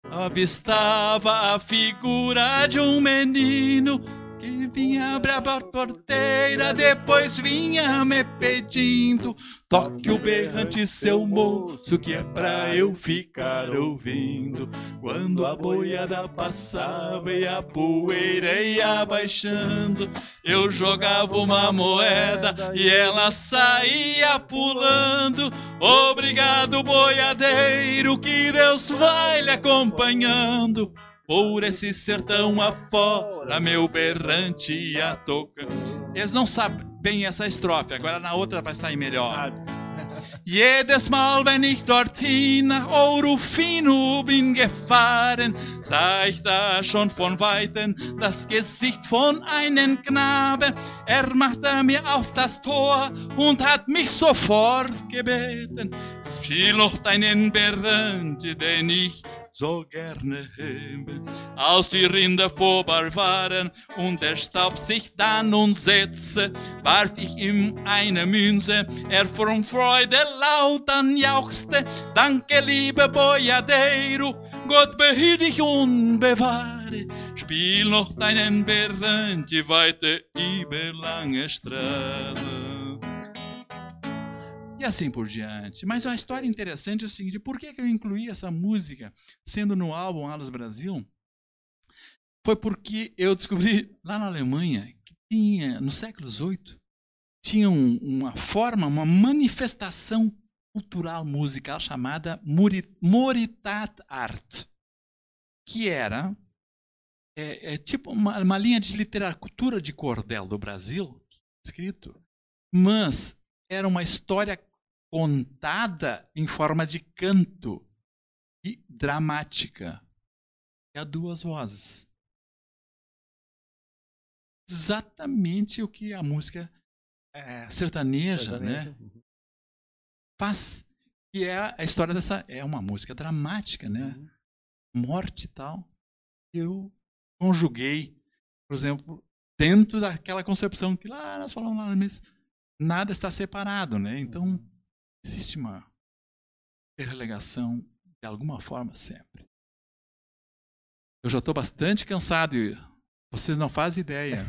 avistava a figura de um menino que vinha abrir a porteira, depois vinha me pedindo: toque o berrante, seu moço, que é pra eu ficar ouvindo. Quando a boiada passava e a poeira ia baixando, eu jogava uma moeda e ela saía pulando. Obrigado, boiadeiro, que Deus vai lhe acompanhando. Por esse sertão afora, meu berrante ia tocando. Eles não sabem bem essa estrofe, agora na outra vai sair melhor. Jedes Mal, wenn ich dorthin nach Orofino bin gefahren, sah ich da schon von Weitem das Gesicht von einem Knaben. Er machte mir auf das Tor und hat mich sofort gebeten, spiel noch deinen Berrante, den ich so gerne habe. Als die Rinder vorbei waren und der Staub sich dann und setzte, warf ich ihm eine Münze, er von Freude laut anjauchzte. Danke, liebe Boyadeiro, Gott behüte dich und bewahre. Spiel noch deinen Berrante weiter über lange Straße. E assim por diante. Mas a história interessante é o seguinte: por que, que eu incluí essa música sendo no álbum Alas Brasil? Foi porque eu descobri lá na Alemanha que tinha, no século XVIII, tinha um- uma forma, uma manifestação cultural musical chamada Moritat Art, que era é, é tipo uma, uma linha de literatura de cordel do Brasil, escrito, mas era uma história contada em forma de canto e dramática, e a duas vozes. Exatamente o que a música é, sertaneja, né? faz, que é a história dessa. É uma música dramática, né? Morte e tal. Eu conjuguei, por exemplo, dentro daquela concepção que lá nós falamos lá, mas nada está separado, né? Então, existe uma interreligação de alguma forma sempre. Eu já estou bastante cansado e vocês não fazem ideia.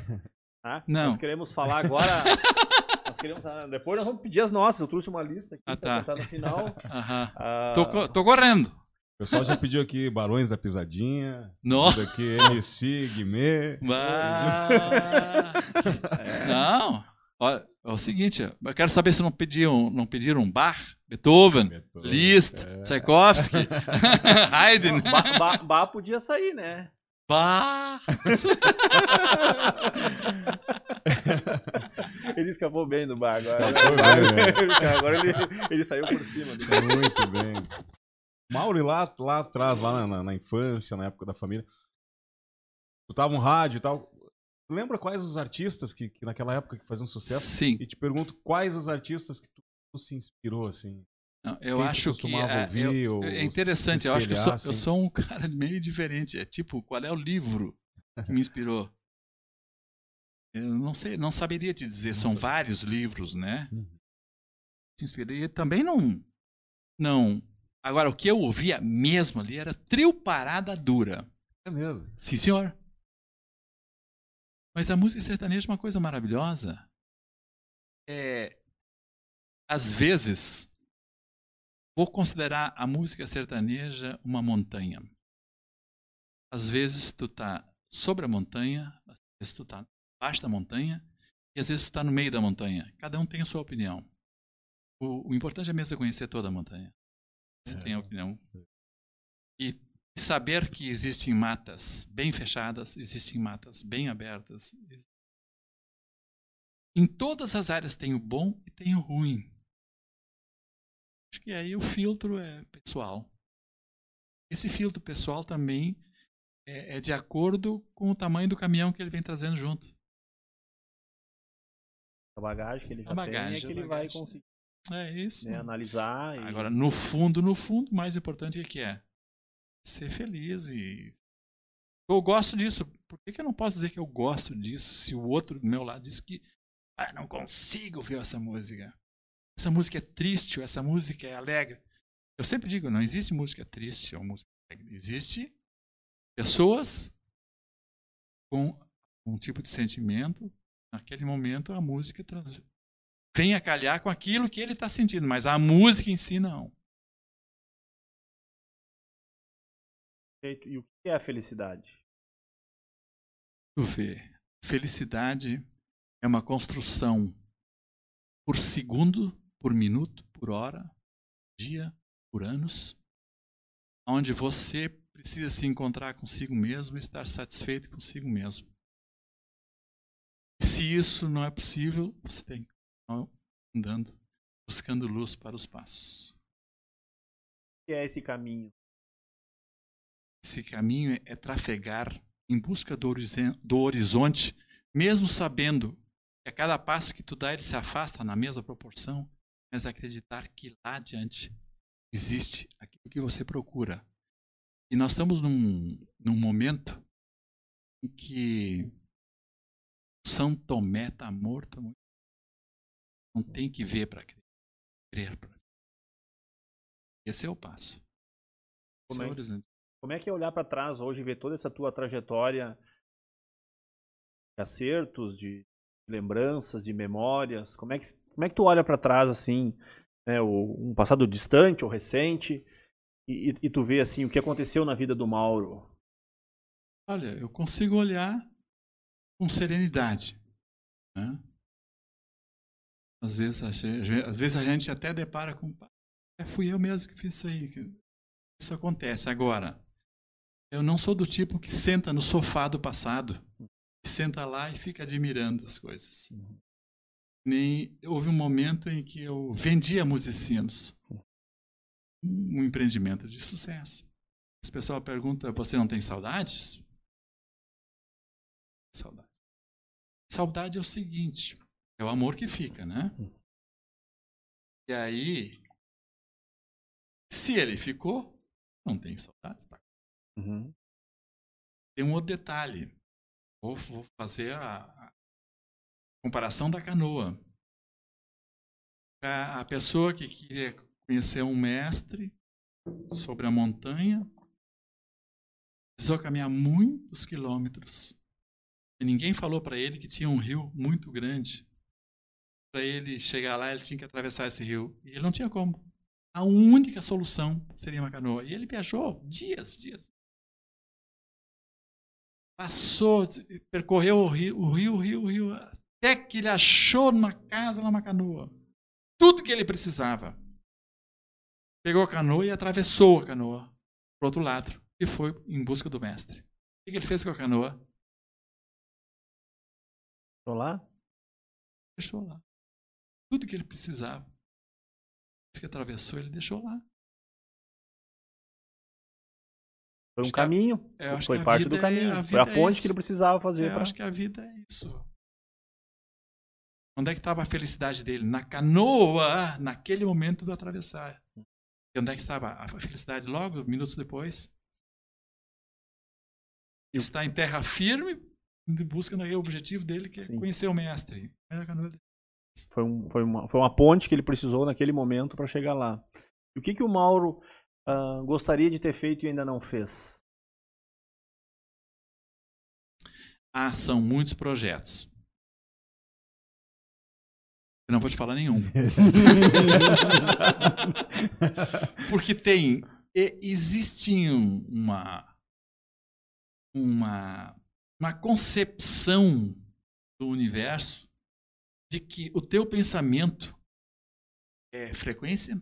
Tá? Não. Nós queremos falar agora. nós queremos, ah, depois nós vamos pedir as nossas. Eu trouxe uma lista aqui Ah, pra tá. no final. Ah, Tô, co- tô correndo. O pessoal já pediu aqui Barões da Pisadinha. Nossa. Isso aqui, MC, Guimê. Ah, não. Olha, é o seguinte, eu quero saber se não pediram, não pediram Bach, Beethoven, Beethoven, Liszt, é. Tchaikovsky, Haydn. Bá- Bá podia sair, né? Bach. Ele escapou bem do bar agora. Escapou bem, né? agora ele, ele saiu por cima. do bar. Muito bem. Mauro, lá, lá atrás, lá na, na infância, na época da família, tu tava um rádio e tal. Lembra quais os artistas que, que naquela época que faziam sucesso? Sim. E te pergunto quais os artistas que tu, tu se inspirou, assim? Não, eu Quem acho que é, ouvir eu- é interessante. se Eu acho que eu sou, espelhar, eu assim? sou um cara meio diferente. É tipo, qual é o livro que me inspirou? Eu não sei, não saberia te dizer. São Nossa. vários livros, né? Uhum. Te inspirei. Também não, não. Agora, o que eu ouvia mesmo ali era trio parada dura. É mesmo. Sim, senhor. Mas a música sertaneja é uma coisa maravilhosa. É, às vezes, vou considerar a música sertaneja uma montanha. Às vezes tu tá sobre a montanha, às vezes tu tá abaixo da montanha e às vezes tu tá no meio da montanha. Cada um tem a sua opinião. O, o importante é mesmo conhecer toda a montanha. Você É. tem a opinião. E saber que existem matas bem fechadas, existem matas bem abertas. Em todas as áreas tem o bom e tem o ruim. Acho que aí o filtro é pessoal. Esse filtro pessoal também é, é de acordo com o tamanho do caminhão que ele vem trazendo junto. A bagagem que ele já A bagagem, tem é que ele vai conseguir É isso. né, analisar. E... Agora, no fundo, no fundo, o mais importante é que é ser feliz e. Eu gosto disso. Por que, que eu não posso dizer que eu gosto disso se o outro do meu lado diz que ah, não consigo ver essa música? Essa música é triste, ou essa música é alegre. Eu sempre digo, não existe música triste ou música alegre. Existe pessoas com um tipo de sentimento. Naquele momento, a música trans... vem a calhar com aquilo que ele está sentindo, mas a música em si não. E o que é a felicidade? Tu vê, felicidade é uma construção por segundo, por minuto, por hora, dia, por anos, onde você precisa se encontrar consigo mesmo e estar satisfeito consigo mesmo. Se isso não é possível, você tem que continuar andando, buscando luz para os passos. O que é esse caminho? Esse caminho é trafegar em busca do, horizonte, mesmo sabendo que a cada passo que tu dá ele se afasta na mesma proporção, mas acreditar que lá adiante existe aquilo que você procura. E nós estamos num, num momento em que São Tomé está morto. Não tem que ver para crer. Crer Esse é o passo. Esse é o é- horizonte. Como é que é olhar para trás hoje e ver toda essa tua trajetória de acertos, de lembranças, de memórias? Como é que, como é que tu olha para trás assim, né, um passado distante ou recente, e, e- tu vê assim o que aconteceu na vida do Mauro? Olha, eu consigo olhar com serenidade. né? Às, vezes, às vezes a gente até depara com. É, fui eu mesmo que fiz isso aí. Isso acontece. Agora, eu não sou do tipo que senta no sofá do passado, senta lá e fica admirando as coisas. Nem houve um momento em que eu vendia musicinos. Um empreendimento de sucesso. As pessoas perguntam: você não tem saudades? Saudade. Saudade é o seguinte: é o amor que fica, né? E aí, se ele ficou, não tem saudades. Tá? Uhum. Tem um outro detalhe. Vou, vou fazer a, a comparação da canoa. A, a pessoa que queria conhecer um mestre sobre a montanha precisou caminhar muitos quilômetros. E ninguém falou para ele que tinha um rio muito grande. Para ele chegar lá, ele tinha que atravessar esse rio. E ele não tinha como. A única solução seria uma canoa. E ele viajou dias, dias. Passou, percorreu o rio, o rio, o rio, o rio, até que ele achou numa casa, numa canoa. Tudo que ele precisava. Pegou a canoa e atravessou a canoa para outro lado. E foi em busca do mestre. O que ele fez com a canoa? Tô lá? Deixou lá. Tudo que ele precisava. Isso que atravessou, ele deixou lá. Foi um Acho caminho. é, foi parte do é- caminho. a foi a é ponte isso. que ele precisava fazer. É, eu pra- acho que a vida é isso. Onde é que estava a felicidade dele? Na canoa, naquele momento do atravessar. E onde é que estava a felicidade logo, minutos depois? Está em terra firme, em busca do objetivo dele, que é Sim. conhecer o mestre. É. Foi, um- foi uma, foi uma ponte que ele precisou naquele momento para chegar lá. E o que, que o Mauro ah, gostaria de ter feito e ainda não fez? Ah, são muitos projetos. Eu não vou te falar nenhum. Porque tem. Existe um- uma. Uma. Uma concepção do universo de que o teu pensamento é frequência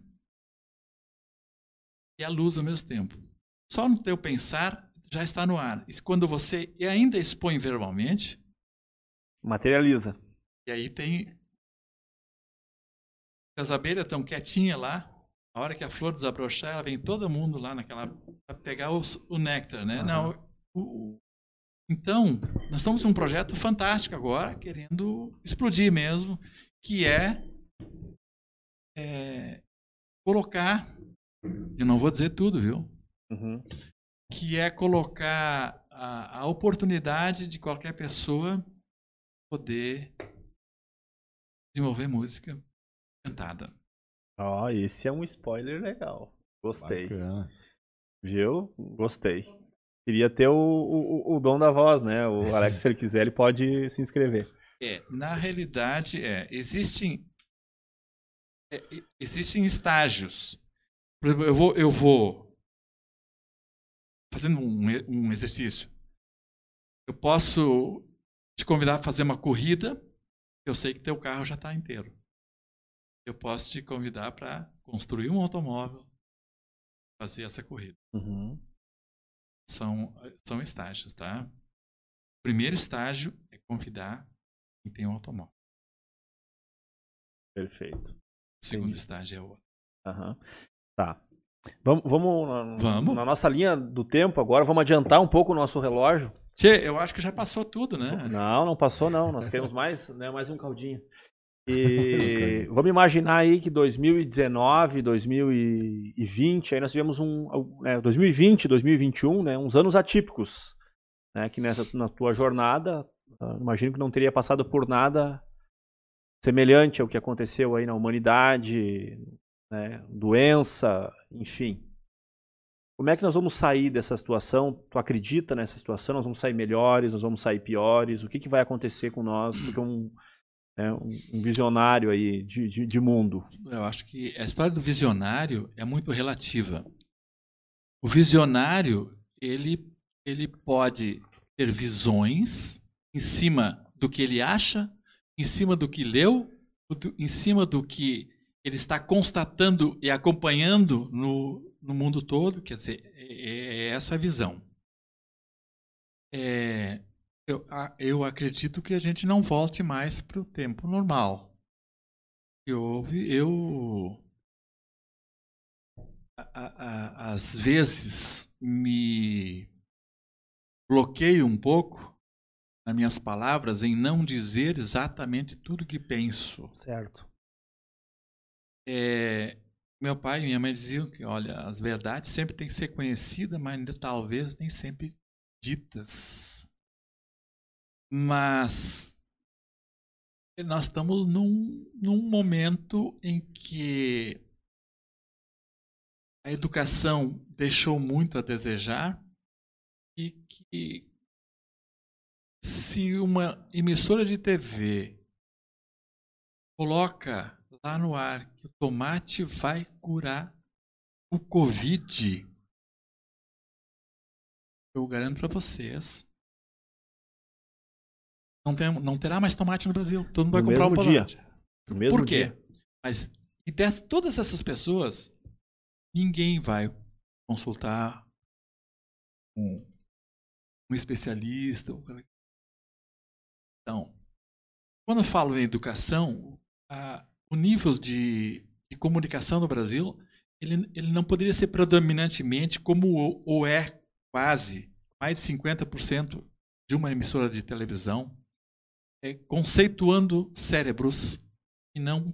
e a luz ao mesmo tempo. Só no teu pensar já está no ar. E quando você ainda expõe verbalmente, Materializa. e aí tem. As abelhas estão quietinhas lá. A hora que a flor desabrochar, ela vem todo mundo lá naquela. para pegar os- o néctar, né? Aham. Não, o- então, nós estamos num projeto fantástico agora, querendo explodir mesmo, que é, é colocar. Eu não vou dizer tudo, viu? Uhum. que é colocar a, a oportunidade de qualquer pessoa poder desenvolver música cantada. Ó, esse é um spoiler legal. Gostei. Bacana. Viu? Gostei. Queria ter o, o, o dom da voz, né? O Alex, se ele quiser, ele pode se inscrever. É, na realidade, é, existem é, existem estágios. Por exemplo, eu vou, eu vou fazendo um, um exercício. Eu posso te convidar a fazer uma corrida. Eu sei que teu carro já está inteiro. Eu posso te convidar para construir um automóvel, fazer essa corrida. Uhum. São, são estágios, tá? O primeiro estágio é convidar quem tem um automóvel. Perfeito. O segundo Entendi. estágio é o outro. Aham. Tá. Vamos, vamos, na, Vamos. na nossa linha do tempo agora, vamos adiantar um pouco o nosso relógio. Tchê, eu acho que já passou tudo, né? Não, não passou não. Nós queremos mais, né, mais um caldinho. E vamos imaginar aí que 2019, 2020, aí nós tivemos um, né, 2020, 2021, né, uns anos atípicos, né, que nessa na tua jornada, ah, imagino que não teria passado por nada semelhante ao que aconteceu aí na humanidade, né, doença, enfim. Como é que nós vamos sair dessa situação? Tu acredita nessa situação? Nós vamos sair melhores? Nós vamos sair piores? O que, que vai acontecer com nós? Porque um, né, um, um visionário aí de, de, de mundo. Eu acho que a história do visionário é muito relativa. O visionário, ele, ele pode ter visões em cima do que ele acha, em cima do que leu, em cima do que ele está constatando e acompanhando no, no mundo todo. Quer dizer, é, é essa a visão. É, eu, eu acredito que a gente não volte mais para o tempo normal. eu a- a- a- às vezes me bloqueio um pouco nas minhas palavras em não dizer exatamente tudo que penso. Certo. É, meu pai e minha mãe diziam que, olha, as verdades sempre têm que ser conhecidas, mas ainda talvez nem sempre ditas. Mas nós estamos num, num momento em que a educação deixou muito a desejar e que se uma emissora de TV coloca lá no ar que o tomate vai curar o Covid, eu garanto para vocês, não, tem, não terá mais tomate no Brasil. Todo mundo vai No comprar um mesmo dia. tomate. Por quê? dia. Mas e dessas, todas essas pessoas, ninguém vai consultar um, um especialista. um Então, quando eu falo em educação, a- o nível de, de comunicação no Brasil, ele, ele não poderia ser predominantemente como o, o é quase mais de 50% de uma emissora de televisão é conceituando cérebros e não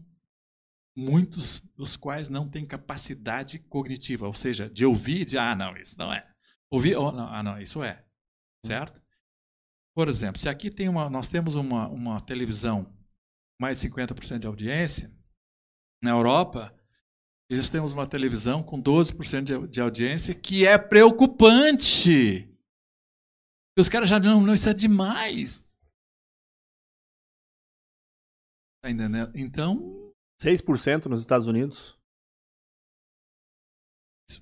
muitos dos quais não têm capacidade cognitiva, ou seja, de ouvir, de ah, não, isso não é. Ouvir, oh, não, ah, não, isso é. Certo? Por exemplo, se aqui tem uma, nós temos uma, uma televisão mais de 50% de audiência, na Europa, nós temos uma televisão com 12% de, de audiência, que é preocupante. E os caras já, não, não, isso é demais. Tá entendendo? Então. 6% nos Estados Unidos.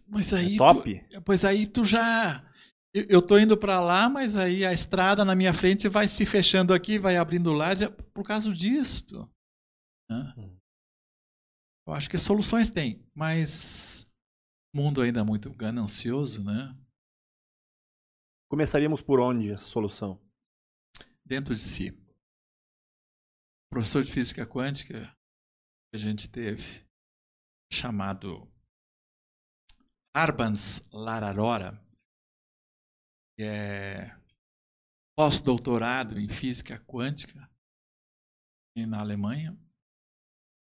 Mas aí. É top? Tu, pois aí tu já. Eu, tô indo para lá, mas aí a estrada na minha frente vai se fechando aqui, vai abrindo lá, por causa disso. Né? Eu acho que soluções tem, mas o mundo ainda é muito ganancioso, né? Começaríamos por onde a solução? Dentro de si. O professor de física quântica que a gente teve, chamado Arbans Lararora, é pós-doutorado em física quântica na Alemanha,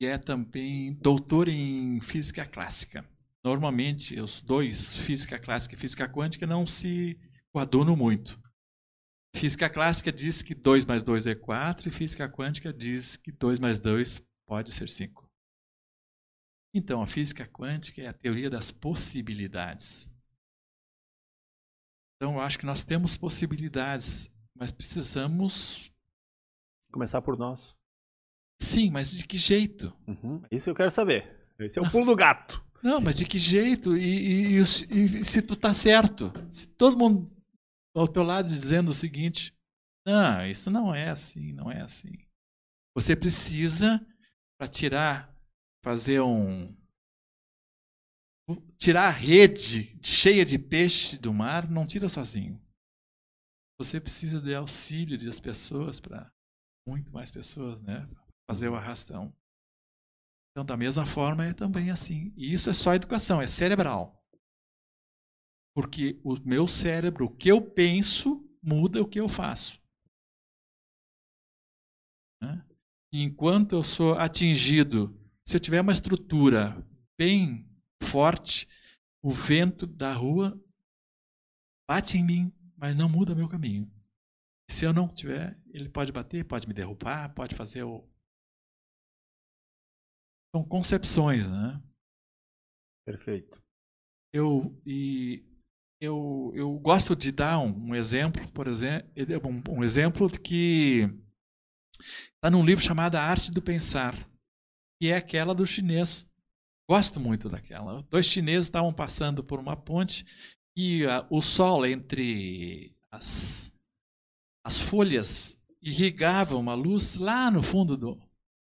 e é também doutor em física clássica. Normalmente, os dois, física clássica e física quântica, não se coadunam muito. Física clássica diz que 2 mais 2 é 4 e física quântica diz que 2 mais 2 pode ser 5. Então, a física quântica é a teoria das possibilidades. Então, eu acho que nós temos possibilidades, mas precisamos. Começar por nós. Sim, mas de que jeito? Uhum. Isso eu quero saber. Esse é o pulo do gato. Não, mas de que jeito? E, e, e, e se tu tá certo? Se todo mundo ao teu lado dizendo o seguinte: não, isso não é assim, não é assim. Você precisa, para tirar, fazer um. Tirar a rede cheia de peixe do mar, não tira sozinho. Você precisa de auxílio das pessoas para muito mais pessoas, né? Fazer o arrastão. Então, da mesma forma, é também assim. E isso é só educação, é cerebral. Porque o meu cérebro, o que eu penso, muda o que eu faço. Né? Enquanto eu sou atingido, se eu tiver uma estrutura bem forte, o vento da rua bate em mim, mas não muda meu caminho. Se eu não tiver, ele pode bater, pode me derrubar, pode fazer o. São concepções, né? Perfeito. Eu, e eu, eu gosto de dar um, um exemplo, por exemplo, um, um exemplo que está num livro chamado A Arte do Pensar, que é aquela do chinês. Gosto muito daquela. Dois chineses estavam passando por uma ponte e uh, o sol entre as, as folhas irrigava uma luz lá no fundo do,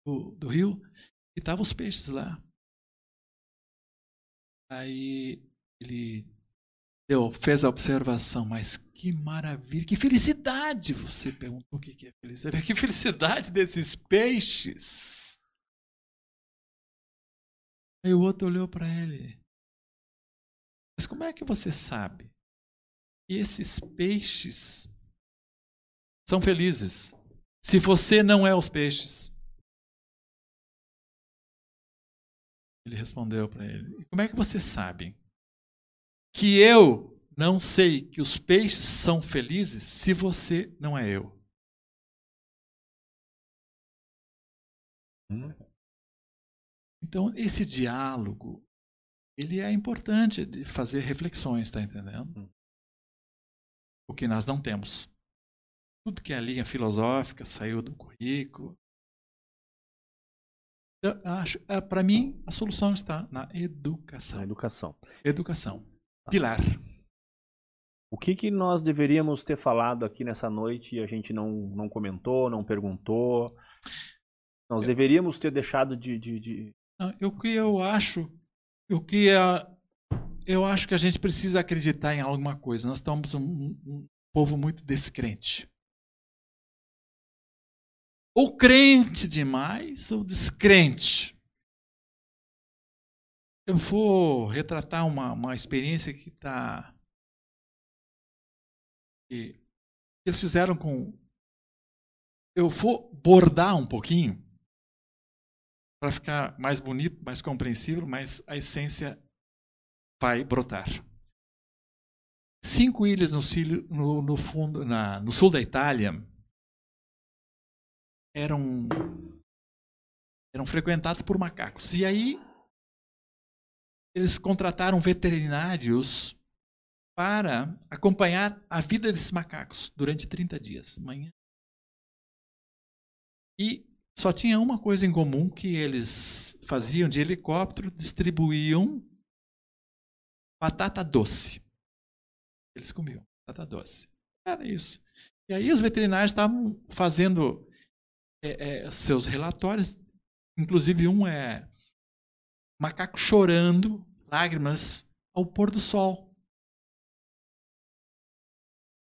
do, do rio e estavam os peixes lá. Aí ele deu, fez a observação, mas que maravilha, que felicidade! Você perguntou o que é felicidade. Que felicidade desses peixes! Aí o outro olhou para ele. Mas como é que você sabe que esses peixes são felizes se você não é os peixes? Ele respondeu para ele: Como é que você sabe que eu não sei que os peixes são felizes se você não é eu. Hum. Então, esse diálogo, ele é importante de fazer reflexões, está entendendo? Hum. O que nós não temos. Tudo que é linha filosófica saiu do currículo. É, para mim, a solução está na educação. Na educação. Educação. Pilar. O que, que nós deveríamos ter falado aqui nessa noite e a gente não, não comentou, não perguntou? Nós eu, deveríamos ter deixado de. de, de... o que eu acho. O que é, eu acho que a gente precisa acreditar em alguma coisa. Nós estamos um, um povo muito descrente. Ou crente demais, ou descrente eu vou retratar uma, uma experiência que está eles fizeram com. Eu vou bordar um pouquinho para ficar mais bonito, mais compreensível, mas a essência vai brotar. Cinco ilhas no, no, no fundo, na, no sul da Itália eram eram frequentadas por macacos. E aí eles contrataram veterinários para acompanhar a vida desses macacos durante 30 dias, manhã. E só tinha uma coisa em comum que eles faziam de helicóptero, distribuíam batata doce. Eles comiam batata doce. Era isso. E aí os veterinários estavam fazendo é, é, seus relatórios, inclusive um é macaco chorando, lágrimas ao pôr do sol.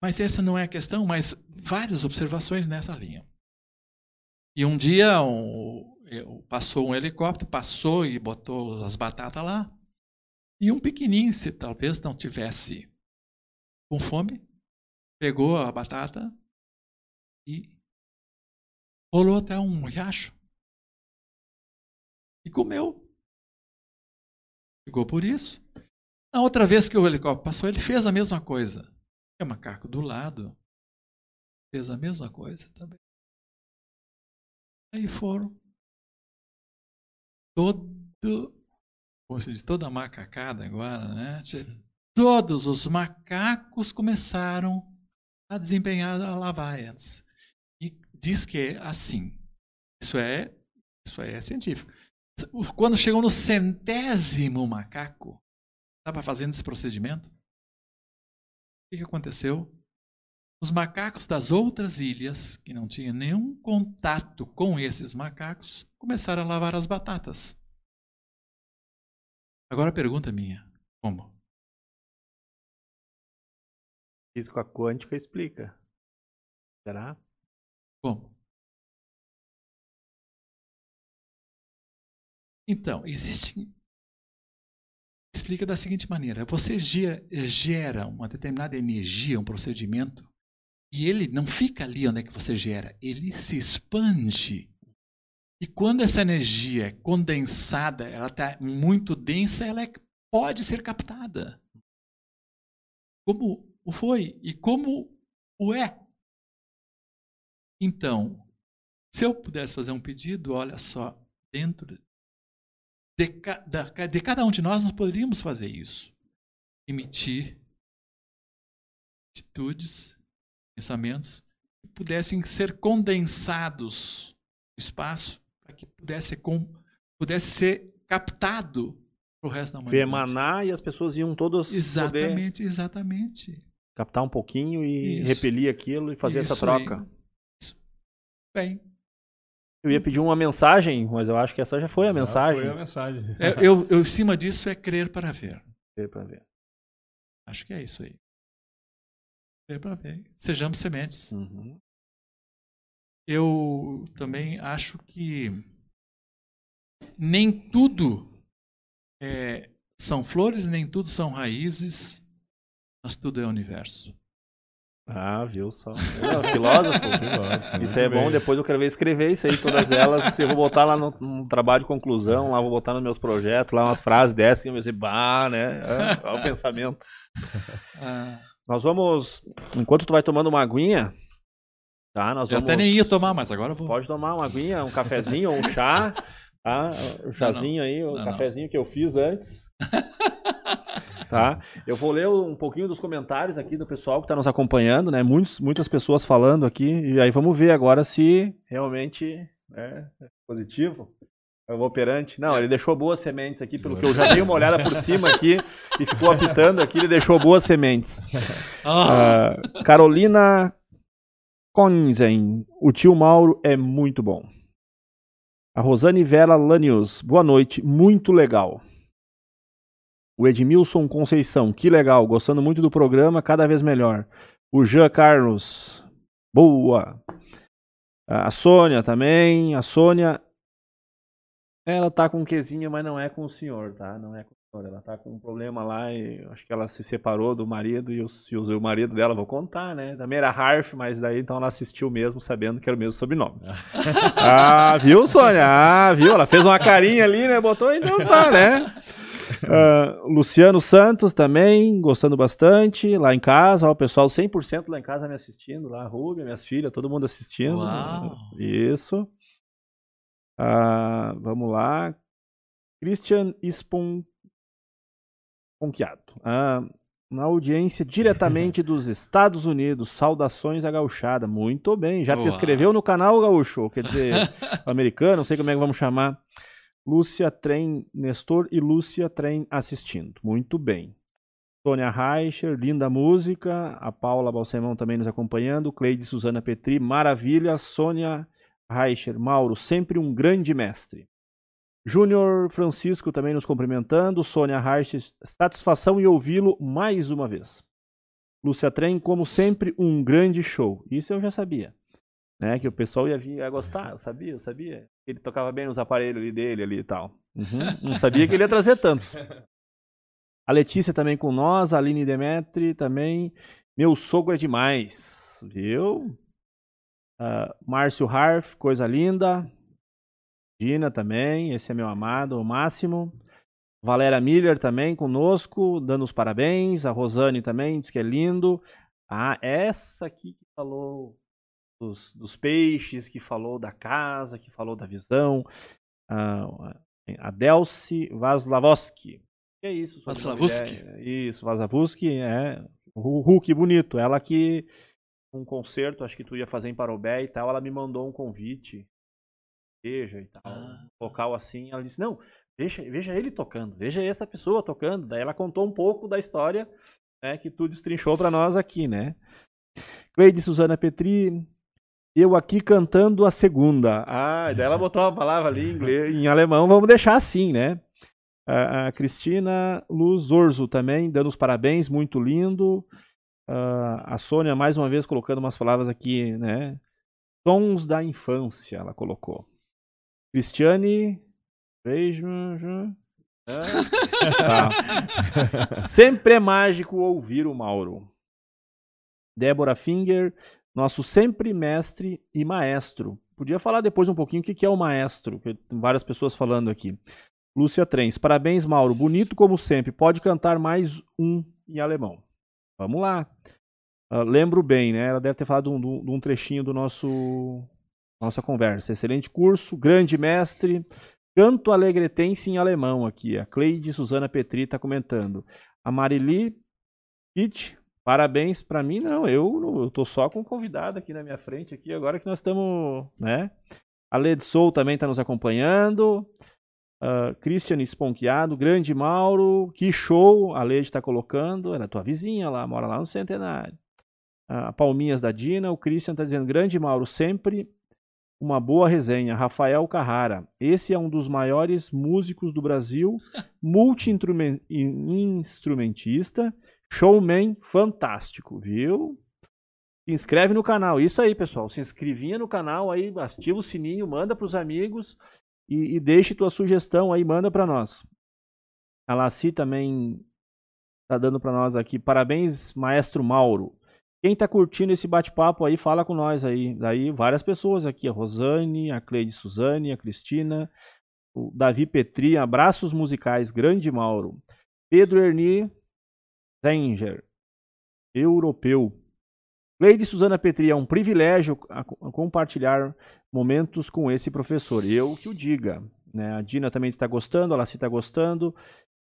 Mas essa não é a questão, mas várias observações nessa linha. E um dia um, passou um helicóptero, passou e botou as batatas lá. E um pequenininho, se talvez não tivesse com fome, pegou a batata e rolou até um riacho. E comeu. Ficou por isso. Na outra vez que o helicóptero passou, ele fez a mesma coisa. E o macaco do lado fez a mesma coisa também. Aí foram todo, se diz, toda a macacada agora, né? Todos os macacos começaram a desempenhar a lavaias. E diz que é assim. Isso é, isso é científico. Quando chegou no centésimo macaco, estava fazendo esse procedimento, o que aconteceu? Os macacos das outras ilhas, que não tinham nenhum contato com esses macacos, começaram a lavar as batatas. Agora a pergunta minha: como? Física quântica explica. Será? Como? Então, existe. Explica da seguinte maneira: você gera uma determinada energia, um procedimento, e ele não fica ali onde é que você gera, ele se expande. E quando essa energia é condensada, ela está muito densa, ela é, pode ser captada. Como o foi e como o é. Então, se eu pudesse fazer um pedido, olha só, dentro de, de, de cada um de nós, nós poderíamos fazer isso. Emitir atitudes, pensamentos que pudessem ser condensados no espaço para que pudesse, com, pudesse ser captado para o resto da humanidade. Emanar e as pessoas iam todas Exatamente, poder... exatamente captar um pouquinho e Isso. repelir aquilo e fazer Isso essa troca. Isso. Bem. Eu ia pedir uma mensagem, mas eu acho que essa já foi a já mensagem. Foi a mensagem. É, eu, eu, em cima disso, é crer para ver. Crer para ver. Acho que é isso aí. Crer para ver. Sejamos sementes. Uhum. Eu também acho que nem tudo é, são flores, nem tudo são raízes, mas tudo é universo. Ah, viu só. É, filósofo. filósofo. Isso é bem. bom. Depois eu quero ver escrever isso aí, todas elas. eu vou botar lá no, no, trabalho de conclusão, lá vou botar nos meus projetos, lá umas frases dessas, e eu vou dizer, bah, né? É, é o pensamento. Ah. Nós vamos, enquanto tu vai tomando uma aguinha, tá? Nós eu vamos... até nem ia tomar, mas agora eu vou. Pode tomar uma aguinha, um cafezinho ou um chá, tá? O chazinho não, não. aí, o não, cafezinho que eu fiz antes. Tá? Eu vou ler um pouquinho dos comentários aqui do pessoal que está nos acompanhando, né? Muitos, muitas pessoas falando aqui, e aí vamos ver agora se realmente é positivo. É o operante. Não, ele deixou boas sementes aqui, pelo que eu já dei uma olhada por cima aqui e ficou apitando aqui, ele deixou boas sementes. Uh, Carolina Konzen, o tio Mauro é muito bom. A Rosane Vera Lanius, boa noite, muito legal. O Edmilson Conceição, que legal, gostando muito do programa, cada vez melhor. O Jean Carlos, boa. A Sônia também, a Sônia, ela tá com um quezinho, mas não é com o senhor, tá? Não é com Ela tá com um problema lá e acho que ela se separou do marido e o, o marido dela, vou contar, né? Também era Harf, mas daí então ela assistiu mesmo, sabendo que era o mesmo sobrenome. ah, viu, Sônia? Ah, viu? Ela fez uma carinha ali, né? Botou, então tá, né? Uh, Luciano Santos também, gostando bastante. Lá em casa, ó, o pessoal 100% lá em casa me assistindo. Lá, a Rubia, minhas filhas, todo mundo assistindo. Uau. Isso. Uh, vamos lá. Christian Spon... Uh, na audiência diretamente dos Estados Unidos. Saudações à gauchada. Muito bem. Já te inscreveu no canal, Gaúcho? Quer dizer, americano, não sei como é que vamos chamar. Lúcia Trem Nestor e Lúcia Trem assistindo. Muito bem. Sônia Reicher, linda música. A Paula Balsemão também nos acompanhando. Cleide Suzana Petri, maravilha. Sônia Reicher, Mauro, sempre um grande mestre. Júnior Francisco também nos cumprimentando. Sônia Reicher, satisfação em ouvi-lo mais uma vez. Lúcia Trem, como sempre, um grande show. Isso eu já sabia né? Que o pessoal ia, vir, ia gostar, eu sabia, eu sabia. Ele tocava bem nos aparelhos dele ali e tal. Uhum. Não sabia que ele ia trazer tantos. A Letícia também com nós, a Aline Demetri também. Meu sogro é demais, viu? Uh, Márcio Harf, coisa linda. Dina também, esse é meu amado, o máximo. Valéria Miller também conosco, dando os parabéns. A Rosane também, diz que é lindo. Ah, essa aqui que falou dos, dos, peixes, que falou da casa, que falou da visão. Uh, a Delci Vaslavoski. Que é isso? Vaslavoski. Isso, Vaslavoski, é. O Hulk bonito. Ela que um concerto, acho que tu ia fazer em Parobé e tal, ela me mandou um convite. Veja e tal. Ah. Um local assim. Ela disse: Não, veja, veja ele tocando, veja essa pessoa tocando. Daí ela contou um pouco da história né, que tu destrinchou para nós aqui, né? Cleide Suzana Petri, eu aqui cantando a segunda. Ah, daí ela botou uma palavra ali em, inglês, em alemão, vamos deixar assim, né? A, a Cristina Luz Orzo também, dando os parabéns, muito lindo. Uh, a Sônia, mais uma vez, colocando umas palavras aqui, né? Sons da infância, ela colocou. Cristiane. Beijo. tá. Sempre é mágico ouvir o Mauro. Débora Finger, nosso sempre mestre e maestro. Podia falar depois um pouquinho o que é o maestro, que tem várias pessoas falando aqui. Lúcia Trens, parabéns, Mauro. Bonito como sempre. Pode cantar mais um em alemão. Vamos lá. Uh, lembro bem, né? Ela deve ter falado de um, de um trechinho do nosso nossa conversa. Excelente curso, grande mestre. Canto alegretense em alemão aqui. A Cleide Suzana Petri está comentando. A Marili Pitt Parabéns para mim, não. Eu, eu tô só com um convidado aqui na minha frente, aqui agora que nós estamos, né? A Led Soul também está nos acompanhando. Uh, Christian Esponqueado, grande Mauro, que show a Led está colocando. Era tua vizinha lá, mora lá no Centenário. Uh, Palminhas da Dina, o Christian está dizendo, grande Mauro, sempre uma boa resenha. Rafael Carrara, esse é um dos maiores músicos do Brasil, multi-instrumentista Showman fantástico, viu? Se inscreve no canal. Isso aí, pessoal. Se inscrevinha no canal aí, ativa o sininho, manda para os amigos e, e, deixe tua sugestão aí, manda para nós. A Laci também tá dando para nós aqui. Parabéns, maestro Mauro. Quem tá curtindo esse bate-papo aí, fala com nós aí. Daí várias pessoas aqui, a Rosane, a Cleide Suzane, a Cristina, o Davi Petri, abraços musicais, grande Mauro. Pedro Erni, Zenger, europeu. Leide Suzana Petri, é um privilégio a, a compartilhar momentos com esse professor. Eu que o diga. Né? A Dina também está gostando, a Laci está gostando.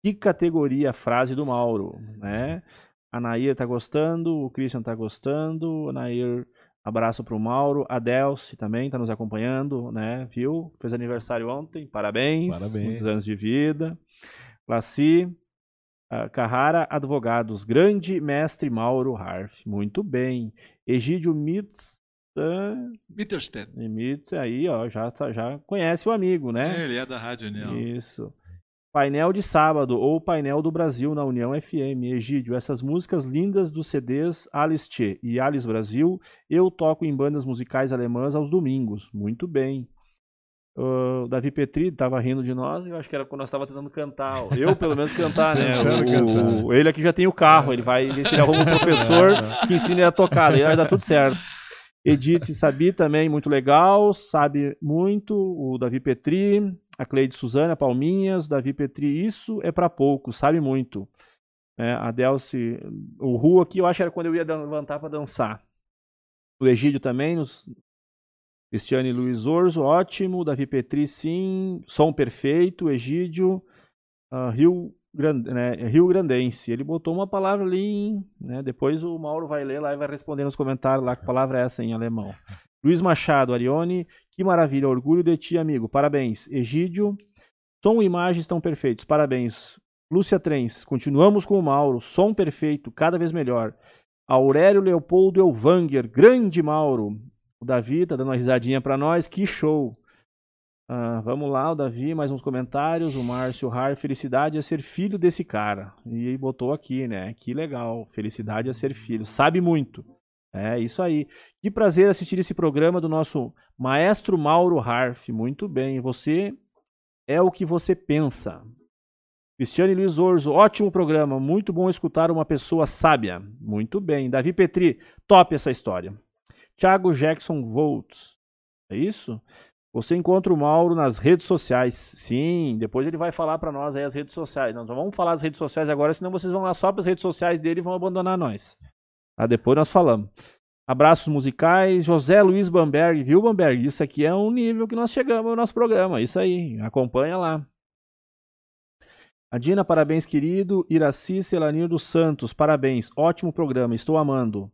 Que categoria a frase do Mauro, né? A Nair está gostando, o Christian está gostando, a Nair, abraço para o Mauro, a Delci também está nos acompanhando, né? Viu? Fez aniversário ontem, parabéns, parabéns. muitos anos de vida. Laci, Uh, Carrara Advogados, grande mestre Mauro Harf. Muito bem. Egídio Mitz. Uh, Mitterstedt. Mitz, aí, ó, já, tá, já conhece o amigo, né? É, ele é da Rádio União. Isso. Painel de sábado, ou painel do Brasil na União FM. Egídio, essas músicas lindas dos CDs Alice Che e Alice Brasil, eu toco em bandas musicais alemãs aos domingos. Muito bem. O Davi Petri tava rindo de nós, eu acho que era quando nós estava tentando cantar. Eu, pelo menos, cantar, né? O- o- ele aqui já tem o carro, ele vai ver se ele arruma um professor que ensine ele a tocar, aí vai dar tudo certo. Edith Sabi também, muito legal, sabe muito. O Davi Petri, a Cleide Suzana, Palminhas, Davi Petri, isso é pra pouco, sabe muito. É, a Delci, o Ru aqui, eu acho que era quando eu ia levantar pra dançar. O Egídio também, nos, Cristiane Luiz Orzo, ótimo. Davi Petri, sim. Som perfeito. Egídio, ah, Rio, Grande, né, Rio Grandense. Ele botou uma palavra ali, em, né, depois o Mauro vai ler lá e vai responder nos comentários lá que palavra é essa em alemão. Luiz Machado, Arione, que maravilha, orgulho de ti, amigo. Parabéns. Egídio, som e imagem estão perfeitos. Parabéns. Lúcia Trens, continuamos com o Mauro. Som perfeito, cada vez melhor. Aurélio Leopoldo Elvanger, grande Mauro. O Davi tá dando uma risadinha pra nós, que show. Ah, vamos lá, o Davi, mais uns comentários. O Márcio Har, felicidade é ser filho desse cara. E botou aqui, né? Que legal, felicidade é ser filho. Sabe muito. É isso aí. Que prazer assistir esse programa do nosso maestro Mauro Harf. Muito bem, você é o que você pensa. Cristiane Luiz Orzo, ótimo programa. Muito bom escutar uma pessoa sábia. Muito bem. Davi Petri, top essa história. Thiago Jackson Volts. É isso? Você encontra o Mauro nas redes sociais. Sim, depois ele vai falar para nós aí as redes sociais. Nós não vamos falar as redes sociais agora, senão vocês vão lá só para as redes sociais dele e vão abandonar nós. Tá? Depois nós falamos. Abraços musicais. José Luiz Bamberg, viu, Bamberg? Isso aqui é um nível que nós chegamos no nosso programa. Isso aí, acompanha lá. A Dina, parabéns, querido. Iraci Celanir dos Santos, parabéns. Ótimo programa, estou amando.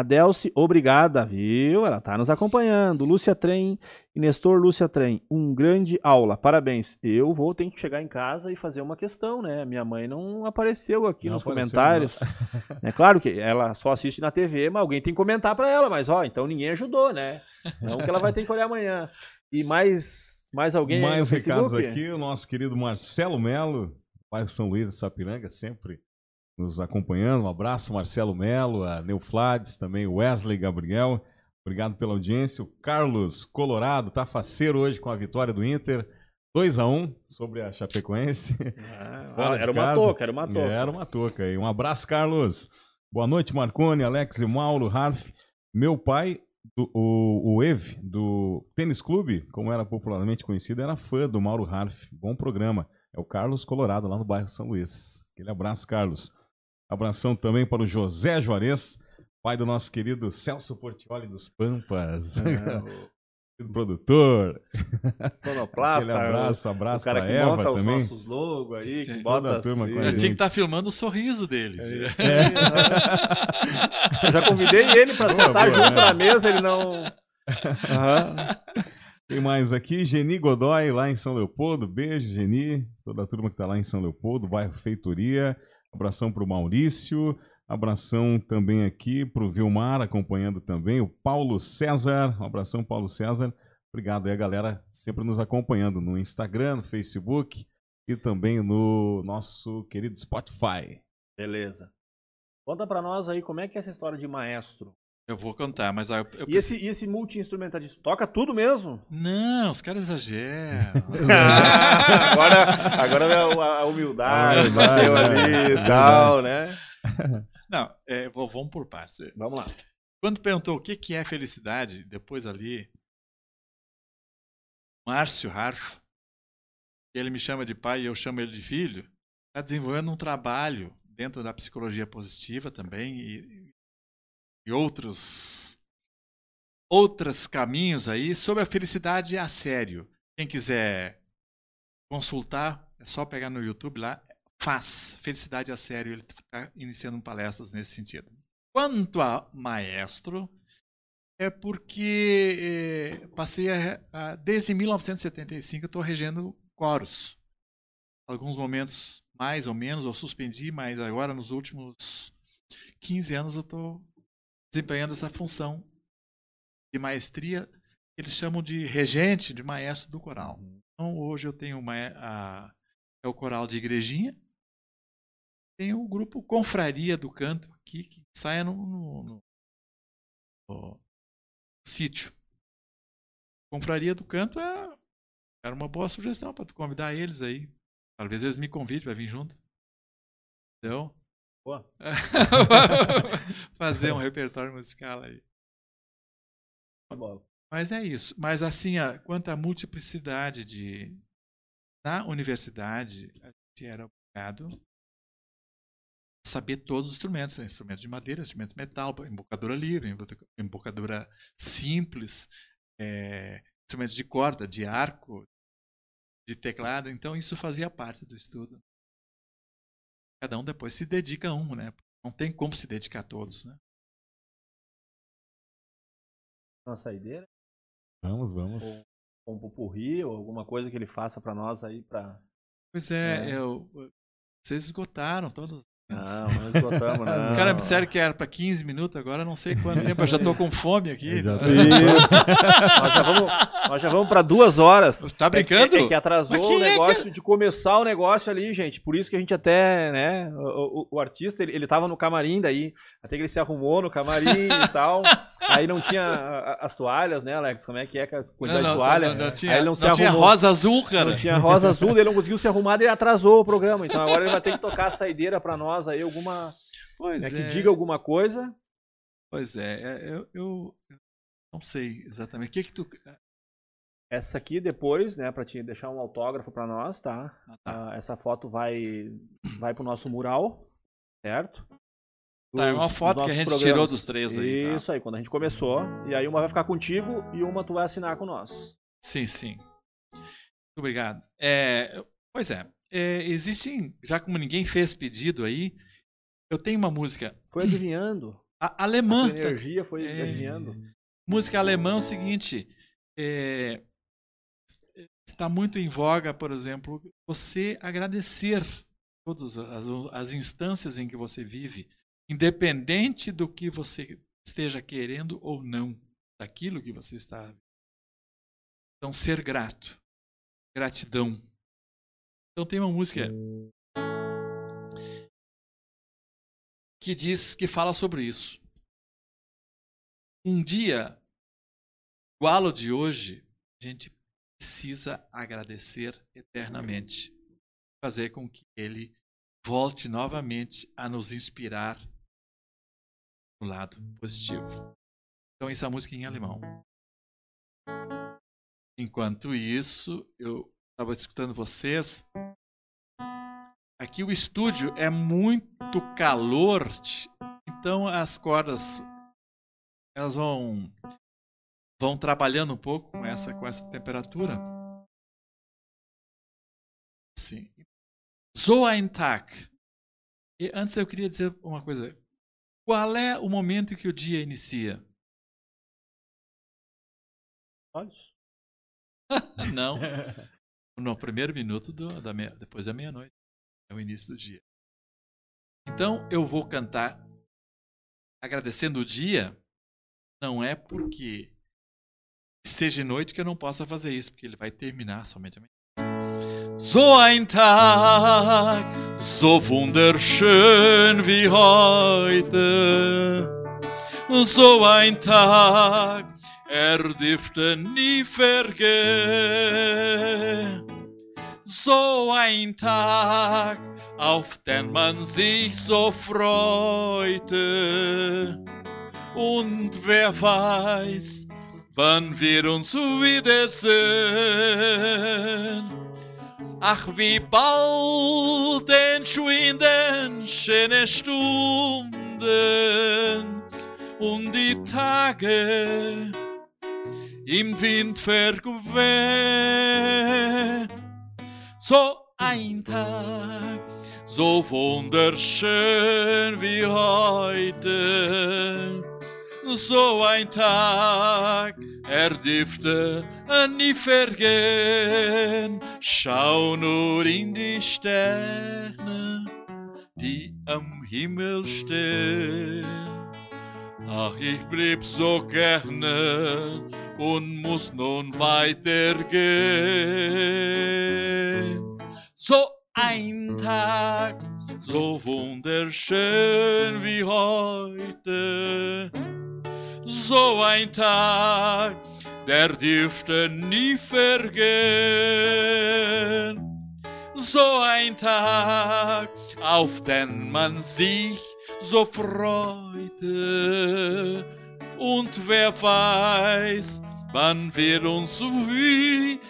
A Delci, obrigada, viu? Ela tá nos acompanhando. Lúcia Trem e Nestor Lúcia Trem, um grande aula, parabéns. Eu vou ter que chegar em casa e fazer uma questão, né? Minha mãe não apareceu aqui Não nos apareceu, comentários. É claro que ela só assiste na TV, mas alguém tem que comentar pra ela. Mas ó, então ninguém ajudou, né? Então que ela vai ter que olhar amanhã. E mais, mais alguém Mais recados aqui, o nosso querido Marcelo Melo, bairro São Luís de Sapiranga, sempre nos acompanhando. Um abraço, Marcelo Melo, a Neuflades, também Wesley Gabriel. Obrigado pela audiência. O Carlos Colorado tá faceiro hoje com a vitória do Inter. 2 a 1 sobre a Chapecoense. Ah, era uma casa. touca, era uma touca. Era uma touca aí. Um abraço, Carlos. Boa noite, Marcone, Alex e Mauro, Harf. Meu pai, do- o, o Ev, do Tênis Clube, como era popularmente conhecido, era fã do Mauro Harf. Bom programa. É o Carlos Colorado, lá no bairro São Luís. Aquele abraço, Carlos. Abração também para o José Juarez, pai do nosso querido Celso Portioli dos Pampas. É, querido produtor. o sonoplasta, Aquele abraço, o abraço cara para que Eva monta os também. nossos logos aí, Sim. que bota Toda a turma assim. com a Eu gente. tinha que estar filmando o sorriso deles. Eu já convidei ele pra Boa, sentar boa, junto né? na mesa, ele não. Aham. Tem mais aqui, Geni Godoy, lá em São Leopoldo. Beijo, Geni. Toda a turma que tá lá em São Leopoldo, bairro Feitoria. Abração pro Maurício. Abração também aqui pro Vilmar, acompanhando também. O Paulo César. Um abração, Paulo César. Obrigado aí, a galera, sempre nos acompanhando no Instagram, no Facebook e também no nosso querido Spotify. Beleza. Conta pra nós aí como é que é essa história de maestro. Eu vou contar, mas eu, eu E esse, e esse multi-instrumentalista toca tudo mesmo? Não, os caras exageram. Ah, agora, agora é a a humildade, A humildade, deu né? ali e tal, né? Não, é, vou- vamos por partes. Vamos lá. Quando perguntou o que, que é felicidade, depois ali, Márcio Harf, ele me chama de pai e eu chamo ele de filho, está desenvolvendo um trabalho dentro da psicologia positiva também e, e outros outros caminhos aí sobre a felicidade a sério. Quem quiser consultar, é só pegar no YouTube lá, faz felicidade a sério. Ele está iniciando palestras nesse sentido. Quanto a maestro, é porque eh, passei a, a- desde 1975 eu estou regendo coros. Alguns momentos mais ou menos eu suspendi, mas agora nos últimos 15 anos eu estou desempenhando essa função de maestria que eles chamam de regente, de maestro do coral. Então hoje eu tenho uma, a, é o coral de igrejinha, tem o grupo Confraria do Canto aqui, que sai no, no- no- no sítio. Confraria do Canto é era uma boa sugestão para tu convidar eles aí. Talvez eles me convidem para vir junto. Entendeu? Fazer um repertório musical aí. Tá. Mas é isso. Mas assim, quanto à multiplicidade de. Na universidade, a gente era obrigado a saber todos os instrumentos, né? instrumentos de madeira, instrumentos de metal, embocadura livre, emboca- embocadura simples, é, instrumentos de corda, de arco, de teclado. Então isso fazia parte do estudo. Cada um depois se dedica a um, né? Não tem como se dedicar a todos, né? Uma saideira, Vamos, vamos. ou um pupurri, ou alguma coisa que ele faça pra nós aí pra. Pois é, É. eu, vocês esgotaram todas. Não, não esgotamos, não. O cara me disseram que era para 15 minutos, agora não sei quanto tempo. Eu já tô com fome aqui. Isso. nós, já vamos, nós já vamos pra duas horas. Tá brincando? É, é que atrasou o quem é que- negócio de começar o negócio ali, gente. Por isso que a gente até, né? O, o- o artista, ele, ele tava no camarim daí, até que ele se arrumou no camarim e tal. Aí não tinha a- a- as toalhas, né, Alex? Como é que é com as quantidade de toalha? não, não tinha, Aí ele não não, tinha rosa azul, cara. Não tinha rosa azul, daí ele não conseguiu se arrumar, daí atrasou o programa. Então agora ele vai ter que tocar a saideira pra nós aí, alguma. Pois né, é. que diga alguma coisa. Pois é, é, eu, eu- eu não sei exatamente. O que que tu... Essa aqui depois, né, pra te deixar um autógrafo pra nós, tá? Ah, tá. Ah, essa foto vai vai pro nosso mural, certo? Tá, é uma foto que a gente programas. tirou dos três aí, tá? Isso aí, quando a gente começou. E aí uma vai ficar contigo e uma tu vai assinar com nós. Sim, sim. Muito obrigado. É, pois é, é, existem, já como ninguém fez pedido aí, eu tenho uma música Foi adivinhando. a- A alemã. tua energia foi É. adivinhando. Música alemã é o seguinte, é, está muito em voga, por exemplo, você agradecer todas as, as instâncias em que você vive, independente do que você esteja querendo ou não, daquilo que você está. Então, ser grato, gratidão. Então, tem uma música que diz, que fala sobre isso. Um dia igual ao de hoje, a gente precisa agradecer eternamente. Fazer com que ele volte novamente a nos inspirar no lado positivo. Então, essa música em alemão. Enquanto isso, eu estava escutando vocês. Aqui o estúdio é muito calor, então as cordas elas vão vão trabalhando um pouco com essa com essa temperatura. Sim. So ein Tag. E antes eu queria dizer uma coisa. Qual é o momento em que o dia inicia? Olhos. Não. No primeiro minuto do- da meia- depois da meia-noite. É o início do dia. Então eu vou cantar agradecendo o dia. Não é porque esteja noite que eu não possa fazer isso, porque ele vai terminar somente amanhã. So ein Tag, so wunderschön wie heute. So ein Tag, er dürfte nie vergehen. So ein Tag, auf den man sich so freute. Und wer weiß, wann wir uns wiedersehen. Ach, wie bald entschwinden schöne Stunden und die Tage im Wind verqueren. So ein Tag, so wunderschön wie heute. So ein Tag, er dürfte nie vergehen. Schau nur in die Sterne, die am Himmel stehen. Ach, ich blieb so gerne und muss nun weitergehen. So ein Tag, so wunderschön wie heute. So ein Tag, der dürfte nie vergehen. So ein Tag, auf den man sich so freute. Und wer weiß, wann wir uns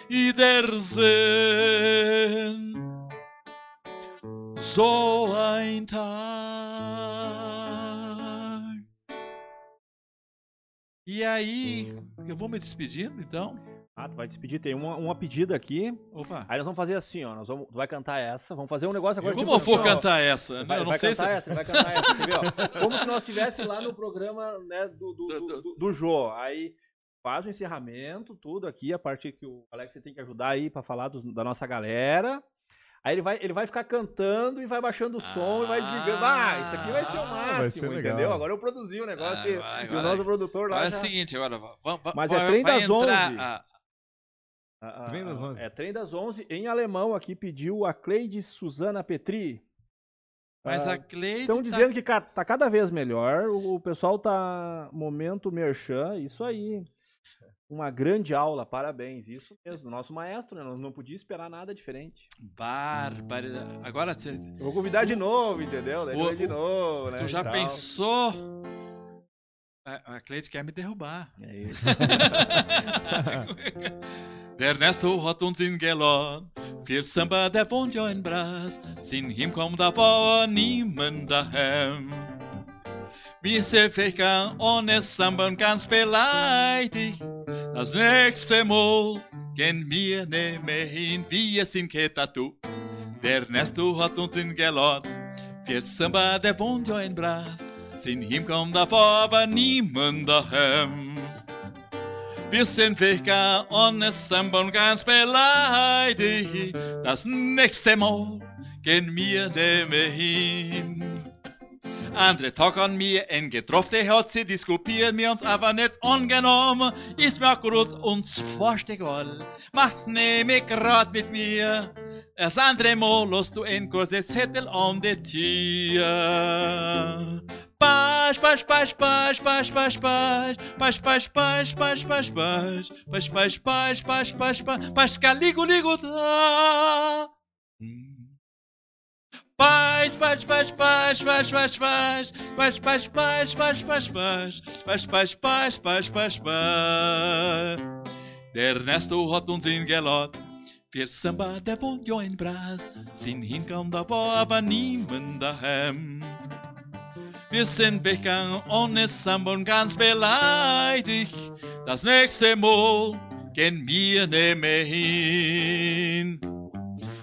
wiedersehen. So ein Tag. E aí, eu vou me despedindo então. Ah, tu vai despedir. Tem uma, uma pedida aqui. Opa. Aí nós vamos fazer assim, ó. Nós vamos, tu vai cantar essa. Vamos fazer um negócio agora. Como tipo eu vou assim, ó, cantar essa? Vai, eu não vai sei cantar se. essa, vai cantar essa, quer ver, ó? Como se nós estivéssemos lá no programa né, do, do, do, do, do Jô. Aí faz o encerramento, tudo aqui, a parte que o Alex você tem que ajudar aí pra falar dos- da nossa galera. Aí ele vai, ele vai ficar cantando e vai baixando o som e vai desligando. Ah, isso aqui vai ser o Ah, máximo, vai ser entendeu? Agora eu produzi o negócio Ah, e- agora- e o nosso produtor lá Agora é o já- seguinte, agora vamos. Mas é trem das 11. a- Ah, ah, Trem das ah, 11. É trem das 11. Em alemão aqui pediu a Cleide Suzana Petri. mas Ah, a Cleide. Estão tá- dizendo que ca- tá cada vez melhor. O, o pessoal tá momento merchan, isso aí. Uma grande aula, parabéns. Isso mesmo, nosso maestro, né? Não, não podia esperar nada diferente. Barbaridade. Agora, cê- Eu vou convidar de novo, entendeu? O- de novo, né? tu já pensou? A, a Cleide quer me derrubar. É isso. Der Ernesto hat uns ingeladen für Samba, der wohnt ja in Bras. Sin ihm kommt da war niemand daheim. Wir sind ficken ohne Samba ganz beleidigt. Das nächste Mal gehen wir nicht mehr hin, wir sind kein Tattoo. Der Ernesto hat uns ingeladen für Samba, der wohnt ja in Bras. Sin ihm kommt da aber niemand daheim. Wir sind Ficker und es sind ganz beleidigt. Das nächste Mal gehen wir mehr hin. Andere Tag an mir en getroffen, hat sie diskutiert, mir uns aber nicht angenommen. Ist mir gut uns fast egal. Mach's nämlich grad mit mir. Das andere Mal lässt du ein kurzes Zettel an die Tür. Bash, bash, bash, bash, bash, bash, bash, bash, bash, bash, bash, bash, bash, bash, bash, bash, bash, bash, bash, bash, caligo, ligo, da. Bash, bash, bash, bash, bash, bash, bash, bash, bash, bash, bash, bash, bash, bash, bash, bash, bash, bash, bash. Der Ernesto hat För samba det var jag en bräs, sin hinkande aber niemand daheim. Wir sind weggegangen ohne Samba ganz beleidigt. Das nächste Mal gehen wir nicht mehr hin.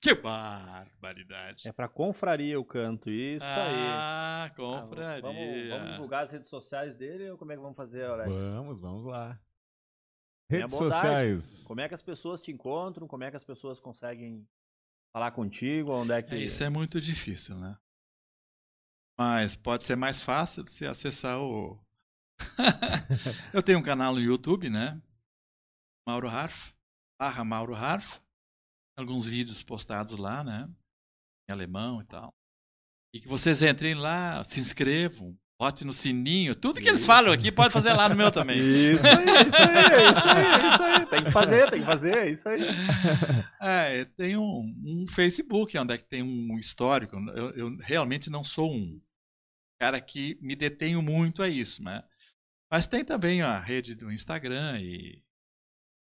Que barbaridade. É pra confraria o canto, isso aí. Ah, Ah, compraria. Vamos, vamos divulgar as redes sociais dele ou como é que vamos fazer, Alex? Vamos, vamos lá. Redes sociais. Como é que as pessoas te encontram? Como é que as pessoas conseguem falar contigo? Onde é que. É, isso é muito difícil, né? Mas pode ser mais fácil de se acessar o. Eu tenho um canal no YouTube, né? Mauro Harf. Barra Mauro Harf. Alguns vídeos postados lá, né? Em alemão e tal. E que vocês entrem lá, se inscrevam, bote no sininho. Tudo que eles falam aqui pode fazer lá no meu também. Isso aí, isso aí, isso aí, isso aí. Tem que fazer, tem que fazer, é isso aí. É, tem um, um Facebook onde é que tem um histórico. Eu, eu realmente não sou um cara que me detenho muito a isso, né? Mas tem também a rede do Instagram e.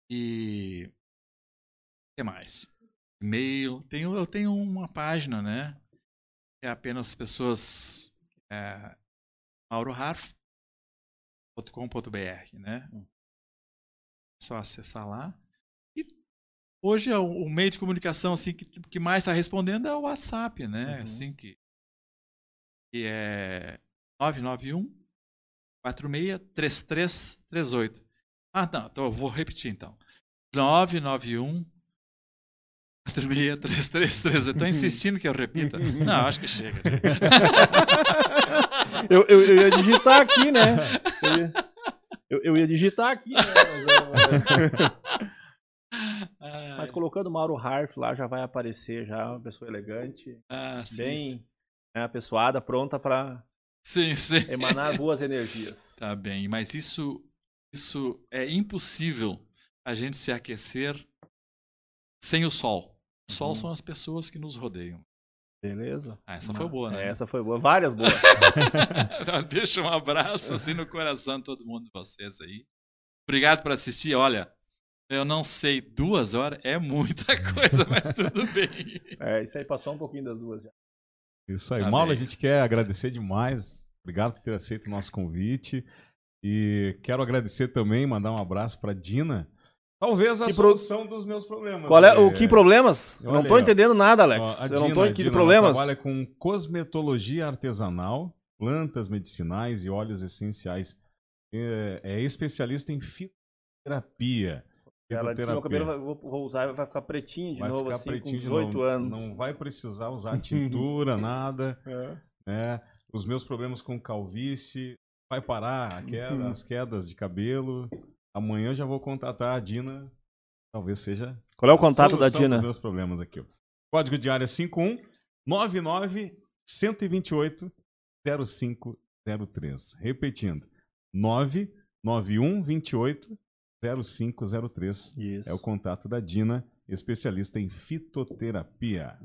E. O que mais? E-mail. Tenho, eu tenho uma página, né? É apenas pessoas. É, mauroharf.com.br, né? É só acessar lá. E hoje é o, o meio de comunicação assim que, que mais está respondendo é o WhatsApp, né? Uhum. Assim que, que é 991 463338. Ah, não, então eu vou repetir então. 991 4633. Eu estou insistindo que eu repita. Não, acho que chega. eu, eu, eu, ia digitar aqui, né? Eu ia, eu, eu ia digitar aqui, né? Mas, Mas colocando Mauro Harf lá já vai aparecer já uma pessoa elegante, ah, sim, bem sim. Né, apessoada, pronta para emanar boas energias. Tá bem, mas isso, isso é impossível a gente se aquecer sem o sol. O sol uhum. são as pessoas que nos rodeiam. Beleza. Ah, essa Não, foi boa, né? Essa foi boa. Várias boas. Deixa um abraço assim no coração de todo mundo de vocês aí. Obrigado por assistir. Olha, eu não sei, duas horas é muita coisa, mas tudo bem. É, isso aí passou um pouquinho das duas já. Isso aí. Tá Mauro, a gente quer agradecer demais. Obrigado por ter aceito o nosso convite. E quero agradecer também, mandar um abraço para Dina, Talvez a que solução pro... dos meus problemas. Qual é, o que problemas? Eu não estou entendendo nada, Alex. Ó, eu Dina, não estou entendendo problemas. trabalha com cosmetologia artesanal, plantas medicinais e óleos essenciais. É, é especialista em fitoterapia. Ela disse que meu cabelo vai, vou usar vai ficar pretinho de vai novo, assim, pretinho com 18 anos. Não vai precisar usar tintura, nada. É. Né? Os meus problemas com calvície, vai parar queda, as quedas de cabelo. Amanhã eu já vou contatar a Dina. Talvez seja. Qual é o contato da Dina? Dos meus problemas aqui. Ó. Código de área 51 99 128 0503. Repetindo. 991 28 0503. Isso. É o contato da Dina, especialista em fitoterapia.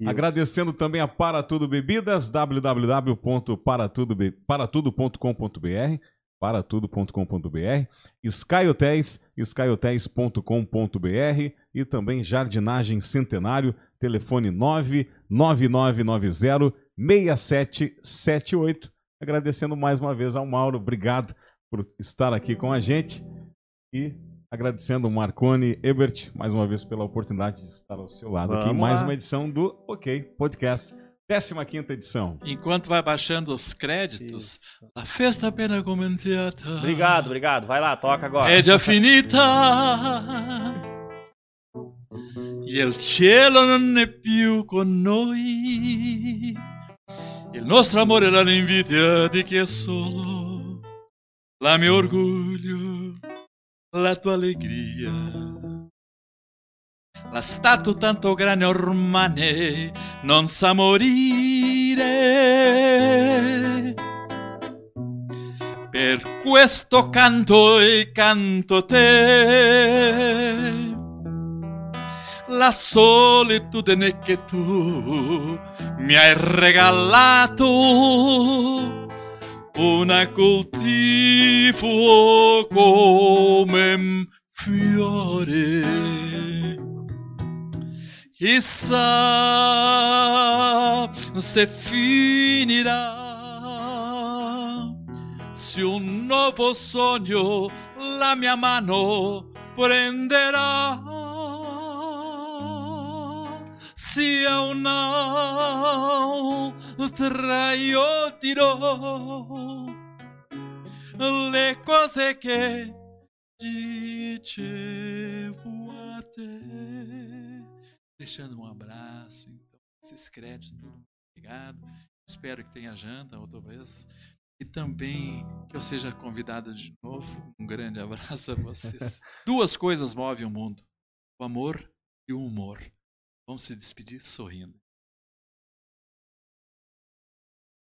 Isso. Agradecendo também a Para Tudo Bebidas, www.paratudo.com.br paratudo.com.br, Sky Hotéis, skyhotels.com.br e também Jardinagem Centenário, telefone 99990 6778. Agradecendo mais uma vez ao Mauro, obrigado por estar aqui com a gente e agradecendo o Marcone Ebert mais uma vez pela oportunidade de estar ao seu lado Vamos aqui em mais lá. uma edição do OK Podcast. 15 edição. Enquanto vai baixando os créditos, Isso. a festa appena cominciata. Obrigado, obrigado. Vai lá, toca agora. È già finita. E il cielo non è più con noi. Il nostro amore era l'invidia di chi è solo. La mio orgoglio, la tua allegria. La statua tanto grande ormai non sa morire. Per questo canto e canto te. La solitudine che tu mi hai regalato una coltivo come un et ça se finirá. Si un nuevo sueño la mia mano prenderá. Si a una otra tiro le cose che dicevo a te. Deixando um abraço, então, esses créditos, obrigado. Espero que tenha janta outra vez. E também que eu seja convidado de novo. Um grande abraço a vocês. Duas coisas movem o mundo: o amor e o humor. Vamos se despedir sorrindo.